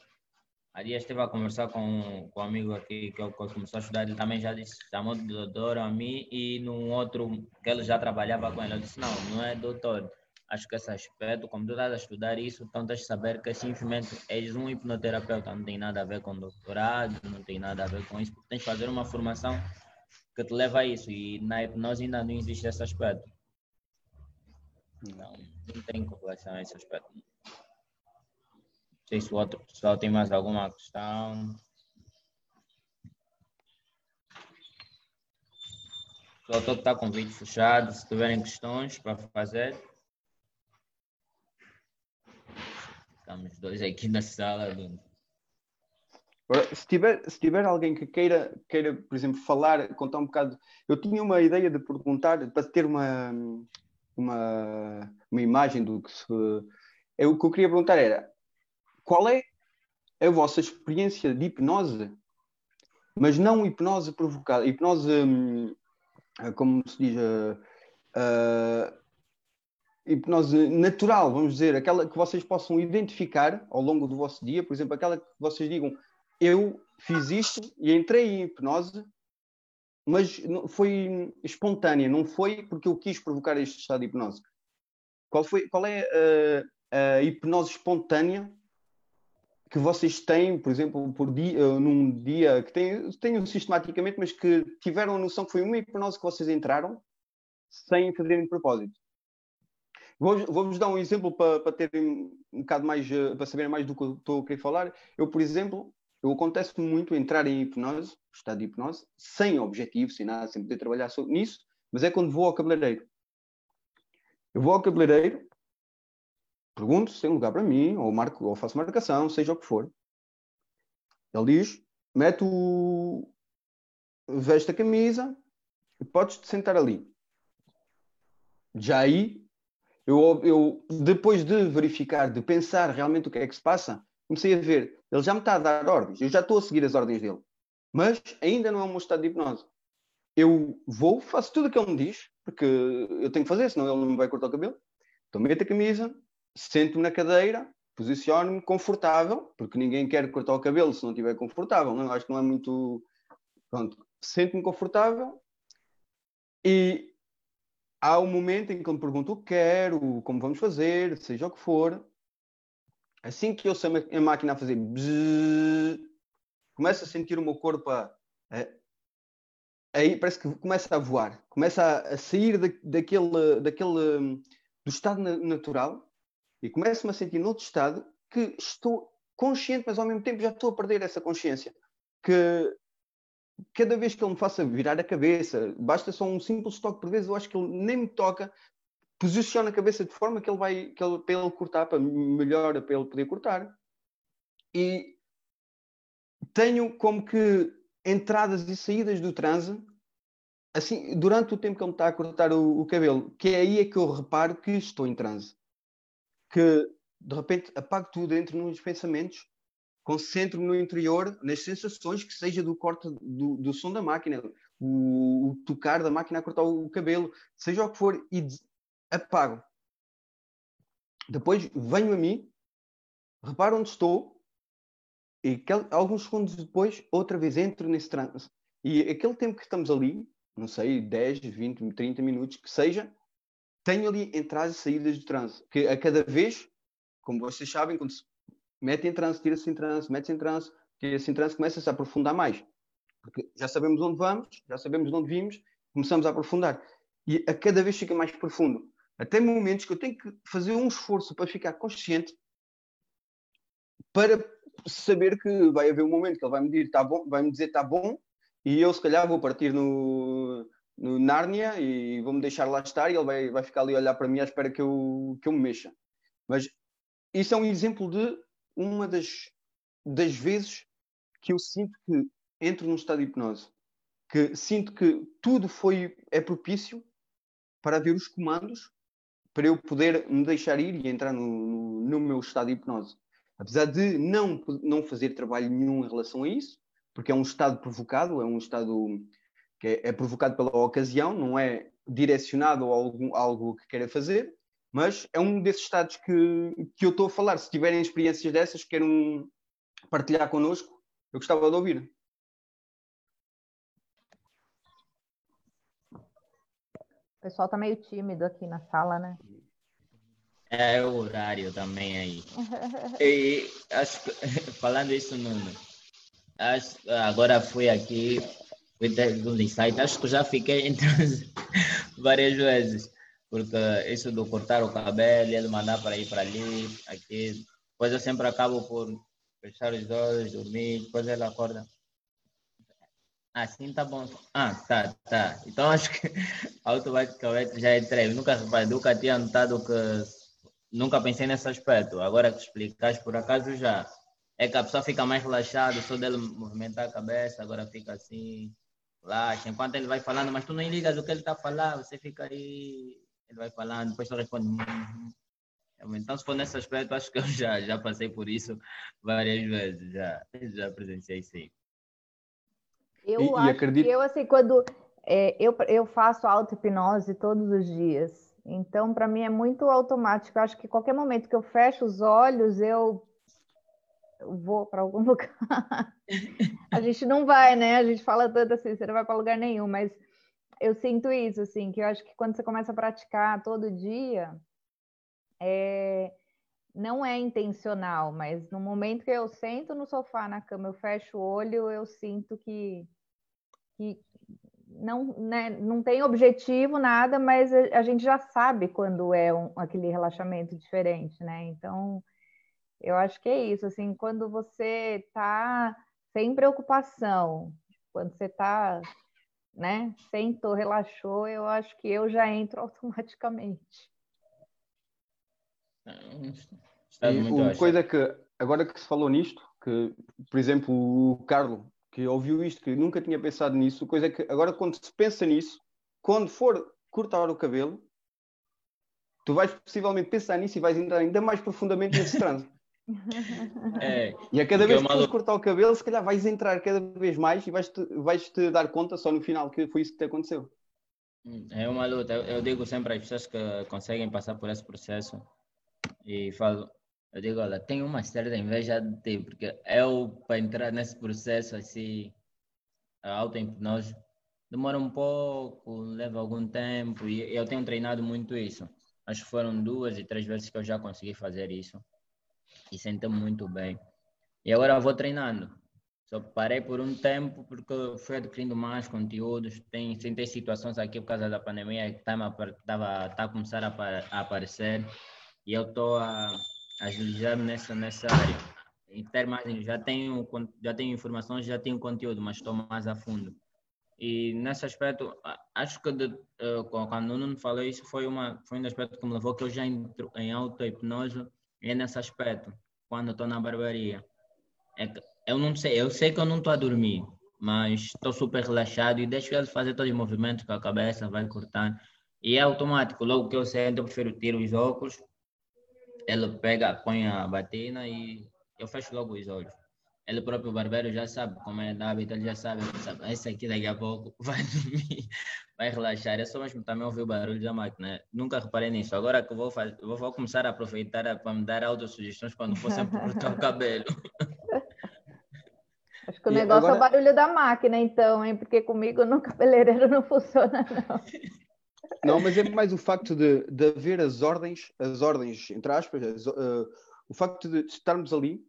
Há dias esteve a conversar com, com um amigo aqui que eu começou a estudar, ele também já disse, chamou de doutor a mim e num outro que ele já trabalhava com ele, eu disse, não, não é doutor. Acho que esse aspecto, como tu estás a estudar isso, então tens de saber que simplesmente és um hipnoterapeuta, não tem nada a ver com doutorado, não tem nada a ver com isso, porque tens de fazer uma formação que te leva a isso e na hipnose ainda não existe esse aspecto. Não, não tem correlação a esse aspecto. Sei se o outro pessoal tem mais alguma questão. Só estou está com o vídeo fechado. Se tiverem questões para fazer. Estamos dois aqui na sala. Se tiver, se tiver alguém que queira, queira, por exemplo, falar, contar um bocado. Eu tinha uma ideia de perguntar, para ter uma, uma, uma imagem do que se. Eu, o que eu queria perguntar era: qual é a vossa experiência de hipnose, mas não hipnose provocada, hipnose, hum, como se diz, uh, uh, hipnose natural, vamos dizer, aquela que vocês possam identificar ao longo do vosso dia, por exemplo, aquela que vocês digam, eu fiz isto e entrei em hipnose, mas foi espontânea, não foi porque eu quis provocar este estado de hipnose. Qual, foi, qual é a, a hipnose espontânea que vocês têm, por exemplo, por dia, num dia que têm, têm sistematicamente, mas que tiveram a noção que foi uma hipnose que vocês entraram sem fazerem de propósito? Vou-vos vou dar um exemplo para, para terem um bocado mais, eh, para saberem mais do que estou a querer falar. Eu, por exemplo, eu acontece muito entrar em hipnose, estado de hipnose, sem objetivo, sem nada, sem poder trabalhar nisso, mas é quando vou ao cabeleireiro. Eu vou ao cabeleireiro, pergunto se tem lugar para mim, ou, marco, ou faço marcação, seja o que for. Ele diz: mete o. veste a camisa e podes te sentar ali. Já aí, eu, eu, depois de verificar, de pensar realmente o que é que se passa, comecei a ver, ele já me está a dar ordens, eu já estou a seguir as ordens dele, mas ainda não é um meu estado de hipnose. Eu vou, faço tudo o que ele me diz, porque eu tenho que fazer, senão ele não me vai cortar o cabelo. Então meto a camisa, sento-me na cadeira, posiciono-me confortável, porque ninguém quer cortar o cabelo se não estiver confortável, não? acho que não é muito. Pronto, sento-me confortável e há um momento em que ele me pergunta o que quero, como vamos fazer, seja o que for, Assim que eu sei a máquina a fazer bzzz, começo a sentir o meu corpo a, a, aí parece que começa a voar, começa a, a sair da, daquele, daquele do estado natural e começo-me a sentir noutro estado que estou consciente, mas ao mesmo tempo já estou a perder essa consciência. Que cada vez que ele me faça virar a cabeça, basta só um simples toque por vezes, eu acho que ele nem me toca, posiciona a cabeça de forma que ele vai que ele, para ele cortar, para melhor para ele poder cortar. E tenho como que entradas e saídas do transe assim, durante o tempo que ele me está a cortar o, o, cabelo, que é aí é que eu reparo que estou em transe. Que de repente apago tudo, entro nos pensamentos, concentro-me no interior, nas sensações, que seja do corte do, do som da máquina, o, o, tocar da máquina a cortar o cabelo, seja o que for, e apago. Depois venho a mim, reparo onde estou e alguns segundos depois, outra vez entro nesse transe. E aquele tempo que estamos ali, não sei, 10, 20, 30 minutos, que seja, tenho ali entradas e saídas de transe. Que a cada vez, como vocês sabem, quando se mete em transe, tira-se em transe, mete-se em transe, tira-se em transe, começa-se a aprofundar mais. Porque já sabemos onde vamos, já sabemos de onde vimos, começamos a aprofundar. E a cada vez fica mais profundo. Até momentos que eu tenho que fazer um esforço para ficar consciente para saber que vai haver um momento que ele vai me dizer tá bom, vai me dizer está bom e eu se calhar vou partir no, no Nárnia e vou-me deixar lá estar e ele vai, vai ficar ali a olhar para mim à espera que eu, que eu me mexa. Mas isso é um exemplo de uma das, das vezes que eu sinto que entro num estado de hipnose, que sinto que tudo foi é propício para ver os comandos para eu poder me deixar ir e entrar no, no, no meu estado de hipnose. Apesar de não, não fazer trabalho nenhum em relação a isso, porque é um estado provocado, é um estado que é, é provocado pela ocasião, não é direcionado a algo, algo que queira fazer, mas é um desses estados que, que eu estou a falar. Se tiverem experiências dessas, queiram partilhar connosco, eu gostava de ouvir. O pessoal tá meio tímido aqui na sala, né? É o horário também aí. E acho que, falando isso, Nuno, acho, agora fui aqui, fui do insight, acho que já fiquei entre várias vezes, porque isso do cortar o cabelo, ele mandar para ir para ali, aqui, depois eu sempre acabo por fechar os olhos, dormir, depois ele acorda. Assim tá bom. Ah, tá, tá. Então acho que automaticamente já entrei. Nunca, nunca tinha notado que nunca pensei nesse aspecto. Agora que explicas, por acaso já. É que a pessoa fica mais relaxada, só dele movimentar a cabeça, agora fica assim, relaxa. Enquanto ele vai falando, mas tu não ligas o que ele está falando, você fica aí, ele vai falando, depois tu responde. Hum, hum. Então, se for nesse aspecto, acho que eu já, já passei por isso várias vezes, já, já presenciei sim. Eu e, acho e acredito... que eu, assim, quando é, eu, eu faço auto-hipnose todos os dias, então, para mim é muito automático. Eu acho que qualquer momento que eu fecho os olhos, eu vou para algum lugar. a gente não vai, né? A gente fala tanto assim, você não vai para lugar nenhum, mas eu sinto isso, assim, que eu acho que quando você começa a praticar todo dia, é... não é intencional, mas no momento que eu sento no sofá, na cama, eu fecho o olho, eu sinto que, que não, né, não tem objetivo, nada, mas a, gente já sabe quando é um, aquele relaxamento diferente, né? Então, eu acho que é isso, assim, quando você está sem preocupação, quando você está, né, sentou, relaxou, eu acho que eu já entro automaticamente. E uma coisa que, agora que se falou nisto, que, por exemplo, o Carlos que ouviu isto, que nunca tinha pensado nisso, coisa que agora quando se pensa nisso, quando for cortar o cabelo, tu vais possivelmente pensar nisso e vais entrar ainda mais profundamente nesse transe. É, e a cada vez que fores cortar o cabelo, se calhar vais entrar cada vez mais e vais-te vais -te dar conta só no final que foi isso que te aconteceu. É uma luta. Eu, eu digo sempre às pessoas que conseguem passar por esse processo e falo, eu digo, olha, tenho uma certa inveja de ti, porque eu, para entrar nesse processo assim, auto-hipnose, demora um pouco, leva algum tempo, e eu tenho treinado muito isso. Acho que foram duas e três vezes que eu já consegui fazer isso, e senti-me muito bem. E agora vou treinando. Só parei por um tempo porque fui adquirindo mais conteúdos. Tem, tem situações aqui por causa da pandemia que estava tá a começar a, a aparecer e eu estou a agilizar nessa, nessa área. Em termos, já tenho, já tenho informações, já tenho conteúdo, mas estou mais a fundo. E nesse aspecto, acho que de, uh, quando o Nuno falou isso, foi, uma, foi um aspecto que me levou que eu já entro em auto-hipnose, é nesse aspecto, quando estou na barbearia. É eu não sei, eu sei que eu não estou a dormir, mas estou super relaxado e deixo ele fazer todos os movimentos com a cabeça, vai cortando. E é automático, logo que eu sento, eu prefiro tirar os óculos ele pega, põe a batina e eu fecho logo os olhos. Ele próprio barbeiro já sabe como é da hábito, ele já sabe, sabe, esse aqui daqui a pouco vai dormir, vai relaxar. É só mesmo também ouvir o barulho da máquina. Nunca reparei nisso. Agora que vou, fazer, vou, vou começar a aproveitar para me dar autossugestões quando for sempre cortar o cabelo. Acho que o negócio agora... é o barulho da máquina, então, hein? Porque comigo no cabeleireiro não funciona, não. Não, mas é mais o facto de, de haver as ordens, as ordens, entre aspas, as, uh, o facto de estarmos ali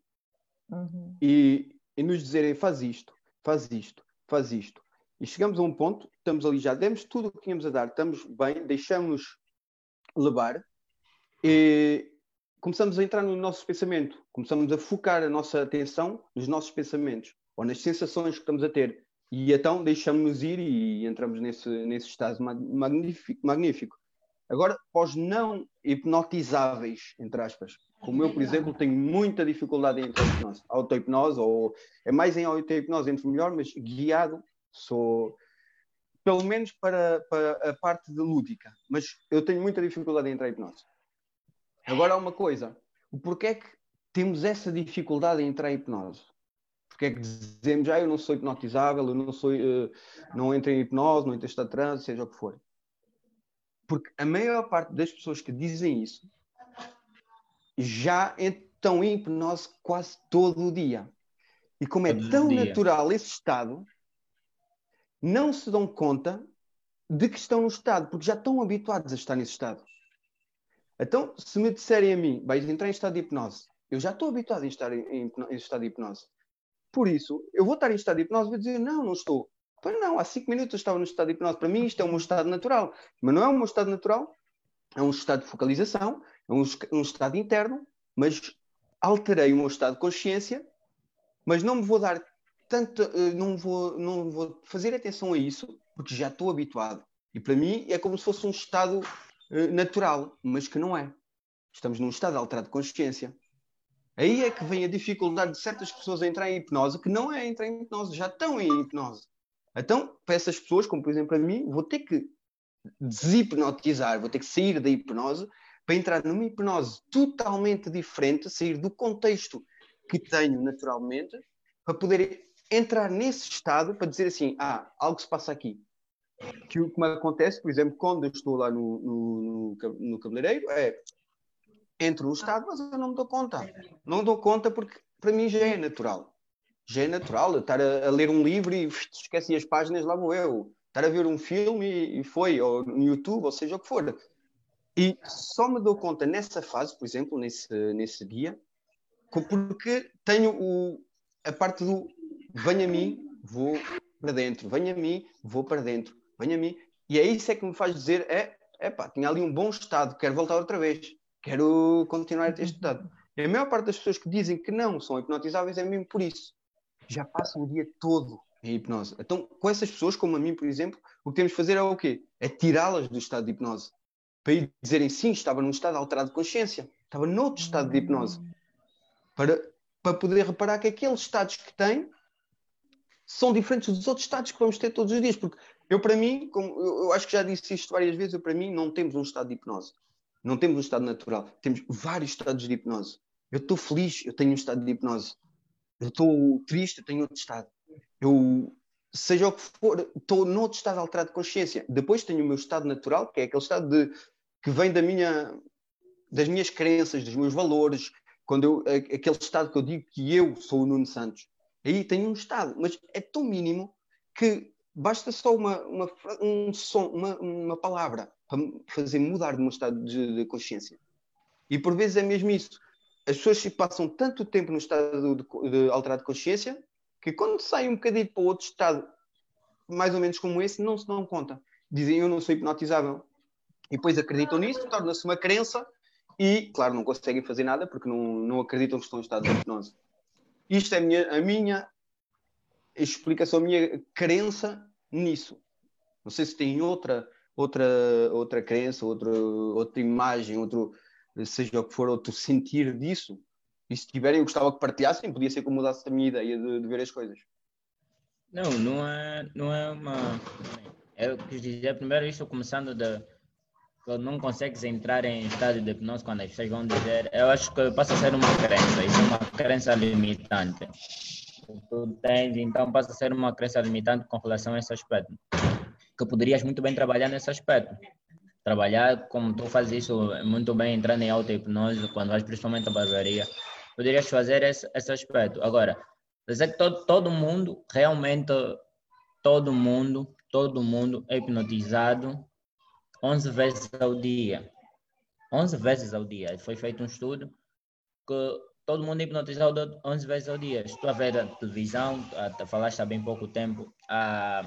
uhum. e, e nos dizerem faz isto, faz isto, faz isto. E chegamos a um ponto, estamos ali já, demos tudo o que tínhamos a dar, estamos bem, deixamos levar e começamos a entrar no nosso pensamento, começamos a focar a nossa atenção nos nossos pensamentos ou nas sensações que estamos a ter. E então deixamos-nos ir e entramos nesse, nesse estado magnífico, magnífico. Agora, para não hipnotizáveis, entre aspas, como eu, por exemplo, tenho muita dificuldade em auto-hipnose, auto-hipnose, ou é mais em auto-hipnose, entro melhor, mas guiado, sou, pelo menos para, para a parte de lúdica, mas eu tenho muita dificuldade em entrar em hipnose. Agora, há uma coisa, o porquê é que temos essa dificuldade em entrar em hipnose? porque é que dizemos, ah, eu não sou hipnotizável, eu não sou, uh, não entro em hipnose, não entro em estado de transe, seja o que for. Porque a maior parte das pessoas que dizem isso já estão em hipnose quase todo o dia. E como é todo tão natural esse estado, não se dão conta de que estão no estado, porque já estão habituados a estar nesse estado. Então, se me disserem a mim, vais entrar em estado de hipnose, eu já estou habituado a estar em, em, estado de hipnose. Por isso, eu vou estar em estado de hipnose e vou dizer, não, não estou. Pois não, há cinco minutos eu estava no estado de hipnose. Para mim isto é um estado natural. Mas não é um estado natural, é um estado de focalização, um, um estado interno, mas alterei o meu estado de consciência, mas não me vou dar tanto, eh, não vou, não vou fazer atenção a isso, porque já estou habituado. E para mim é como se fosse um estado uh, natural, mas que não é. Estamos num estado alterado de consciência. Aí é que vem a dificuldade de certas pessoas a entrar em hipnose, que não é entrar em hipnose, já estão em hipnose. Então, para essas pessoas, como por exemplo a mim, vou ter que deshipnotizar, vou ter que sair da hipnose para entrar numa hipnose totalmente diferente, sair do contexto que tenho naturalmente, para poder entrar nesse estado para dizer assim: ah, algo se passa aqui. Que o que me acontece, por exemplo, quando eu estou lá no, no, no, no cabeleireiro, é entro no estado, mas eu não me dou conta. Não dou conta porque para mim já é natural. Já é natural estar a, a ler um livro e esqueci as páginas, lá vou eu. Estar a ver um filme e, e foi, ou no YouTube, ou seja o que for. E só me dou conta nessa fase, por exemplo, nesse, nesse dia, porque tenho o, a parte do venha a mim, vou para dentro, venha a mim, vou para dentro, venha a mim. E é isso é que me faz dizer: é, é pá, tinha ali um bom estado, quero voltar outra vez quero continuar a ter estudado. E a maior parte das pessoas que dizem que não são hipnotizáveis é mesmo por isso. Já passam o dia todo em hipnose. Então, com essas pessoas, como a mim, por exemplo, o que temos de fazer é o quê? É tirá-las do estado de hipnose. Para dizerem sim, estava num estado alterado de consciência, estava noutro estado de hipnose. Para, para poder reparar que aqueles estados que têm são diferentes dos outros estados que vamos ter todos os dias. Porque eu, para mim, como, eu, eu acho que já disse isto várias vezes, eu, para mim, não temos um estado de hipnose. Não temos um estado natural, temos vários estados de hipnose. Eu estou feliz, eu tenho um estado de hipnose. Eu estou triste, eu tenho outro estado. Eu, seja o que for, estou noutro estado alterado de consciência. Depois tenho o meu estado natural, que é aquele estado de, que vem da minha, das minhas crenças, dos meus valores, quando eu, aquele estado que eu digo que eu sou o Nuno Santos. Aí tenho um estado, mas é tão mínimo que basta só uma, uma, um som, uma, uma palavra para fazer mudar de um estado de, de, consciência. E por vezes é mesmo isso. As pessoas se passam tanto tempo no estado de, de alterado de consciência que quando saem um bocadinho para outro estado, mais ou menos como esse, não se dão conta. Dizem eu não sou hipnotizável. E depois acreditam nisso, torna-se uma crença e, claro, não conseguem fazer nada porque não, não acreditam que estão em estado de hipnose. Isto é a minha, a minha explicação, a minha crença nisso. Não sei se tem outra outra, outra crença, outra, outra imagem, outro, seja o que for, outro sentir disso. E se tiverem, eu gostava que partilhassem, podia ser que mudasse a minha ideia de, de ver as coisas. Não, não é, não é uma. Eu quis dizer primeiro isso, começando de que não consegues entrar em estado de hipnose quando as pessoas vão dizer. Eu acho que passa a ser uma crença, isso é uma crença limitante. Tu tens, então passa a ser uma crença limitante com relação a esse aspecto que poderias muito bem trabalhar nesse aspecto. Trabalhar como tu fazes isso muito bem, entrando em auto-hipnose, quando vais principalmente à barbearia, poderias fazer esse, esse aspecto. Agora, dizer que todo, todo mundo, realmente, todo mundo, todo mundo é hipnotizado 11 vezes ao dia. 11 vezes ao dia. Foi feito um estudo que todo mundo é hipnotizado 11 vezes ao dia. Estou a ver a televisão, a, a falaste há bem pouco tempo, a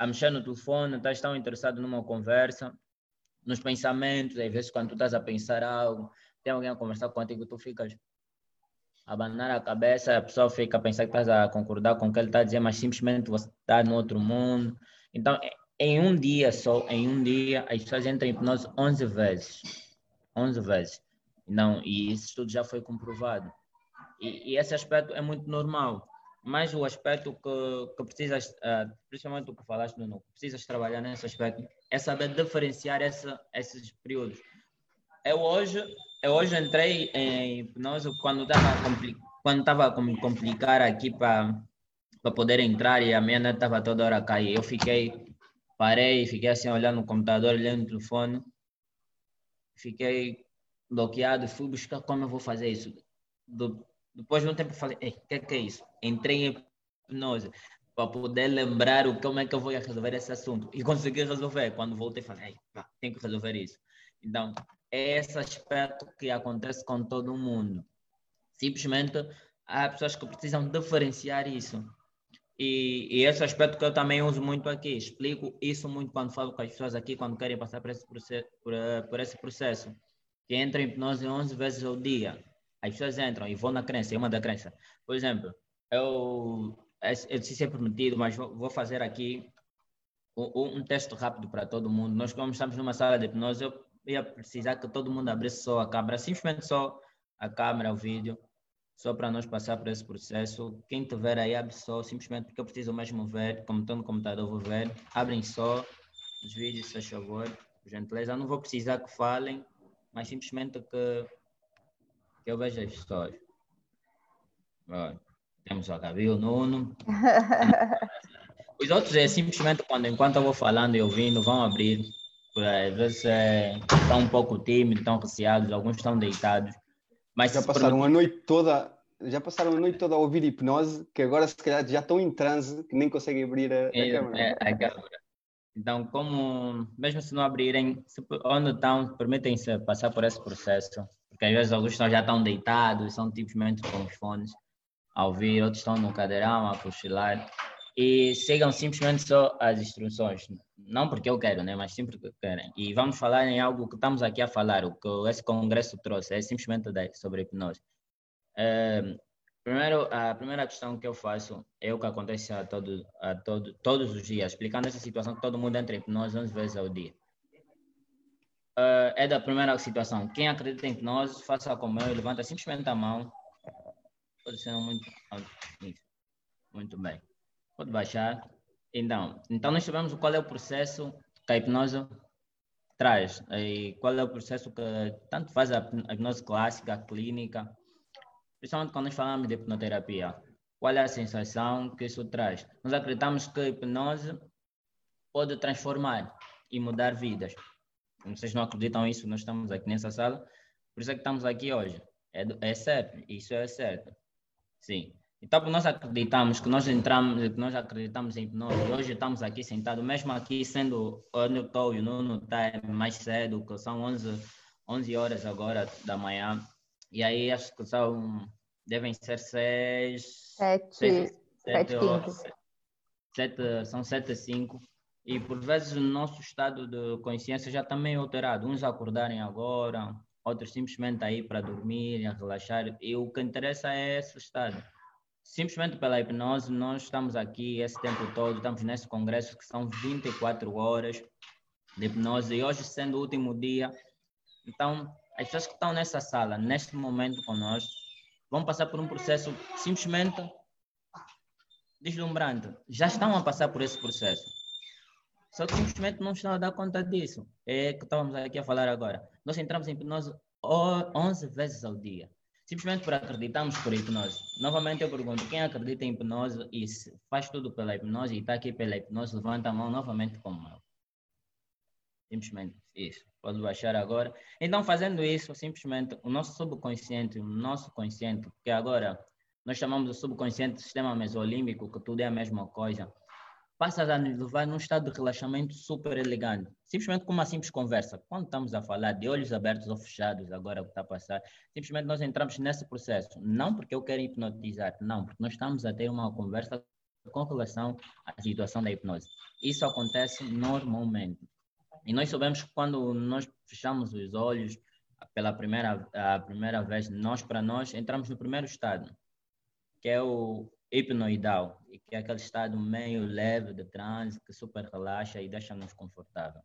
a mexer no telefone, estás tão interessado numa conversa, nos pensamentos, às vezes quando tu estás a pensar algo, tem alguém a conversar contigo, tu ficas a abanar a cabeça, a pessoa fica a pensar que estás a concordar com o que ele está a dizer, mas simplesmente você está no outro mundo. Então, em um dia só, em um dia, as pessoas entram em hipnose 11 vezes. 11 vezes. Não, e isso tudo já foi comprovado. E, e esse aspecto é muito normal. Mas o aspecto que, que precisas, uh, principalmente o que falaste, Nuno, precisas trabalhar nesse aspecto, é saber diferenciar essa, esses períodos. Eu hoje, eu hoje entrei em hipnose quando estava quando estava a complicar aqui para poder entrar e a minha net estava toda hora a cair. Eu fiquei, parei, fiquei assim olhando no computador, olhando no telefone, fiquei bloqueado, fui buscar como eu vou fazer isso. Do, depois de um tempo falei, o que, que é isso? Entrei em hipnose para poder lembrar o como é que eu vou resolver esse assunto. E consegui resolver. Quando voltei, falei, tenho que resolver isso. Então, é esse aspecto que acontece com todo mundo. Simplesmente há pessoas que precisam diferenciar isso. E, e, esse aspecto que eu também uso muito aqui, explico isso muito quando falo com as pessoas aqui, quando querem passar por esse processo, por, por esse processo que entra em hipnose 11 vezes ao dia. As pessoas entram e vão na crença, é uma da crença. Por exemplo, eu, eu disse ser prometido, mas vou fazer aqui um, um teste rápido para todo mundo. Nós, como estamos numa sala de hipnose, eu ia precisar que todo mundo abrisse só a câmera, simplesmente só a câmera, o vídeo, só para nós passar por esse processo. Quem tiver aí, abre só, simplesmente porque eu preciso mesmo ver, como estou no computador, vou ver. Abrem só os vídeos, se favor, por gentileza. Eu não vou precisar que falem, mas simplesmente que, que eu veja as histórias. temos o Gabi, o Nuno. Os outros é simplesmente quando, enquanto eu vou falando e ouvindo, vão abrir. Às vezes é, estão um pouco tímidos, estão receados, alguns estão deitados. Mas já passaram a noite toda, já passaram a noite toda a ouvir hipnose, que agora se calhar já estão em transe, que nem conseguem abrir a, é, a câmera. É, a câmera. Então, como, mesmo se não abrirem, se, onde estão, permitem-se passar por esse processo, porque às vezes alguns já estão deitados, são simplesmente com os fones a ouvir, outros estão no cadeirão a cochilar, e sigam simplesmente só as instruções, não porque eu quero, né, mas sempre que querem. E vamos falar em algo que estamos aqui a falar, o que esse congresso trouxe, é simplesmente sobre hipnose. É, primeiro, a primeira questão que eu faço é o que acontece a todo, a todo, todos os dias, explicando essa situação que todo mundo entra em hipnose 11 vezes ao dia. Uh, é da primeira situação. Quem acredita em hipnose, faça como eu, levanta simplesmente a mão. Posição muito Muito bem. Pode baixar. Então, então nós sabemos qual é o processo que a hipnose traz e qual é o processo que tanto faz a hipnose clássica, clínica, principalmente quando nós falamos de hipnoterapia. Qual é a sensação que isso traz? Nós acreditamos que a hipnose pode transformar e mudar vidas. Vocês não acreditam nisso, nós estamos aqui nessa sala, por isso é que estamos aqui hoje. É, é certo, isso é certo. Sim. Então, nós acreditamos que nós entramos, que nós acreditamos em hipnose. Hoje estamos aqui sentados, mesmo aqui sendo onde eu estou e o Nuno está mais cedo, que são 11, 11 horas agora da manhã. E aí acho que são, devem ser 6... 7, 7, 7, 7 São 7 a 5. E por vezes o nosso estado de consciência já está meio alterado. Uns acordarem agora, outros simplesmente aí para dormir, relaxar. E o que interessa é esse estado simplesmente pela hipnose, nós estamos aqui esse tempo todo, estamos nesse congresso que são 24 horas de hipnose e hoje sendo o último dia. Então, as pessoas que estão nessa sala, neste momento conosco, vão passar por um processo simplesmente deslumbrante. Já estão a passar por esse processo. Só que simplesmente não estão a dar conta disso. É que estamos aqui a falar agora. Nós entramos em hipnose 11 vezes ao dia simplesmente por acreditarmos por hipnose. Novamente eu pergunto, quem acredita em hipnose e faz tudo pela hipnose e está aqui pela hipnose, levanta a mão novamente como eu. Simplesmente isso. Pode baixar agora. Então, fazendo isso, simplesmente o nosso subconsciente, o nosso consciente, que agora nós chamamos de subconsciente sistema mesolímbico, que tudo é a mesma coisa, passa a nos levar num estado de relaxamento super elegante. Simplesmente com uma simples conversa. Quando estamos a falar de olhos abertos ou fechados, agora o que está a passar, simplesmente nós entramos nesse processo. Não porque eu quero hipnotizar, não, porque nós estamos a ter uma conversa com relação à situação da hipnose. Isso acontece normalmente. E nós sabemos que quando nós fechamos os olhos pela primeira, a primeira vez, nós para nós entramos no primeiro estado, que é o hipnoidal, que é aquele estado meio leve de transe que super relaxa e deixa-nos confortável.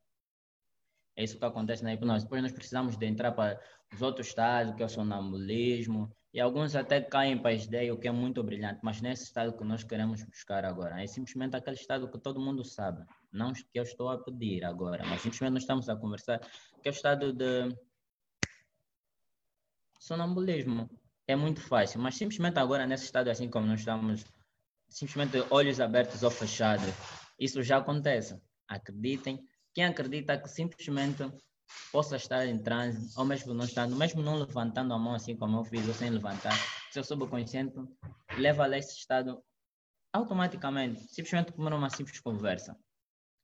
É isso que acontece na hipnose. Depois nós precisamos de entrar para os outros estados, que é o sonambulismo, e alguns até caem para a ideia, o que é muito brilhante, mas nesse estado que nós queremos buscar agora. É simplesmente aquele estado que todo mundo sabe, não que eu estou a pedir agora, mas simplesmente nós estamos a conversar, que é o estado de sonambulismo é muito fácil, mas simplesmente agora nesse estado assim como nós estamos, simplesmente olhos abertos ou fechados, isso já acontece. Acreditem, quem acredita que simplesmente possa estar em transe, ou mesmo não estando, mesmo não levantando a mão assim como eu fiz, ou sem levantar, seu subconsciente leva a esse estado automaticamente, simplesmente como uma simples conversa.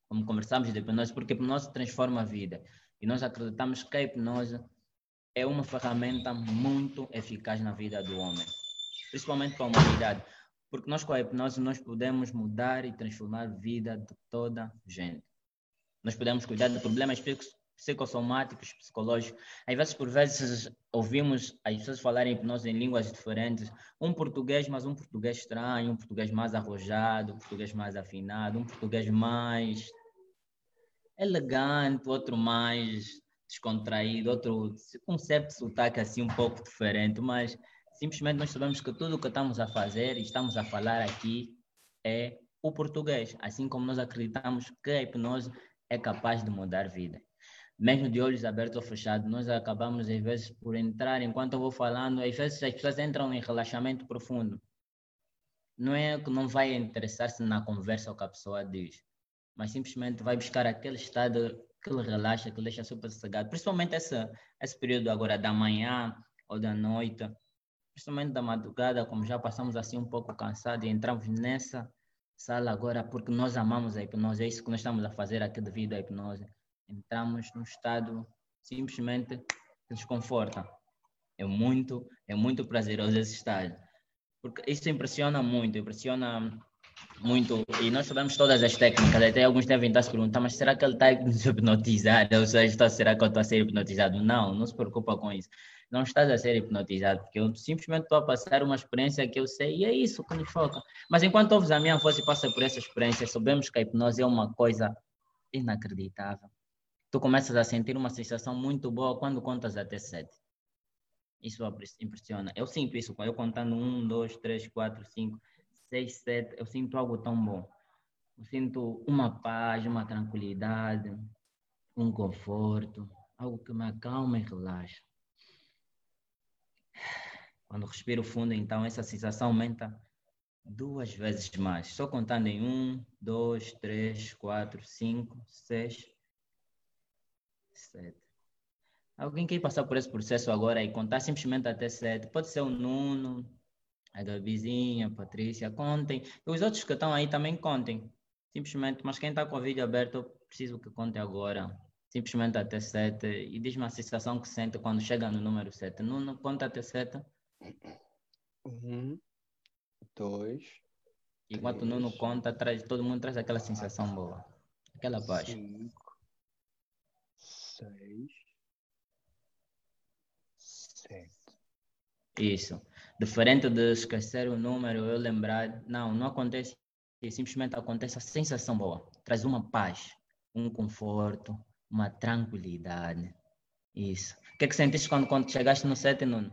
Como conversamos de hipnose, porque a hipnose transforma a vida. E nós acreditamos que a hipnose é uma ferramenta muito eficaz na vida do homem, principalmente para a humanidade, porque nós com a hipnose nós podemos mudar e transformar a vida de toda gente. Nós podemos cuidar de problemas psicossomáticos, psicológicos. Às vezes, por vezes, ouvimos as pessoas falarem hipnose em línguas diferentes. Um português, mas um português estranho, um português mais arrojado, um português mais afinado, um português mais elegante, outro mais descontraído, outro conceito de sotaque assim um pouco diferente, mas simplesmente nós sabemos que tudo o que estamos a fazer e estamos a falar aqui é o português, assim como nós acreditamos que a hipnose é capaz de mudar vida. Mesmo de olhos abertos ou fechados, nós acabamos às vezes por entrar, enquanto eu vou falando, às vezes as pessoas entram em relaxamento profundo. Não é que não vai interessar-se na conversa o que a pessoa diz, mas simplesmente vai buscar aquele estado que lhe relaxa, que lhe deixa super sossegado. Principalmente esse, esse período agora da manhã ou da noite, principalmente da madrugada, como já passamos assim um pouco cansados e entramos nessa sala agora porque nós amamos a hipnose, é isso que nós estamos a fazer aqui devido à hipnose. Entramos num estado simplesmente que nos conforta. É muito, é muito prazeroso esse estado. Porque isso impressiona muito, impressiona muito, e nós sabemos todas as técnicas, até alguns devem estar se perguntando, mas será que ele está a nos hipnotizar? Ou seja, será que eu estou a ser hipnotizado? Não, não se preocupa com isso. Não estás a ser hipnotizado, porque eu simplesmente estou a passar uma experiência que eu sei e é isso que nos foca. Mas enquanto ouves a minha voz e passa por essa experiência, sabemos que a hipnose é uma coisa inacreditável. Tu começas a sentir uma sensação muito boa quando contas até sete. Isso impressiona. Eu sinto isso, eu contando um, dois, três, quatro, cinco 6, 7, eu sinto algo tão bom. Eu sinto uma paz, uma tranquilidade, um conforto, algo que me acalma e relaxa. Quando respiro fundo, então, essa sensação aumenta duas vezes mais. Só contando em um, dois, três, quatro, cinco, seis, sete. Alguém quer passar por esse processo agora e contar simplesmente até sete? Pode ser o Nuno, a Gabizinha, a Patrícia, contem. Os outros que estão aí também contem. Simplesmente, mas quem está com o vídeo aberto, eu preciso que conte agora. Simplesmente até 7. E diz-me a sensação que sente quando chega no número 7. Não, não conta até 7. Um, dois. Enquanto o Nuno conta, traz, todo mundo traz aquela sensação boa. Aquela paz. Cinco, seis, sete. Isso. Diferente de esquecer o número, eu lembrar, não, não acontece, simplesmente acontece a sensação boa. Traz uma paz, um conforto, uma tranquilidade. Isso. O que é que sentiste quando, quando chegaste no set, Nuno?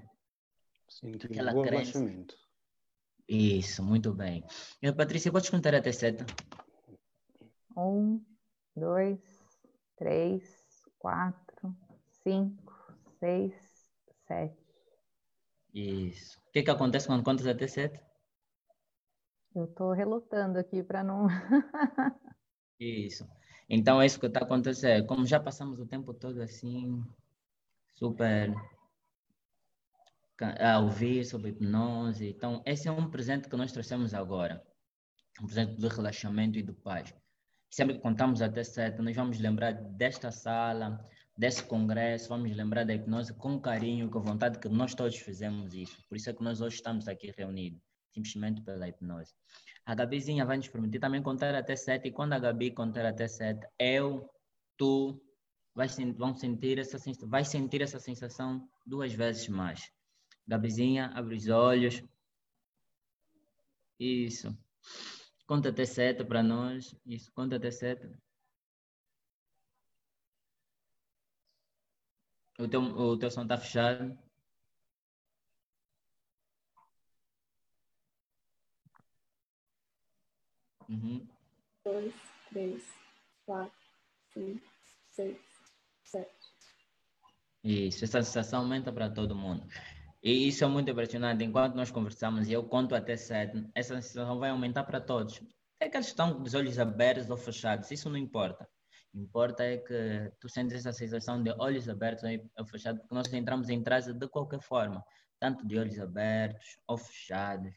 Senti Aquela um crença. Isso, muito bem. E, Patrícia, podes contar até sete? Um, dois, três, quatro, cinco, seis, sete. Isso. O que, que acontece quando contas até sete? Eu estou relutando aqui para não. isso. Então é isso que está acontecendo. Como já passamos o tempo todo assim, super a ouvir sobre hipnose. Então, esse é um presente que nós trouxemos agora. Um presente de relaxamento e de paz. Sempre que contamos até sete, nós vamos lembrar desta sala, desse congresso, vamos lembrar da hipnose com carinho, com vontade que nós todos fizemos isso. Por isso é que nós hoje estamos aqui reunidos, simplesmente pela hipnose. A Gabizinha vai nos permitir também contar até sete, e quando a Gabi contar até sete, eu, tu, vai, vão sentir essa, vai sentir essa sensação duas vezes mais. Gabizinha, abre os olhos. Isso. Conta até sete para nós. Isso, conta até sete. O teu, o teu som está fechado. Uhum. Dois, três, quatro, cinco, seis, sete. Isso, essa sensação aumenta para todo mundo. E isso é muito impressionante. Enquanto nós conversamos e eu conto até sete, essa sensação vai aumentar para todos. É que eles estão com os olhos abertos ou fechados, isso não importa importa é que tu sentes essa sensação de olhos abertos ou fechados, porque nós entramos em transe de qualquer forma, tanto de olhos abertos ou fechados.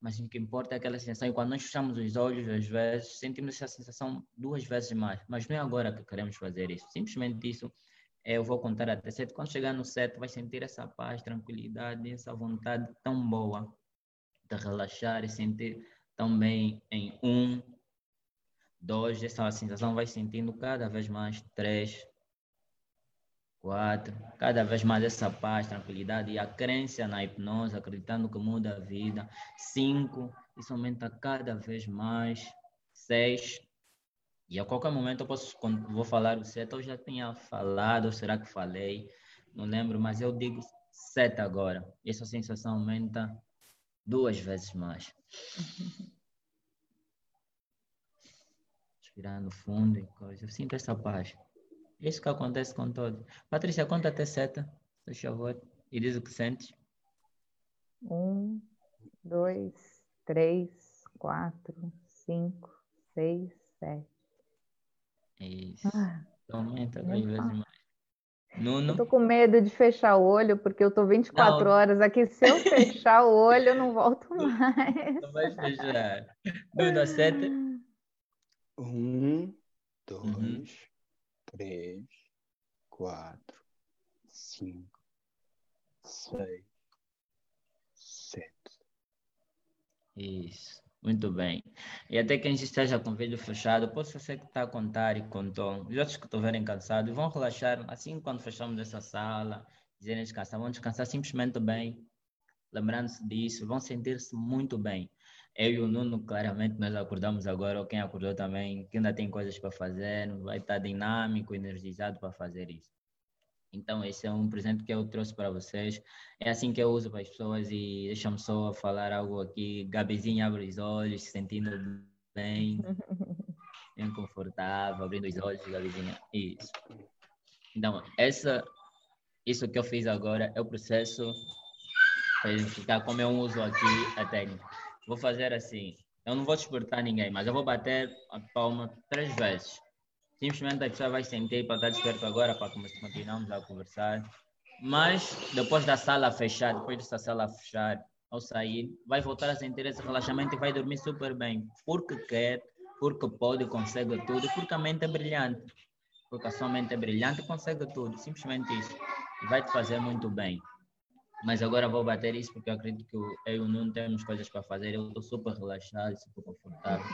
Mas o que importa é aquela sensação, e quando nós fechamos os olhos, às vezes, sentimos essa sensação duas vezes mais. Mas não é agora que queremos fazer isso. Simplesmente isso, eu vou contar até sete. Quando chegar no sete, vai sentir essa paz, tranquilidade, essa vontade tão boa de relaxar e sentir tão bem em um, dois, essa sensação vai sentindo cada vez mais, três, quatro, cada vez mais essa paz, tranquilidade e a crença na hipnose, acreditando que muda a vida, cinco, isso aumenta cada vez mais, seis, E a qualquer momento eu posso, quando vou falar o seta, eu já tinha falado, ou será que falei? Não lembro, mas eu digo seta agora. Essa sensação aumenta duas vezes mais. Respirando fundo e coisa. Eu sinto essa paz. É isso que acontece com todos. Patrícia, conta até seta, por favor, e diz o que sentes. Um, dois, três, quatro, cinco, seis, sete. Isso. Ah, Aumenta duas vezes mais. Nuno? Eu tô com medo de fechar o olho, porque eu tô 24 não. horas aqui. Se eu fechar o olho, eu não volto mais. Não vai fechar. Nuno, sete. Um, dois, uhum. três, quatro, cinco, seis, sete. Isso. Muito bem. E até quem esteja com o vídeo fechado, posso ser que está a contar e contou. Os outros que estiverem cansados vão relaxar assim quando fechamos essa sala, dizerem descansar, vão descansar simplesmente bem, lembrando-se disso, vão sentir-se muito bem. Eu e o Nuno, claramente, nós acordamos agora, ou quem acordou também, que ainda tem coisas para fazer, vai estar dinâmico, energizado para fazer isso. Então, esse é um presente que eu trouxe para vocês. É assim que eu uso para as pessoas e deixa-me só falar algo aqui. Gabizinha abre os olhos, se sentindo bem, bem confortável, abrindo os olhos, Gabizinha. Isso. Então, essa, isso que eu fiz agora é o processo para ficar como eu uso aqui a técnica. Vou fazer assim. Eu não vou despertar ninguém, mas eu vou bater a palma três vezes. Simplesmente a pessoa vai sentir para estar desperto agora, para continuarmos a conversar. Mas depois da sala fechar, depois dessa sala fechar, ao sair, vai voltar a sentir esse relaxamento e vai dormir super bem. Porque quer, porque pode, consegue tudo, porque a mente é brilhante. Porque a sua mente é brilhante e consegue tudo. Simplesmente isso. E vai te fazer muito bem. Mas agora vou bater isso porque eu acredito que eu e o Nuno temos coisas para fazer. Eu estou super relaxado, super confortável.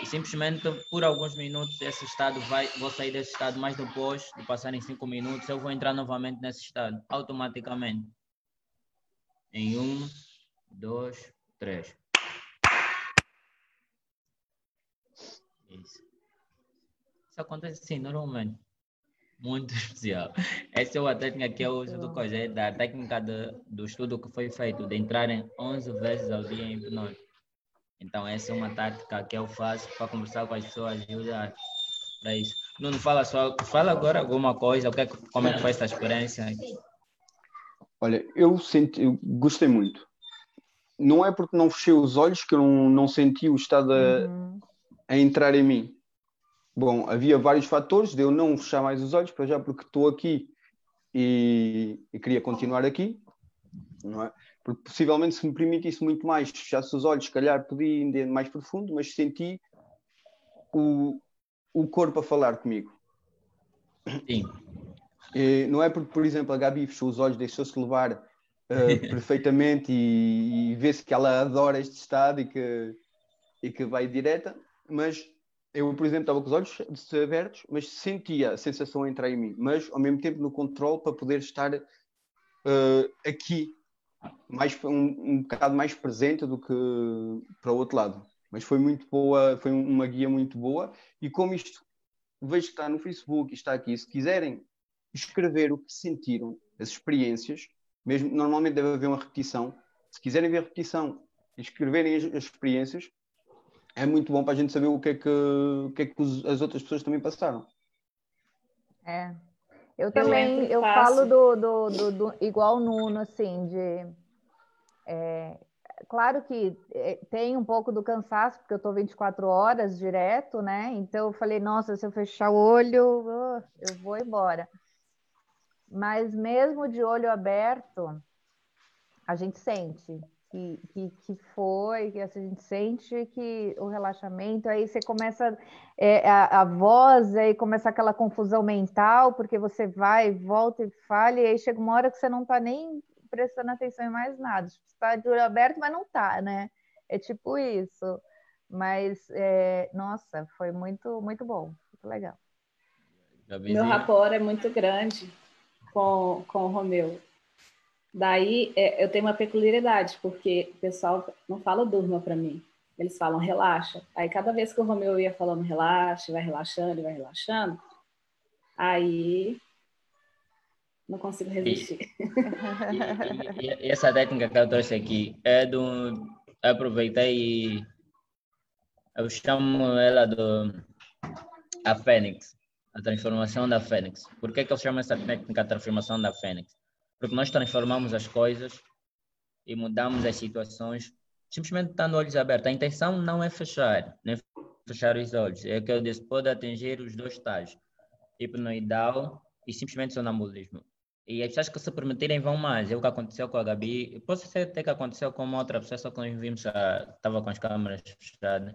E simplesmente por alguns minutos esse estado vai, vou sair desse estado, mas depois de passarem cinco minutos eu vou entrar novamente nesse estado, automaticamente. Em um, dois, três. Isso. Isso acontece assim, normalmente muito especial. Essa é a técnica que eu uso do coisa, é da técnica de, do estudo que foi feito, de entrarem 11 vezes ao dia em hipnose. Então, essa é uma tática que eu faço para conversar com as pessoas e ajudar para isso. Não fala só, fala agora alguma coisa, o que é, como é que foi essa experiência? Olha, eu, senti, eu gostei muito. Não é porque não fechei os olhos que eu não, não senti o estado a, uhum. a entrar em mim Bom, havia vários fatores de eu não fechar mais os olhos, para já porque estou aqui e, e, queria continuar aqui, não é? Porque possivelmente se me permitisse muito mais, fechasse os olhos, se calhar podia ir mais profundo, mas senti o, o corpo a falar comigo. Sim. E, não é porque, por exemplo, a Gabi fechou os olhos, deixou-se levar uh, perfeitamente e, e vê-se que ela adora este estado e que, e que vai direta, mas eu, por exemplo, estava com os olhos abertos, mas sentia a sensação entrar em mim, mas ao mesmo tempo no controle para poder estar uh, aqui, mais, um, um bocado mais presente do que para o outro lado. Mas foi muito boa, foi uma guia muito boa. E como isto vejo que está no Facebook e está aqui, se quiserem escrever o que sentiram, as experiências, mesmo normalmente deve haver uma repetição. Se quiserem ver a repetição, escreverem as, as experiências, é muito bom para a gente saber o que é que, o que, é que as outras pessoas também passaram. É. Eu também, eu, eu falo do, do, do, do, igual Nuno, assim, de. É, claro que é, tem um pouco do cansaço, porque eu estou 24 horas direto, né? Então eu falei, nossa, se eu fechar o olho, eu vou embora. Mas mesmo de olho aberto, a gente sente que, que, que foi, que a gente sente que o relaxamento, aí você começa é, a, a, voz, aí começa aquela confusão mental, porque você vai, volta e falha, e aí chega uma hora que você não está nem prestando atenção em mais nada. Tipo, você está de olho aberto, mas não está, né? É tipo isso. Mas, é, nossa, foi muito, muito bom, muito legal. Meu rapport é muito grande com, com o Romeu. Daí é, eu tenho uma peculiaridade, porque o pessoal não fala durma para mim. Eles falam relaxa. Aí cada vez que o Romeu ia falando relaxa, vai relaxando e vai relaxando, aí não consigo resistir. E, e, e, essa técnica que eu trouxe aqui é do. Aproveitei e eu chamo ela do a Fênix, a transformação da Fênix. Por que, que eu chamo essa técnica transformação da Fênix? Porque nós transformamos as coisas e mudamos as situações simplesmente estando olhos abertos. A intenção não é fechar, nem fechar os olhos. É que eu disse, pode atingir os dois estágios, hipnoidal e simplesmente sonambulismo. E as pessoas que se permitirem vão mais. É o que aconteceu com a Gabi. Pode ser até que aconteceu com uma outra pessoa, só que nós vimos, estava com as câmeras fechadas.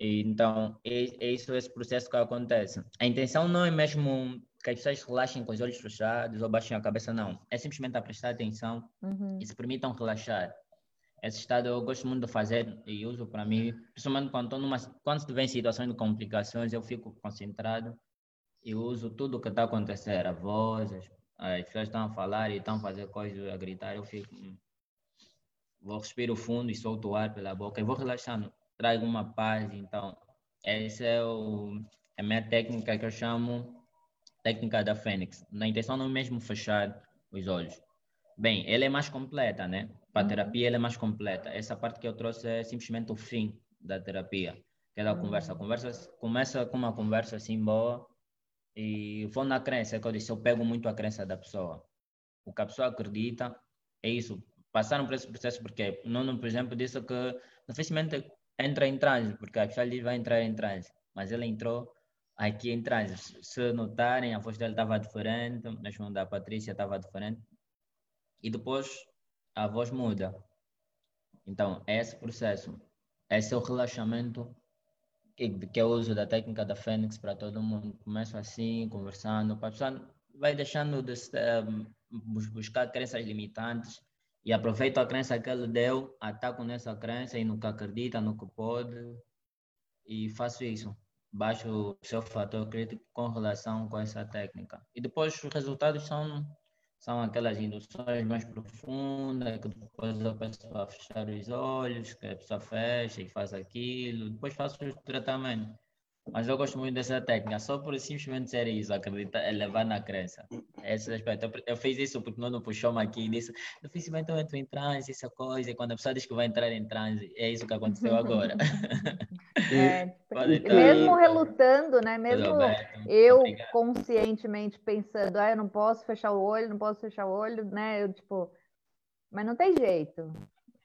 E, então, é, é isso esse processo que acontece. A intenção não é mesmo que as pessoas relaxem com os olhos fechados ou baixem a cabeça, não. É simplesmente a prestar atenção uhum. e se permitam relaxar. Esse estado eu gosto muito de fazer e uso para mim, principalmente quando estou numa, quando estiver em situações de complicações, eu fico concentrado e uso tudo o que está acontecendo, a voz, as, as pessoas estão a falar e estão a fazer coisas, a gritar, eu fico, hum, vou respirar fundo e solto o ar pela boca e vou relaxando, trago uma paz, então essa é o, a minha técnica que eu chamo técnica da Fênix. Na intenção não mesmo fechar os olhos. Bem, ela é mais completa, né? Para a uhum. terapia ela é mais completa. Essa parte que eu trouxe é simplesmente o fim da terapia, que é da uhum. conversa. A conversa começa com uma conversa assim boa e vou na crença, é que eu disse, eu pego muito a crença da pessoa. O que a pessoa acredita é isso. Passaram por esse processo porque Nuno, por exemplo, disse que dificilmente entra em transe, porque a pessoa ali vai entrar em transe, mas ele entrou aqui em transe. Se notarem, a voz dele estava diferente, mesmo da Patrícia estava diferente. E depois a voz muda. Então, é esse processo. Esse é o relaxamento que, que eu uso da técnica da Fênix para todo mundo. Começo assim, conversando, vai deixando de buscar crenças limitantes e aproveita a crença que ele deu, ataco nessa crença e que acredita, no que pode e faço isso. Baixo seu fator crítico com relação com essa técnica. E depois os resultados são são aquelas induções mais profundas, que depois a pessoa fechar os olhos, que a pessoa fecha e faz aquilo, depois faço o tratamento. Mas eu gosto muito dessa técnica, só por simplesmente ser isso, acreditar, é levar na crença. Esse aspecto. Eu, eu fiz isso porque não puxou-me aqui e disse, dificilmente eu entro em transe, essa coisa, e quando a pessoa diz que vai entrar em transe, é isso que aconteceu agora. É, mesmo relutando, né? Mesmo eu Obrigado. conscientemente pensando, ah, eu não posso fechar o olho, não posso fechar o olho, né? Eu, tipo, mas não tem jeito.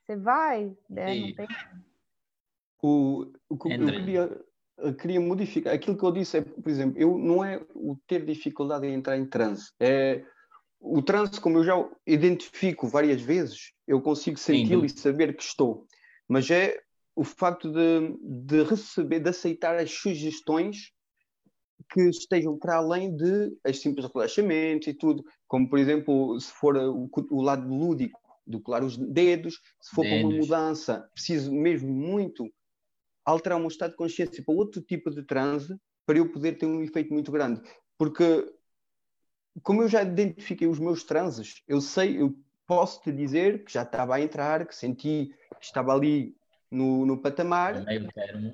Você vai, né? Não tem... O, o, eu queria queria modificar. Aquilo que eu disse é, por exemplo, eu não é o ter dificuldade em entrar em transe. É o transe, como eu já identifico várias vezes, eu consigo senti-lo e saber que estou. Mas é o facto de, de receber, de aceitar as sugestões que estejam para além de as simples relaxamentos e tudo, como por exemplo, se for o, o lado lúdico, do colar os dedos, se for dedos. para uma mudança, preciso mesmo muito alterar o meu estado de consciência para outro tipo de transe para eu poder ter um efeito muito grande. Porque, como eu já identifiquei os meus transes, eu sei, eu posso te dizer que já estava a entrar, que senti que estava ali no, no patamar,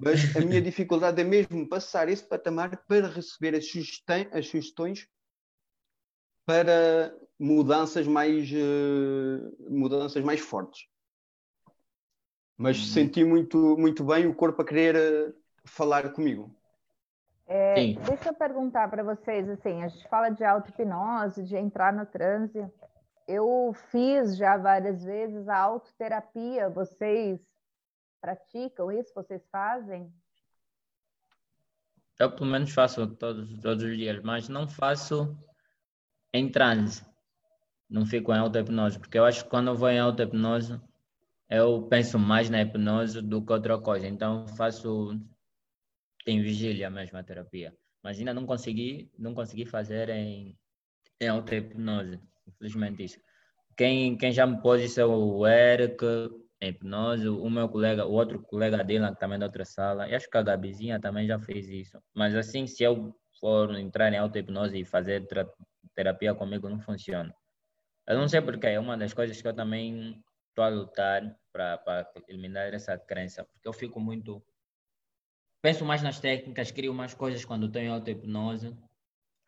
mas a minha dificuldade é mesmo passar esse patamar para receber as, sugestões, as sugestões para mudanças mais, uh, mudanças mais fortes mas uhum. senti muito, muito bem o corpo a querer eh, falar comigo. É, deixa eu perguntar para vocês, assim, a gente fala de auto-hipnose, de entrar no transe. Eu fiz já várias vezes a autoterapia. Vocês praticam isso? Vocês fazem? Eu, pelo menos, faço todos, todos os dias, mas não faço em transe. Não fico em auto-hipnose, porque eu acho que quando eu vou em auto-hipnose, eu penso mais na hipnose do que outra coisa. Então faço em vigília mesmo a terapia. Mas ainda não consegui, não consegui fazer em, em auto-hipnose, infelizmente isso. Quem, quem já me pôs isso é o Eric, em hipnose, o meu colega, o outro colega dele, que também é da outra sala, e acho que a Gabizinha também já fez isso. Mas assim, se eu for entrar em auto-hipnose e fazer terapia comigo, não funciona. Eu não sei porque, é uma das coisas que eu também estou a lutar para eliminar essa crença, porque eu fico muito. Penso mais nas técnicas, crio mais coisas quando tenho auto-hipnose.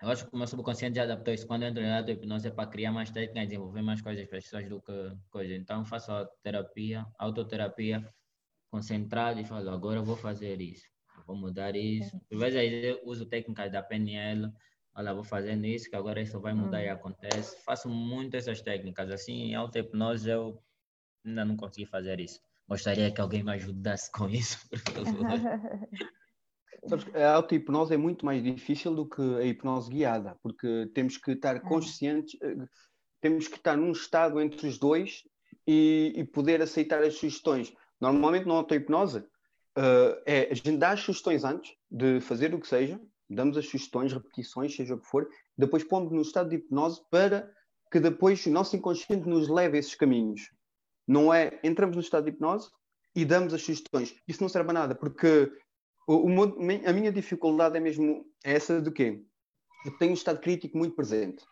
Eu acho que o meu subconsciente já adaptou isso. Quando eu entro em auto-hipnose é para criar mais técnicas, desenvolver mais coisas para as pessoas do que coisa. Então, eu faço terapia, autoterapia, concentrado e falo, agora eu vou fazer isso, vou mudar isso. Por vezes eu uso técnicas da PNL, olha, vou fazendo isso, que agora isso vai mudar e hum. acontece. Faço muito essas técnicas. Assim, em auto-hipnose eu ainda não consegui fazer isso. Gostaria que alguém me ajudasse com isso, por favor. a auto-hipnose é muito mais difícil do que a hipnose guiada, porque temos que estar hum. conscientes, eh, temos que estar num estado entre os dois e, e poder aceitar as sugestões. Normalmente na auto-hipnose uh, é, a gente dá as sugestões antes de fazer o que seja, damos as sugestões, repetições, seja o que for, depois pomos no estado de hipnose para que depois o nosso inconsciente nos leve a esses caminhos. Não é entramos no estado de hipnose e damos as sugestões. Isso não serve a nada, porque o, o, a minha dificuldade é mesmo essa do quê? Eu tenho um estado crítico muito presente.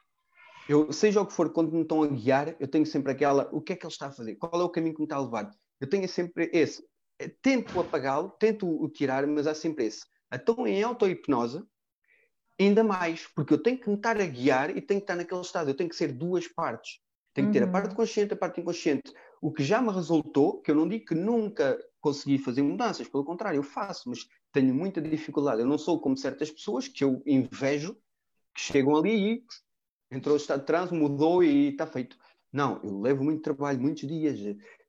Eu, seja o que for, quando me estão a guiar, eu tenho sempre aquela, o que é que ele está a fazer? Qual é o caminho que me está a levar? Eu tenho sempre esse. Tento apagá-lo, tento o tirar, mas há sempre esse. Então, em auto-hipnose, ainda mais, porque eu tenho que me estar a guiar e tenho que estar naquele estado. Eu tenho que ser duas partes. Tenho que ter a parte uhum. consciente e a parte inconsciente. O que já me resultou, que eu não digo que nunca consegui fazer mudanças, pelo contrário, eu faço, mas tenho muita dificuldade. Eu não sou como certas pessoas que eu invejo, que chegam ali e entrou o estado de trânsito, mudou e está feito. Não, eu levo muito trabalho, muitos dias,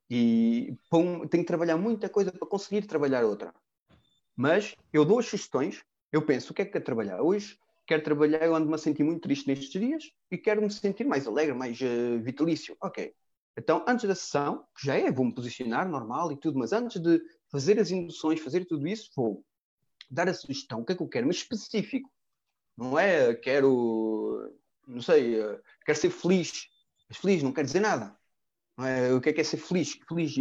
e tenho que trabalhar muita coisa para conseguir trabalhar outra. Mas eu dou as sugestões, eu penso, o que é que quero trabalhar? Hoje quero trabalhar, eu ando-me a sentir muito triste nestes dias e quero me sentir mais alegre, mais uh, vitalício. Ok. Então, antes da sessão, que já é, vou-me posicionar normal e tudo, mas antes de fazer as induções, fazer tudo isso, vou dar a sugestão, o que é que eu quero, mas específico. Não é, quero, não sei, uh, quero ser feliz. Mas feliz não quer dizer nada. É? O que é que é ser feliz? Feliz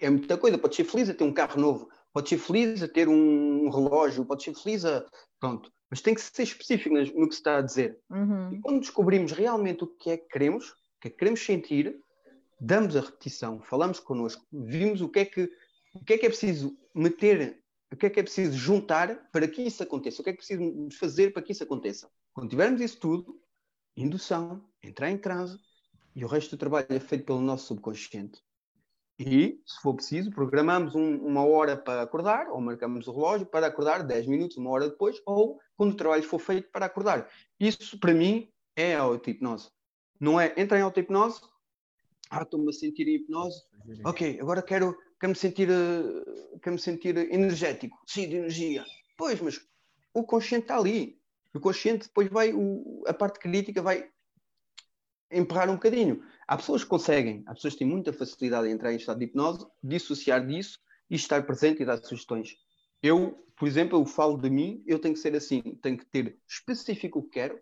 é muita coisa. Pode ser feliz a ter um carro novo, pode ser feliz a ter um relógio, pode ser feliz a. Pronto. Mas tem que ser específico no que se está a dizer. Uhum. E quando descobrimos realmente o que é que queremos, o que é que queremos sentir, damos a repetição, falamos connosco, vimos o que é que, o que, é, que é preciso meter, o que é que é preciso juntar para que isso aconteça, o que é que é preciso fazer para que isso aconteça. Quando tivermos isso tudo, indução, entrar em transe, e o resto do trabalho é feito pelo nosso subconsciente. E, se for preciso, programamos um, uma hora para acordar, ou marcamos o relógio para acordar 10 minutos, uma hora depois, ou quando o trabalho for feito para acordar. Isso, para mim, é auto-hipnose. Não é entrar em auto-hipnose, ah, estou-me a sentir em hipnose, ok, agora quero, quero, me sentir, eh, quero me sentir energético, sim, de energia. Pois, mas o consciente está ali. O consciente depois vai, o, a parte crítica vai empurrar um bocadinho. Há pessoas que conseguem, há pessoas que têm muita facilidade em entrar em estado de hipnose, dissociar disso e estar presente e dar sugestões. Eu, por exemplo, eu falo de mim, eu tenho que ser assim, tenho que ter específico o que quero,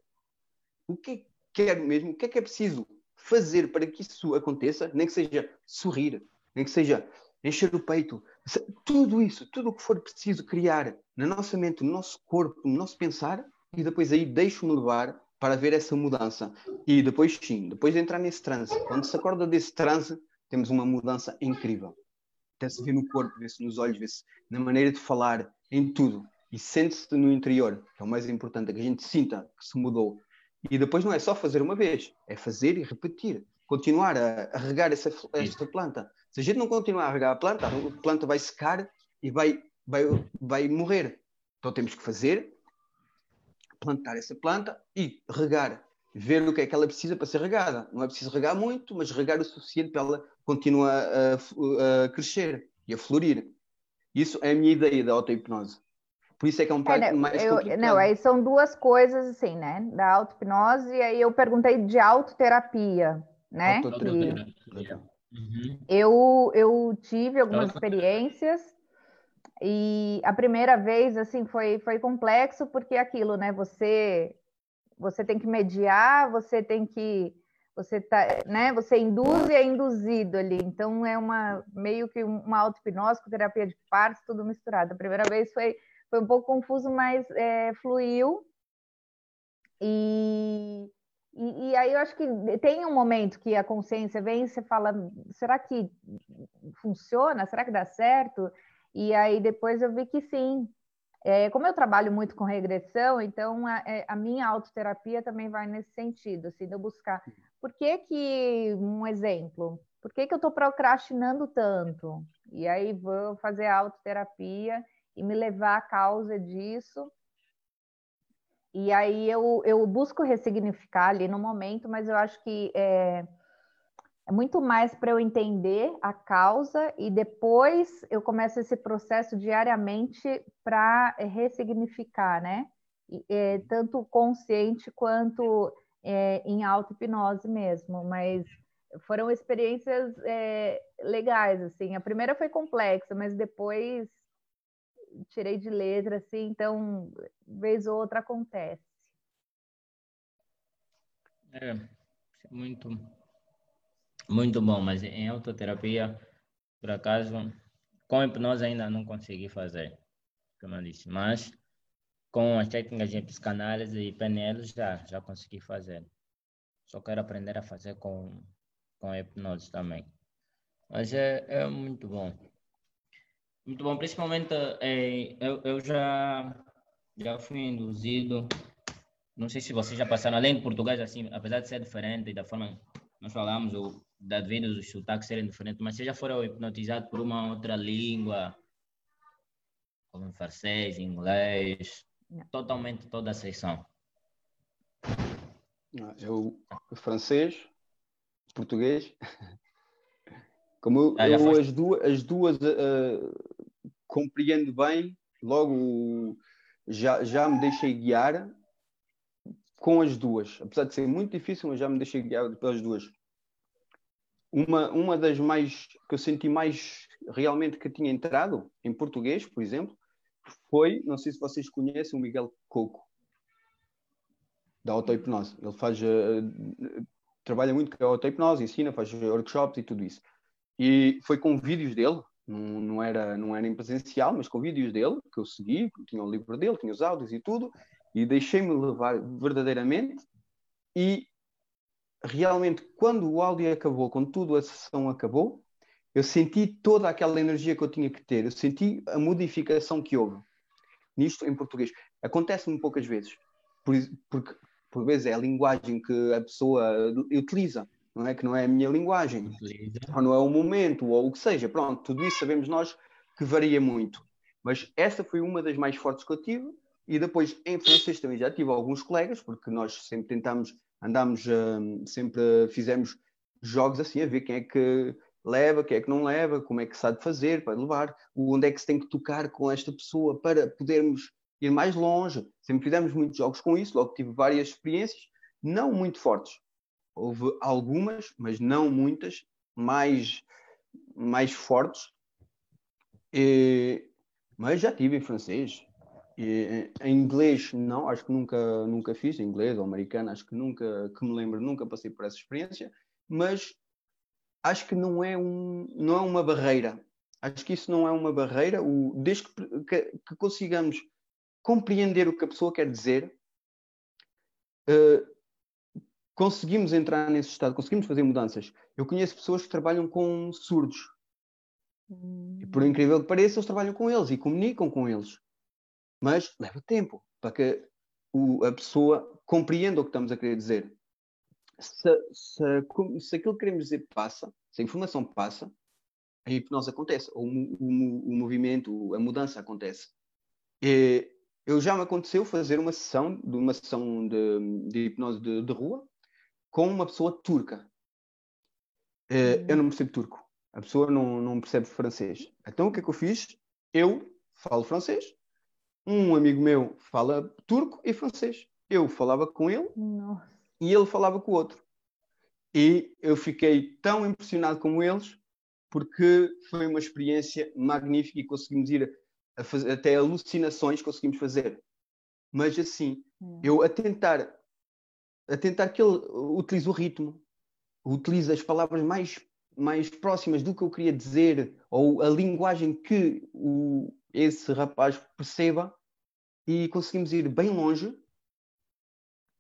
o que é que quero mesmo, o que é que é preciso fazer para que isso aconteça, nem que seja sorrir, nem que seja encher o peito, tudo isso, tudo o que for preciso criar na nossa mente, no nosso corpo, no nosso pensar, e depois aí deixo-me levar para ver essa mudança. E depois, sim, depois de entrar nesse transe, quando se acorda desse transe, temos uma mudança incrível. Até se vê no corpo, vê-se nos olhos, vê-se na maneira de falar, em tudo. E sente-se no interior, que é o mais importante, é que a gente sinta que se mudou. E depois não é só fazer uma vez, é fazer e repetir. Continuar a, a regar essa, esta planta. Se a gente não continuar a regar a planta, a planta vai secar e vai, vai, vai morrer. Então temos que fazer, plantar essa planta e regar, ver o que é que ela precisa para ser regada. Não é preciso regar muito, mas regar o suficiente para ela continuar a, a crescer e a florir. Isso é a minha ideia da auto-hipnose. Por isso é que é um pouco é, mais eu, complicado. Não, aí são duas coisas, assim, né? Da auto-hipnose, e aí eu perguntei de autoterapia, né? Autoterapia. Que... Uhum. Eu, eu tive algumas experiências e a primeira vez, assim, foi, foi complexo, porque é aquilo, né? Você, você tem que mediar, você tem que. Você tá, né? Você induz e é induzido ali. Então é uma meio que uma auto-hipnose com terapia de partes, tudo misturado. A primeira vez foi, foi um pouco confuso, mas é, fluiu. E, e, e, aí eu acho que tem um momento que a consciência vem e você fala, será que funciona? Será que dá certo? E aí depois eu vi que sim. É, como eu trabalho muito com regressão, então a, é, a, minha autoterapia também vai nesse sentido, assim, de eu buscar. Por que que, um exemplo, por que que eu estou procrastinando tanto? E aí vou fazer autoterapia e me levar à causa disso. E aí eu, eu busco ressignificar ali no momento, mas eu acho que é, é muito mais para eu entender a causa e depois eu começo esse processo diariamente para ressignificar, né? É, tanto consciente quanto é, em auto-hipnose mesmo, mas foram experiências é, legais, assim. A primeira foi complexa, mas depois tirei de letra, assim, então, vez ou outra acontece. É, muito muito bom, mas em autoterapia, por acaso, com hipnose ainda não consegui fazer, como eu disse, mas com as técnicas de psicanálise e PNL já, já consegui fazer. Só quero aprender a fazer com, com hipnose também. Mas é, é muito bom. Muito bom, principalmente é, eu, eu já, já fui induzido, não sei se vocês já passaram, além do português, assim, apesar de ser diferente da forma nós falamos, o, devido os sotaques serem diferentes, mas você já foram hipnotizados por uma outra língua, como francês, inglês, Não. totalmente toda a sessão. Eu, francês, português, como eu, ah, eu as duas, as duas uh, compreendo bem, logo já, já me deixei guiar com as duas. Apesar de ser muito difícil, mas já me deixei guiar pelas duas. Uma, uma das mais que eu senti mais realmente que tinha entrado em português, por exemplo, foi, não sei se vocês conhecem, o Miguel Coco, da auto-hipnose. Ele faz, uh, trabalha muito com a auto-hipnose, ensina, faz workshops e tudo isso. E foi com vídeos dele, não, não, era, não era em presencial, mas com vídeos dele, que eu segui, tinha o livro dele, tinha os áudios e tudo, e deixei-me levar verdadeiramente e realmente quando o áudio acabou, quando tudo a sessão acabou, eu senti toda aquela energia que eu tinha que ter, eu senti a modificação que houve nisto em português. Acontece-me poucas vezes, por, porque por vezes é a linguagem que a pessoa utiliza, não é que não é a minha linguagem, ou não é o momento, ou o que seja, pronto, tudo isso sabemos nós que varia muito. Mas essa foi uma das mais fortes que eu tive e depois, em francês, também já tive alguns colegas, porque nós sempre tentamos, andamos, um, sempre fizemos jogos assim, a ver quem é que leva, quem é que não leva, como é que se há de fazer para levar, onde é que se tem que tocar com esta pessoa para podermos ir mais longe. Sempre fizemos muitos jogos com isso, logo tive várias experiências, não muito fortes. Houve algumas, mas não muitas, mais, mais fortes. E, mas já tive em francês, e, em inglês, não, acho que nunca, nunca fiz, em inglês ou americano, acho que nunca, que me lembro, nunca passei por essa experiência, mas acho que não é, um, não é uma barreira. Acho que isso não é uma barreira, o, desde que, que, que consigamos compreender o que a pessoa quer dizer, uh, conseguimos entrar nesse estado, conseguimos fazer mudanças. Eu conheço pessoas que trabalham com surdos. Hum. E por incrível que pareça, eles trabalham com eles e comunicam com eles mas leva tempo para que o, a pessoa compreenda o que estamos a querer dizer. Se, se, se aquilo que queremos dizer passa, se a informação passa, a hipnose acontece, ou o, o, o movimento, a mudança acontece. E eu já me aconteceu fazer uma sessão, de uma sessão de, de hipnose de, de, rua com uma pessoa turca. Uhum. Eu não percebo turco. A pessoa não, não percebe francês. Então o que é que eu fiz? Eu falo francês, um amigo meu fala turco e francês. Eu falava com ele Nossa. e ele falava com o outro. E eu fiquei tão impressionado como eles porque foi uma experiência magnífica e conseguimos ir a fazer, até alucinações conseguimos fazer. Mas assim, hum. eu a tentar a tentar que ele utilize o ritmo, utilize as palavras mais mais próximas do que eu queria dizer ou a linguagem que o, esse rapaz perceba e conseguimos ir bem longe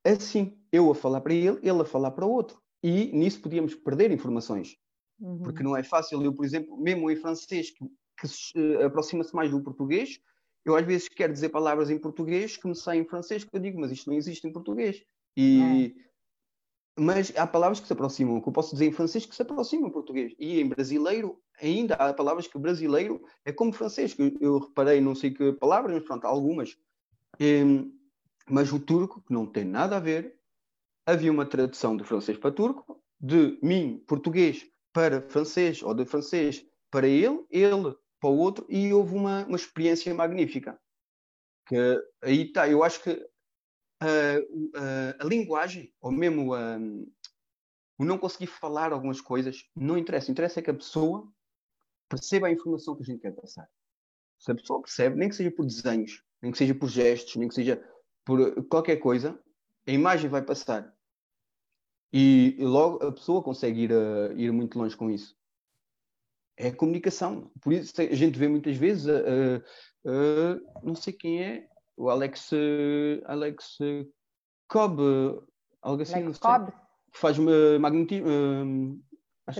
assim, eu a falar para ele, ele a falar para o outro. E nisso podíamos perder informações. uhum. porque não é fácil. Eu, por exemplo, mesmo em francês, que, que uh, aproxima-se mais do português, eu às vezes quero dizer palavras em português que me saem em francês, que eu digo, mas isto não existe em português. E, é. Mas há palavras que se aproximam, que eu posso dizer em francês que se aproximam em português. E em brasileiro, ainda há palavras que brasileiro é como francês, que eu, reparei, não sei que palavras, mas pronto, algumas. Um, mas o turco, que não tem nada a ver, havia uma tradução de francês para turco, de mim, português, para francês, ou de francês para ele, ele para o outro, e houve uma, uma experiência magnífica. Que aí está, eu acho que a, a, linguagem, ou mesmo o não conseguir falar algumas coisas, não interessa. Interessa é que a pessoa perceba a informação que a gente quer passar. Se a pessoa percebe, nem que seja por desenhos, nem que seja por gestos, nem que seja por qualquer coisa, a imagem vai passar. E, logo a pessoa consegue ir, uh, ir muito longe com isso. É a comunicação. Por isso a gente vê muitas vezes, uh, uh, não sei quem é, o Alex, Alex Cobb, algo assim, Alex sei, que faz magnetismo. Uh,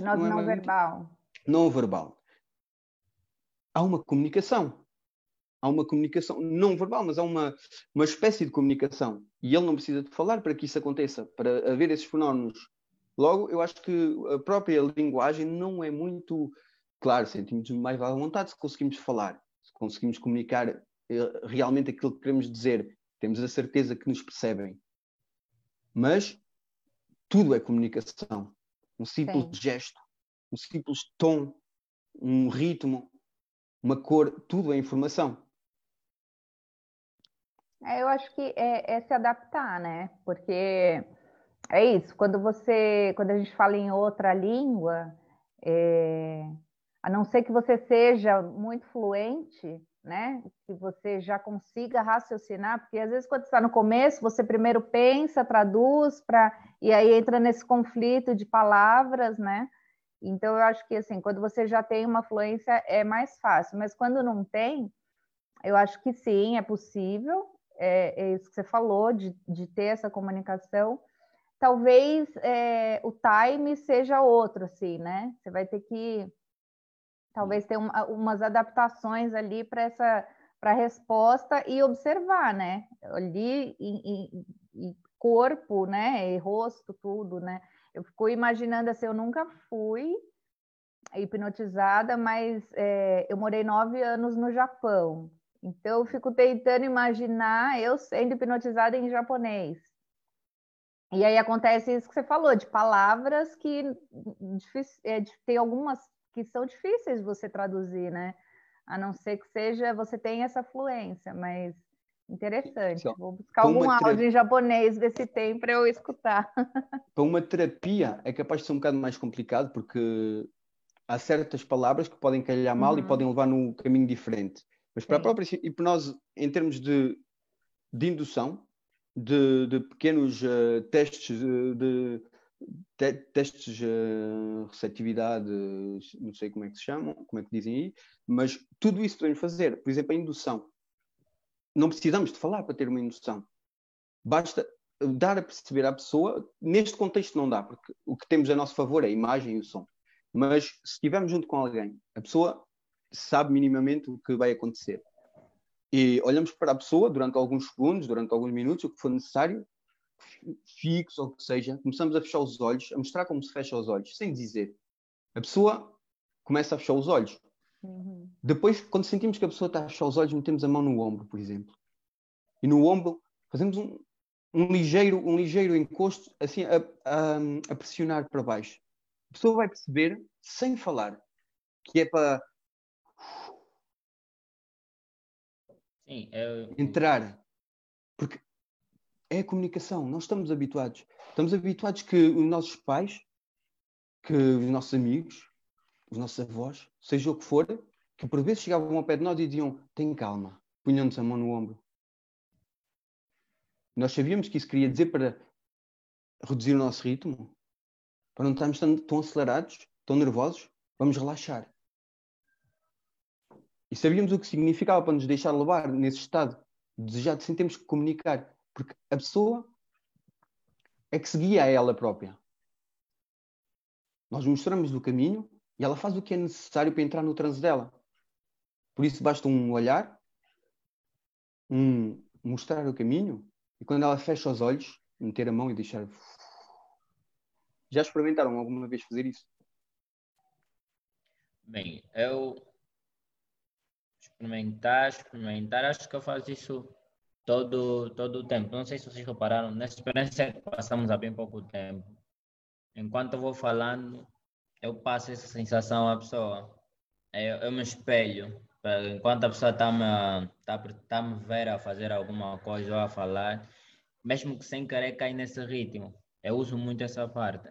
não, não, não verbal. Não verbal. Há uma comunicação há uma comunicação não verbal, mas há uma, uma espécie de comunicação. E ele não precisa de falar para que isso aconteça, para haver esses fenómenos. Logo, eu acho que a própria linguagem não é muito. Claro, sentimos mais à vontade se conseguimos falar, se conseguimos comunicar eh, realmente aquilo que queremos dizer, temos a certeza que nos percebem. Mas tudo é comunicação. Um simples Sim. gesto, um simples tom, um ritmo, uma cor, tudo é informação. É, eu acho que é, é, se adaptar, né? Porque é isso, quando você, quando a gente fala em outra língua, é, a não ser que você seja muito fluente, né? Que você já consiga raciocinar, porque às vezes quando está no começo, você primeiro pensa, traduz, para e aí entra nesse conflito de palavras, né? Então eu acho que assim, quando você já tem uma fluência é mais fácil, mas quando não tem, eu acho que sim, é possível, é, é isso que você falou, de, de ter essa comunicação. Talvez é, o time seja outro, assim, né? Você vai ter que talvez ter uma, umas adaptações ali para essa para resposta e observar, né? Ali em, em, corpo, né? E rosto, tudo, né? Eu fico imaginando assim, eu nunca fui hipnotizada, mas é, eu morei nove anos no Japão. Então, eu fico tentando imaginar eu sendo hipnotizada em japonês. E aí acontece isso que você falou, de palavras que é, tem algumas que são difíceis de você traduzir, né? A não ser que seja, você tenha essa fluência, mas interessante. Vou buscar algum áudio em japonês desse tempo para eu escutar. Para uma terapia é capaz de ser um bocado mais complicado, porque há certas palavras que podem calhar mal uhum. e podem levar num caminho diferente. Mas para Sim. a própria hipnose, em termos de, de indução, de, de pequenos uh, testes de, te, testes uh, receptividade, não sei como é que se chamam, como é que dizem aí, mas tudo isso podemos fazer. Por exemplo, a indução. Não precisamos de falar para ter uma indução. Basta dar a perceber à pessoa, neste contexto não dá, porque o que temos a nosso favor é a imagem e o som. Mas se estivermos junto com alguém, a pessoa sabe minimamente o que vai acontecer. E olhamos para a pessoa durante alguns segundos, durante alguns minutos, o que for necessário, fixo ou o que seja, começamos a fechar os olhos, a mostrar como se fecha os olhos, sem dizer. A pessoa começa a fechar os olhos. Uhum. Depois, quando sentimos que a pessoa está a fechar os olhos, metemos a mão no ombro, por exemplo. E no ombro fazemos um, um ligeiro, um ligeiro encosto, assim, a, a, a pressionar para baixo. A pessoa vai perceber, sem falar, que é para Sim, eu... entrar. Porque é a comunicação, nós estamos habituados. Estamos habituados que os nossos pais, que os nossos amigos, os nossos avós, seja o que for, que por vezes chegavam ao pé de nós e diziam: tem calma, punham-nos a mão no ombro. Nós sabíamos que isso queria dizer para reduzir o nosso ritmo, para não estarmos tão, tão acelerados, tão nervosos, vamos relaxar. E sabíamos o que significava para nos deixar levar nesse estado desejado, sem termos que comunicar. Porque a pessoa é que seguia a ela própria. Nós mostramos o caminho e ela faz o que é necessário para entrar no transe dela. Por isso basta um olhar, um mostrar o caminho, e quando ela fecha os olhos, meter a mão e deixar. Já experimentaram alguma vez fazer isso? Bem, eu experimentar, experimentar, acho que eu faço isso todo, todo o tempo. Não sei se vocês repararam, nessa experiência passamos há bem pouco tempo. Enquanto eu vou falando, eu passo essa sensação à pessoa. Eu, eu me espelho. Enquanto a pessoa está me, tá, tá me ver a fazer alguma coisa ou a falar, mesmo que sem querer cair nesse ritmo. Eu uso muito essa parte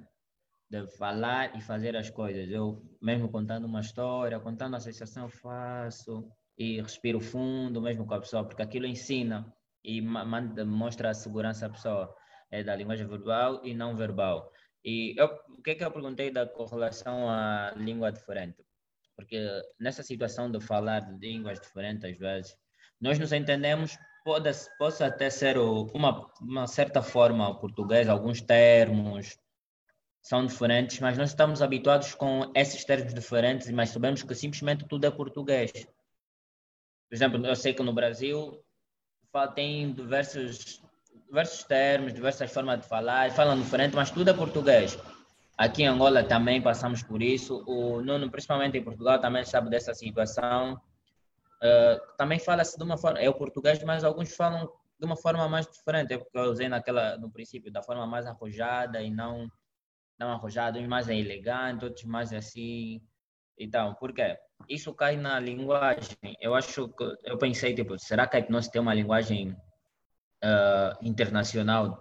de falar e fazer as coisas. Eu, mesmo contando uma história, contando a sensação, faço e respiro fundo, mesmo com a pessoa, porque aquilo ensina e manda, mostra a segurança à pessoa, é da linguagem verbal e não verbal. E eu, o que é que eu perguntei da correlação à língua diferente? Porque nessa situação de falar de línguas diferentes, às vezes, nós nos entendemos, pode, pode até ser uma, uma certa forma o português, alguns termos são diferentes, mas nós estamos habituados com esses termos diferentes, mas sabemos que simplesmente tudo é português. Por exemplo, eu sei que no Brasil tem diversos diversos termos, diversas formas de falar, falam diferente, mas tudo é português. Aqui em Angola também passamos por isso. O Nuno, principalmente em Portugal, também sabe dessa situação. Uh, também fala-se de uma forma, é o português, mas alguns falam de uma forma mais diferente. É porque eu usei naquela, no princípio, da forma mais arrojada e não, não arrojada, uns mais elegante, outros mais assim. Então, por quê? Isso cai na linguagem. Eu acho que, eu pensei, tipo, será que a hipnose tem uma linguagem uh, internacional,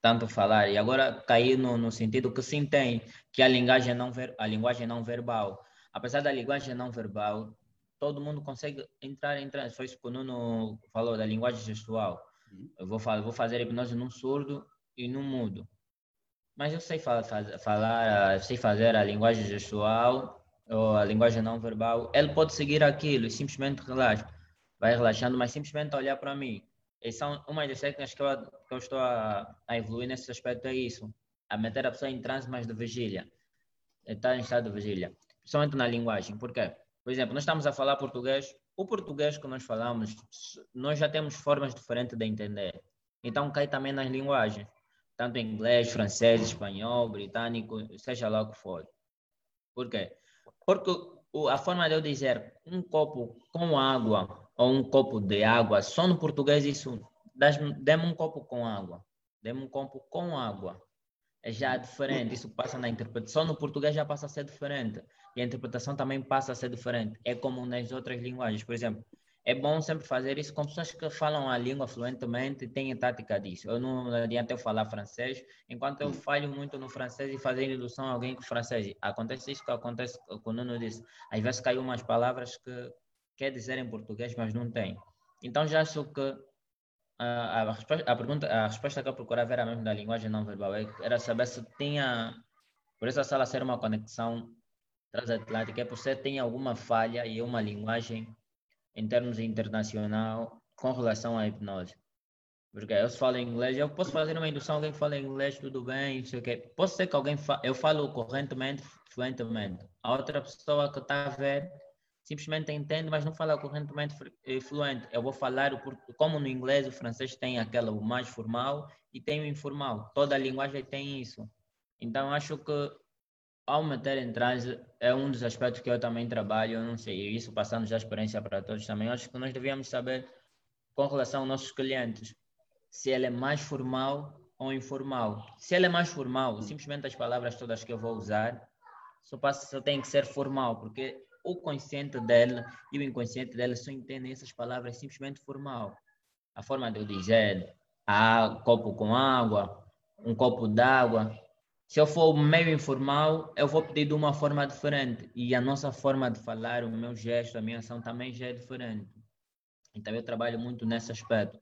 tanto falar, e agora cair no, no, sentido que sim tem, que a linguagem, não ver, a linguagem não verbal. Apesar da linguagem não verbal, todo mundo consegue entrar em transe. Foi isso que o Nuno falou, da linguagem gestual. Eu vou, falar, vou fazer hipnose num surdo e num mudo. Mas eu sei falar, sei fazer a linguagem gestual ou a linguagem não verbal. Ele pode seguir aquilo e simplesmente relaxa. Vai relaxando, mas simplesmente olhar para mim. E são uma das técnicas que eu, que eu estou a, a, evoluir nesse aspecto é isso. A meter a pessoa em transe mais de vigília. Estar em estado de vigília. Principalmente na linguagem. Por quê? Por exemplo, nós estamos a falar português. O português que nós falamos, nós já temos formas diferentes de entender. Então cai também nas linguagens. Tanto inglês, francês, espanhol, britânico, seja lá o que for. Por quê? Porque a forma de eu dizer um copo com água ou um copo de água, só no português isso, dê-me um copo com água, dê-me um copo com água. É já diferente, isso passa na interpretação. No português já passa a ser diferente. E a interpretação também passa a ser diferente. É como nas outras linguagens. Por exemplo, é bom sempre fazer isso com pessoas que falam a língua fluentemente e têm tática disso. Eu não adianta eu falar francês, enquanto eu falho muito no francês e fazer indução a alguém com francês. Acontece isso que acontece com o Nuno disse. Às vezes caiu umas palavras que quer dizer em português, mas não tem. Então já acho que a, a, resposta, a, pergunta, a resposta que eu procurava era mesmo da linguagem não verbal, é era saber se tinha, por essa sala ser uma conexão transatlântica, é por se tem alguma falha e uma linguagem em termos internacional com relação à hipnose. Porque eu falo inglês, eu posso fazer uma indução, alguém fala inglês, tudo bem, não sei o quê. Pode ser que alguém, fa... eu falo correntemente, fluentemente. A outra pessoa que está a ver simplesmente entende, mas não fala correntemente fluente. Eu vou falar, como no inglês, o francês tem aquela o mais formal e tem o informal. Toda a linguagem tem isso. Então, acho que em transe é um dos aspectos que eu também trabalho, eu não sei, isso passando já a experiência para todos também. Acho que nós devíamos saber com relação aos nossos clientes, se ele é mais formal ou informal. Se ele é mais formal, simplesmente as palavras todas que eu vou usar só, passa, só tem que ser formal, porque o consciente dela e o inconsciente dela só entendem essas palavras simplesmente formal. A forma de eu dizer, ah, copo com água, um copo d'água. Se eu for meio informal, eu vou pedir de uma forma diferente. E a nossa forma de falar, o meu gesto, a minha ação também já é diferente. Então eu trabalho muito nesse aspecto.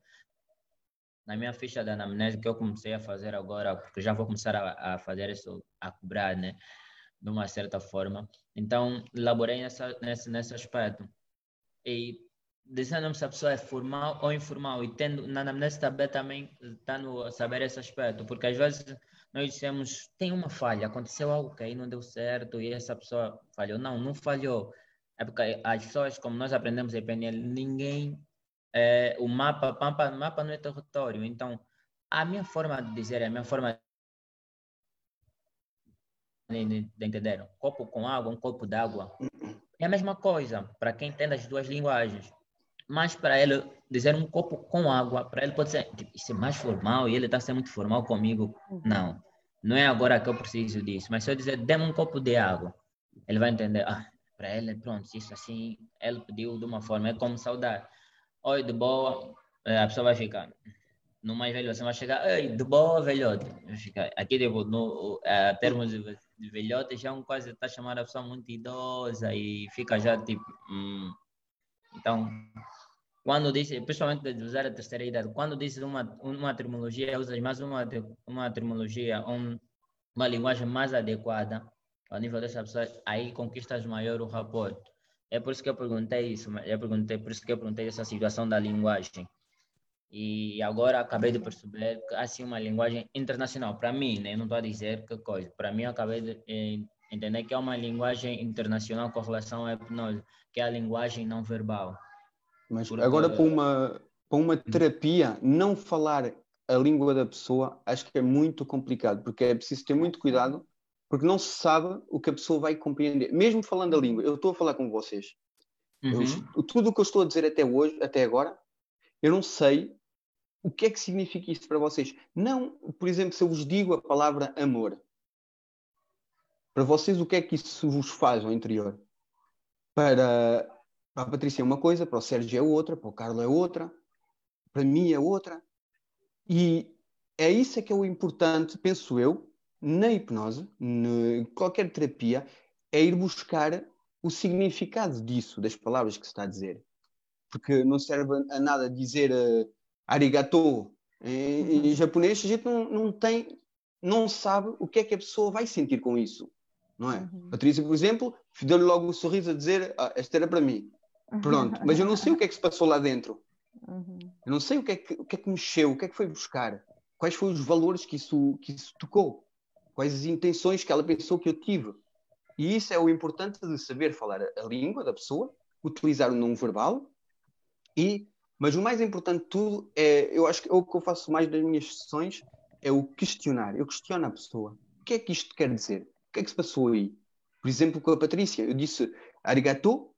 Na minha ficha da anamnese que eu comecei a fazer agora, porque já vou começar a, a fazer isso, a cobrar, né? de uma certa forma. Então, elaborei nessa, nesse, nesse aspecto. E dizendo se a pessoa é formal ou informal, e tendo na anamnese também, está no saber esse aspecto, porque às vezes nós dissemos, tem uma falha, aconteceu algo que aí não deu certo e essa pessoa falhou. Não, não falhou. É porque as pessoas, como nós aprendemos em PNL, ninguém, é, o mapa, mapa, mapa não é território. Então, a minha forma de dizer, a minha forma de, de entender, copo com água, um copo d'água, é a mesma coisa para quem entende as duas linguagens. Mas para ele dizer um copo com água, para ele pode ser, tipo, isso é mais formal e ele está sendo muito formal comigo. Uhum. Não, não é agora que eu preciso disso. Mas se eu dizer, dê um copo de água, ele vai entender, ah, para ele, pronto, isso assim, ele pediu de uma forma, é como saudar. Oi, de boa, é, a pessoa vai ficar. No mais velho, você vai chegar, oi, de boa, velhote. Aqui, tipo, no é, termos de, de velhote, já um quase está chamando a pessoa muito idosa e fica já tipo. Hum. Então, quando diz, principalmente de usar a terceira idade, quando diz uma, uma terminologia, usas mais uma, uma terminologia, um, uma linguagem mais adequada ao nível dessa pessoa, aí conquistas maior o rapport. É por isso que eu perguntei isso, eu perguntei, por isso que eu perguntei essa situação da linguagem. E agora acabei de perceber que assim uma linguagem internacional para mim, né? não estou a dizer que coisa. Para mim acabei de eh, entender que é uma linguagem internacional com relação à hipnose, que é a linguagem não verbal. Mas Porque... agora para uma para uma terapia não falar a língua da pessoa, acho que é muito complicado, porque é preciso ter muito cuidado porque não se sabe o que a pessoa vai compreender. Mesmo falando a língua, eu estou a falar com vocês. Uhum. Eu, tudo o que eu estou a dizer até hoje, até agora, eu não sei o que é que significa isso para vocês. Não, por exemplo, se eu vos digo a palavra amor, para vocês o que é que isso vos faz ao interior? Para, para a Patrícia é uma coisa, para o Sérgio é outra, para o Carlos é outra, para mim é outra. E é isso que é o importante, penso eu, na hipnose, em qualquer terapia, é ir buscar o significado disso, das palavras que se está a dizer. Porque não serve a nada dizer uh, arigato em, uhum. em, japonês, a gente não, não tem, não sabe o que é que a pessoa vai sentir com isso, não é? Uhum. Patrícia, por exemplo, deu-lhe logo o um sorriso a dizer, ah, esta era para mim. Pronto, mas eu não sei o que é que se passou lá dentro. Uhum. Eu não sei o que, é que, o que é que mexeu, o que é que foi buscar, quais foram os valores que isso, que isso tocou quais as intenções que ela pensou que eu tive. E isso é o importante de saber falar a língua da pessoa, utilizar o não verbal e mas o mais importante de tudo é, eu acho que o que eu faço mais das minhas sessões é o questionar. Eu questiono a pessoa. O que é que isto quer dizer? O que é que se passou aí? Por exemplo, com a Patrícia, eu disse arigato,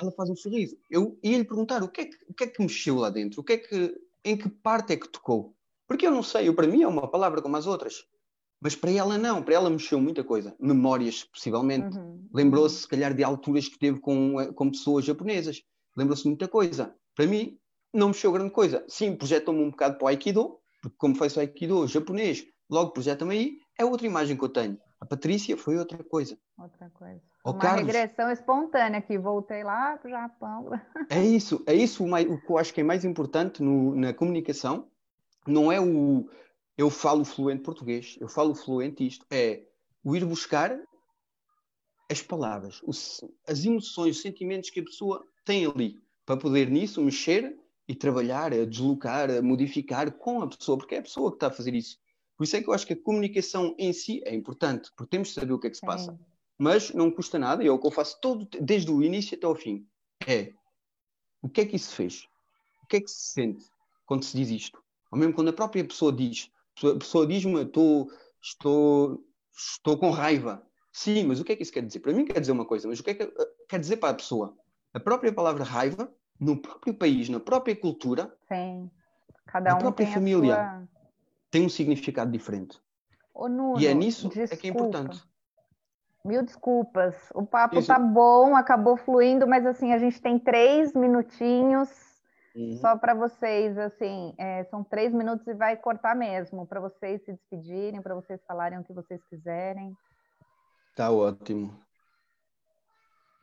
ela faz um sorriso. Eu ia lhe perguntar o que, é que, o que é que mexeu lá dentro? O que é que, em que parte é que tocou? Porque eu não sei, eu, para mim é uma palavra como as outras. Mas para ela não, para ela mexeu muita coisa. Memórias, possivelmente. Uhum. Lembrou-se, se calhar, de alturas que teve com, eh, com pessoas japonesas. Lembrou-se de muita coisa. Para mim, não mexeu grande coisa. Sim, projetou-me um bocado para o Aikido, porque como faz o Aikido japonês, logo projeta-me aí, é outra imagem que eu tenho. A Patrícia foi outra coisa. Outra coisa. O Uma Carlos, regressão espontânea que voltei lá para o Japão. É isso, é isso o, mais, o que eu acho que é mais importante no, na comunicação. Não é o, eu falo fluente português, eu falo fluente isto, é o ir buscar as palavras, os, as emoções, os sentimentos que a pessoa tem ali, para poder nisso mexer e trabalhar, a deslocar, a modificar com a pessoa, porque é a pessoa que está a fazer isso. Por isso é que eu acho que a comunicação em si é importante, porque temos de saber o que é que se passa. Mas não custa nada, e é o que eu faço todo, desde o início até ao fim. É o que é que isso fez? O que é que se sente quando se diz isto? Ou mesmo quando a própria pessoa diz, a pessoa diz-me, estou, estou, estou com raiva. Sim, mas o que é que isso quer dizer? Para mim quer dizer uma coisa, mas o que é que eh, quer dizer para a pessoa? A própria palavra raiva, no próprio país, na própria cultura, Sim. Cada um na própria família, sua... tem um significado diferente. Nuno, e é nisso desculpa. é que é importante. Mil desculpas. O papo está bom, acabou fluindo, mas assim, a gente tem três minutinhos Uhum. Só para vocês, assim, é, são três minutos e vai cortar mesmo, para vocês se despedirem, para vocês falarem o que vocês quiserem. Tá ótimo.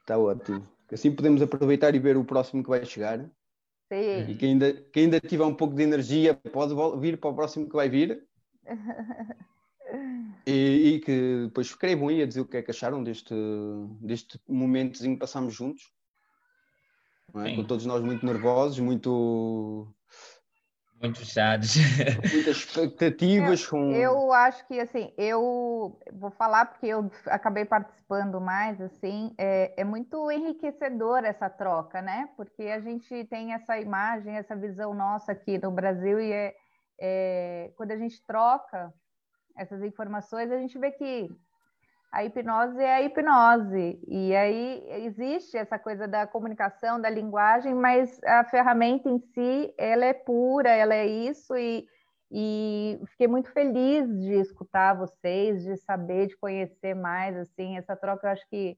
Tá ótimo. Assim podemos aproveitar e ver o próximo que vai chegar. Sim. E quem ainda, quem ainda tiver um pouco de energia pode vir para o próximo que vai vir. e, e, que depois escrevam aí a dizer o que é que acharam deste, deste momentozinho que passámos juntos é? com todos nós muito nervosos, muito Muito chatos. Muitas expectativas eu, com. Eu acho que assim, eu vou falar porque eu acabei participando mais, assim, é, é muito enriquecedor essa troca, né? Porque a gente tem essa imagem, essa visão nossa aqui no Brasil, e é, é quando a gente troca essas informações, a gente vê que a hipnose é a hipnose. E aí existe essa coisa da comunicação, da linguagem, mas a ferramenta em si, ela é pura, ela é isso, e, e fiquei muito feliz de escutar vocês, de saber, de conhecer mais, assim, essa troca eu acho que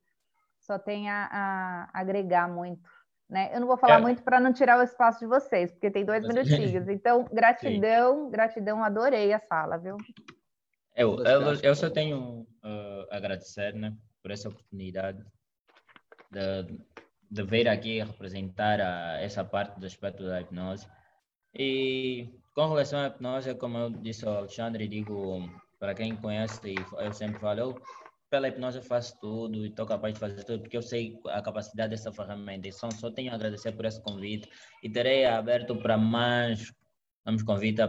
só tem a, a agregar muito. Né? Eu não vou falar é. muito para não tirar o espaço de vocês, porque tem dois minutinhos. Então, gratidão, Sim. gratidão, adorei a sala, viu? Eu, eu, eu só tenho uh, agradecer né, por essa oportunidade de, de vir aqui representar a, essa parte do aspecto da hipnose. E com relação à hipnose, como eu disse ao Alexandre, digo para quem conhece, e eu sempre falo, eu, pela hipnose eu faço tudo e estou capaz de fazer tudo, porque eu sei a capacidade dessa ferramenta. Então, só tenho a agradecer por esse convite e terei aberto para mais, vamos convite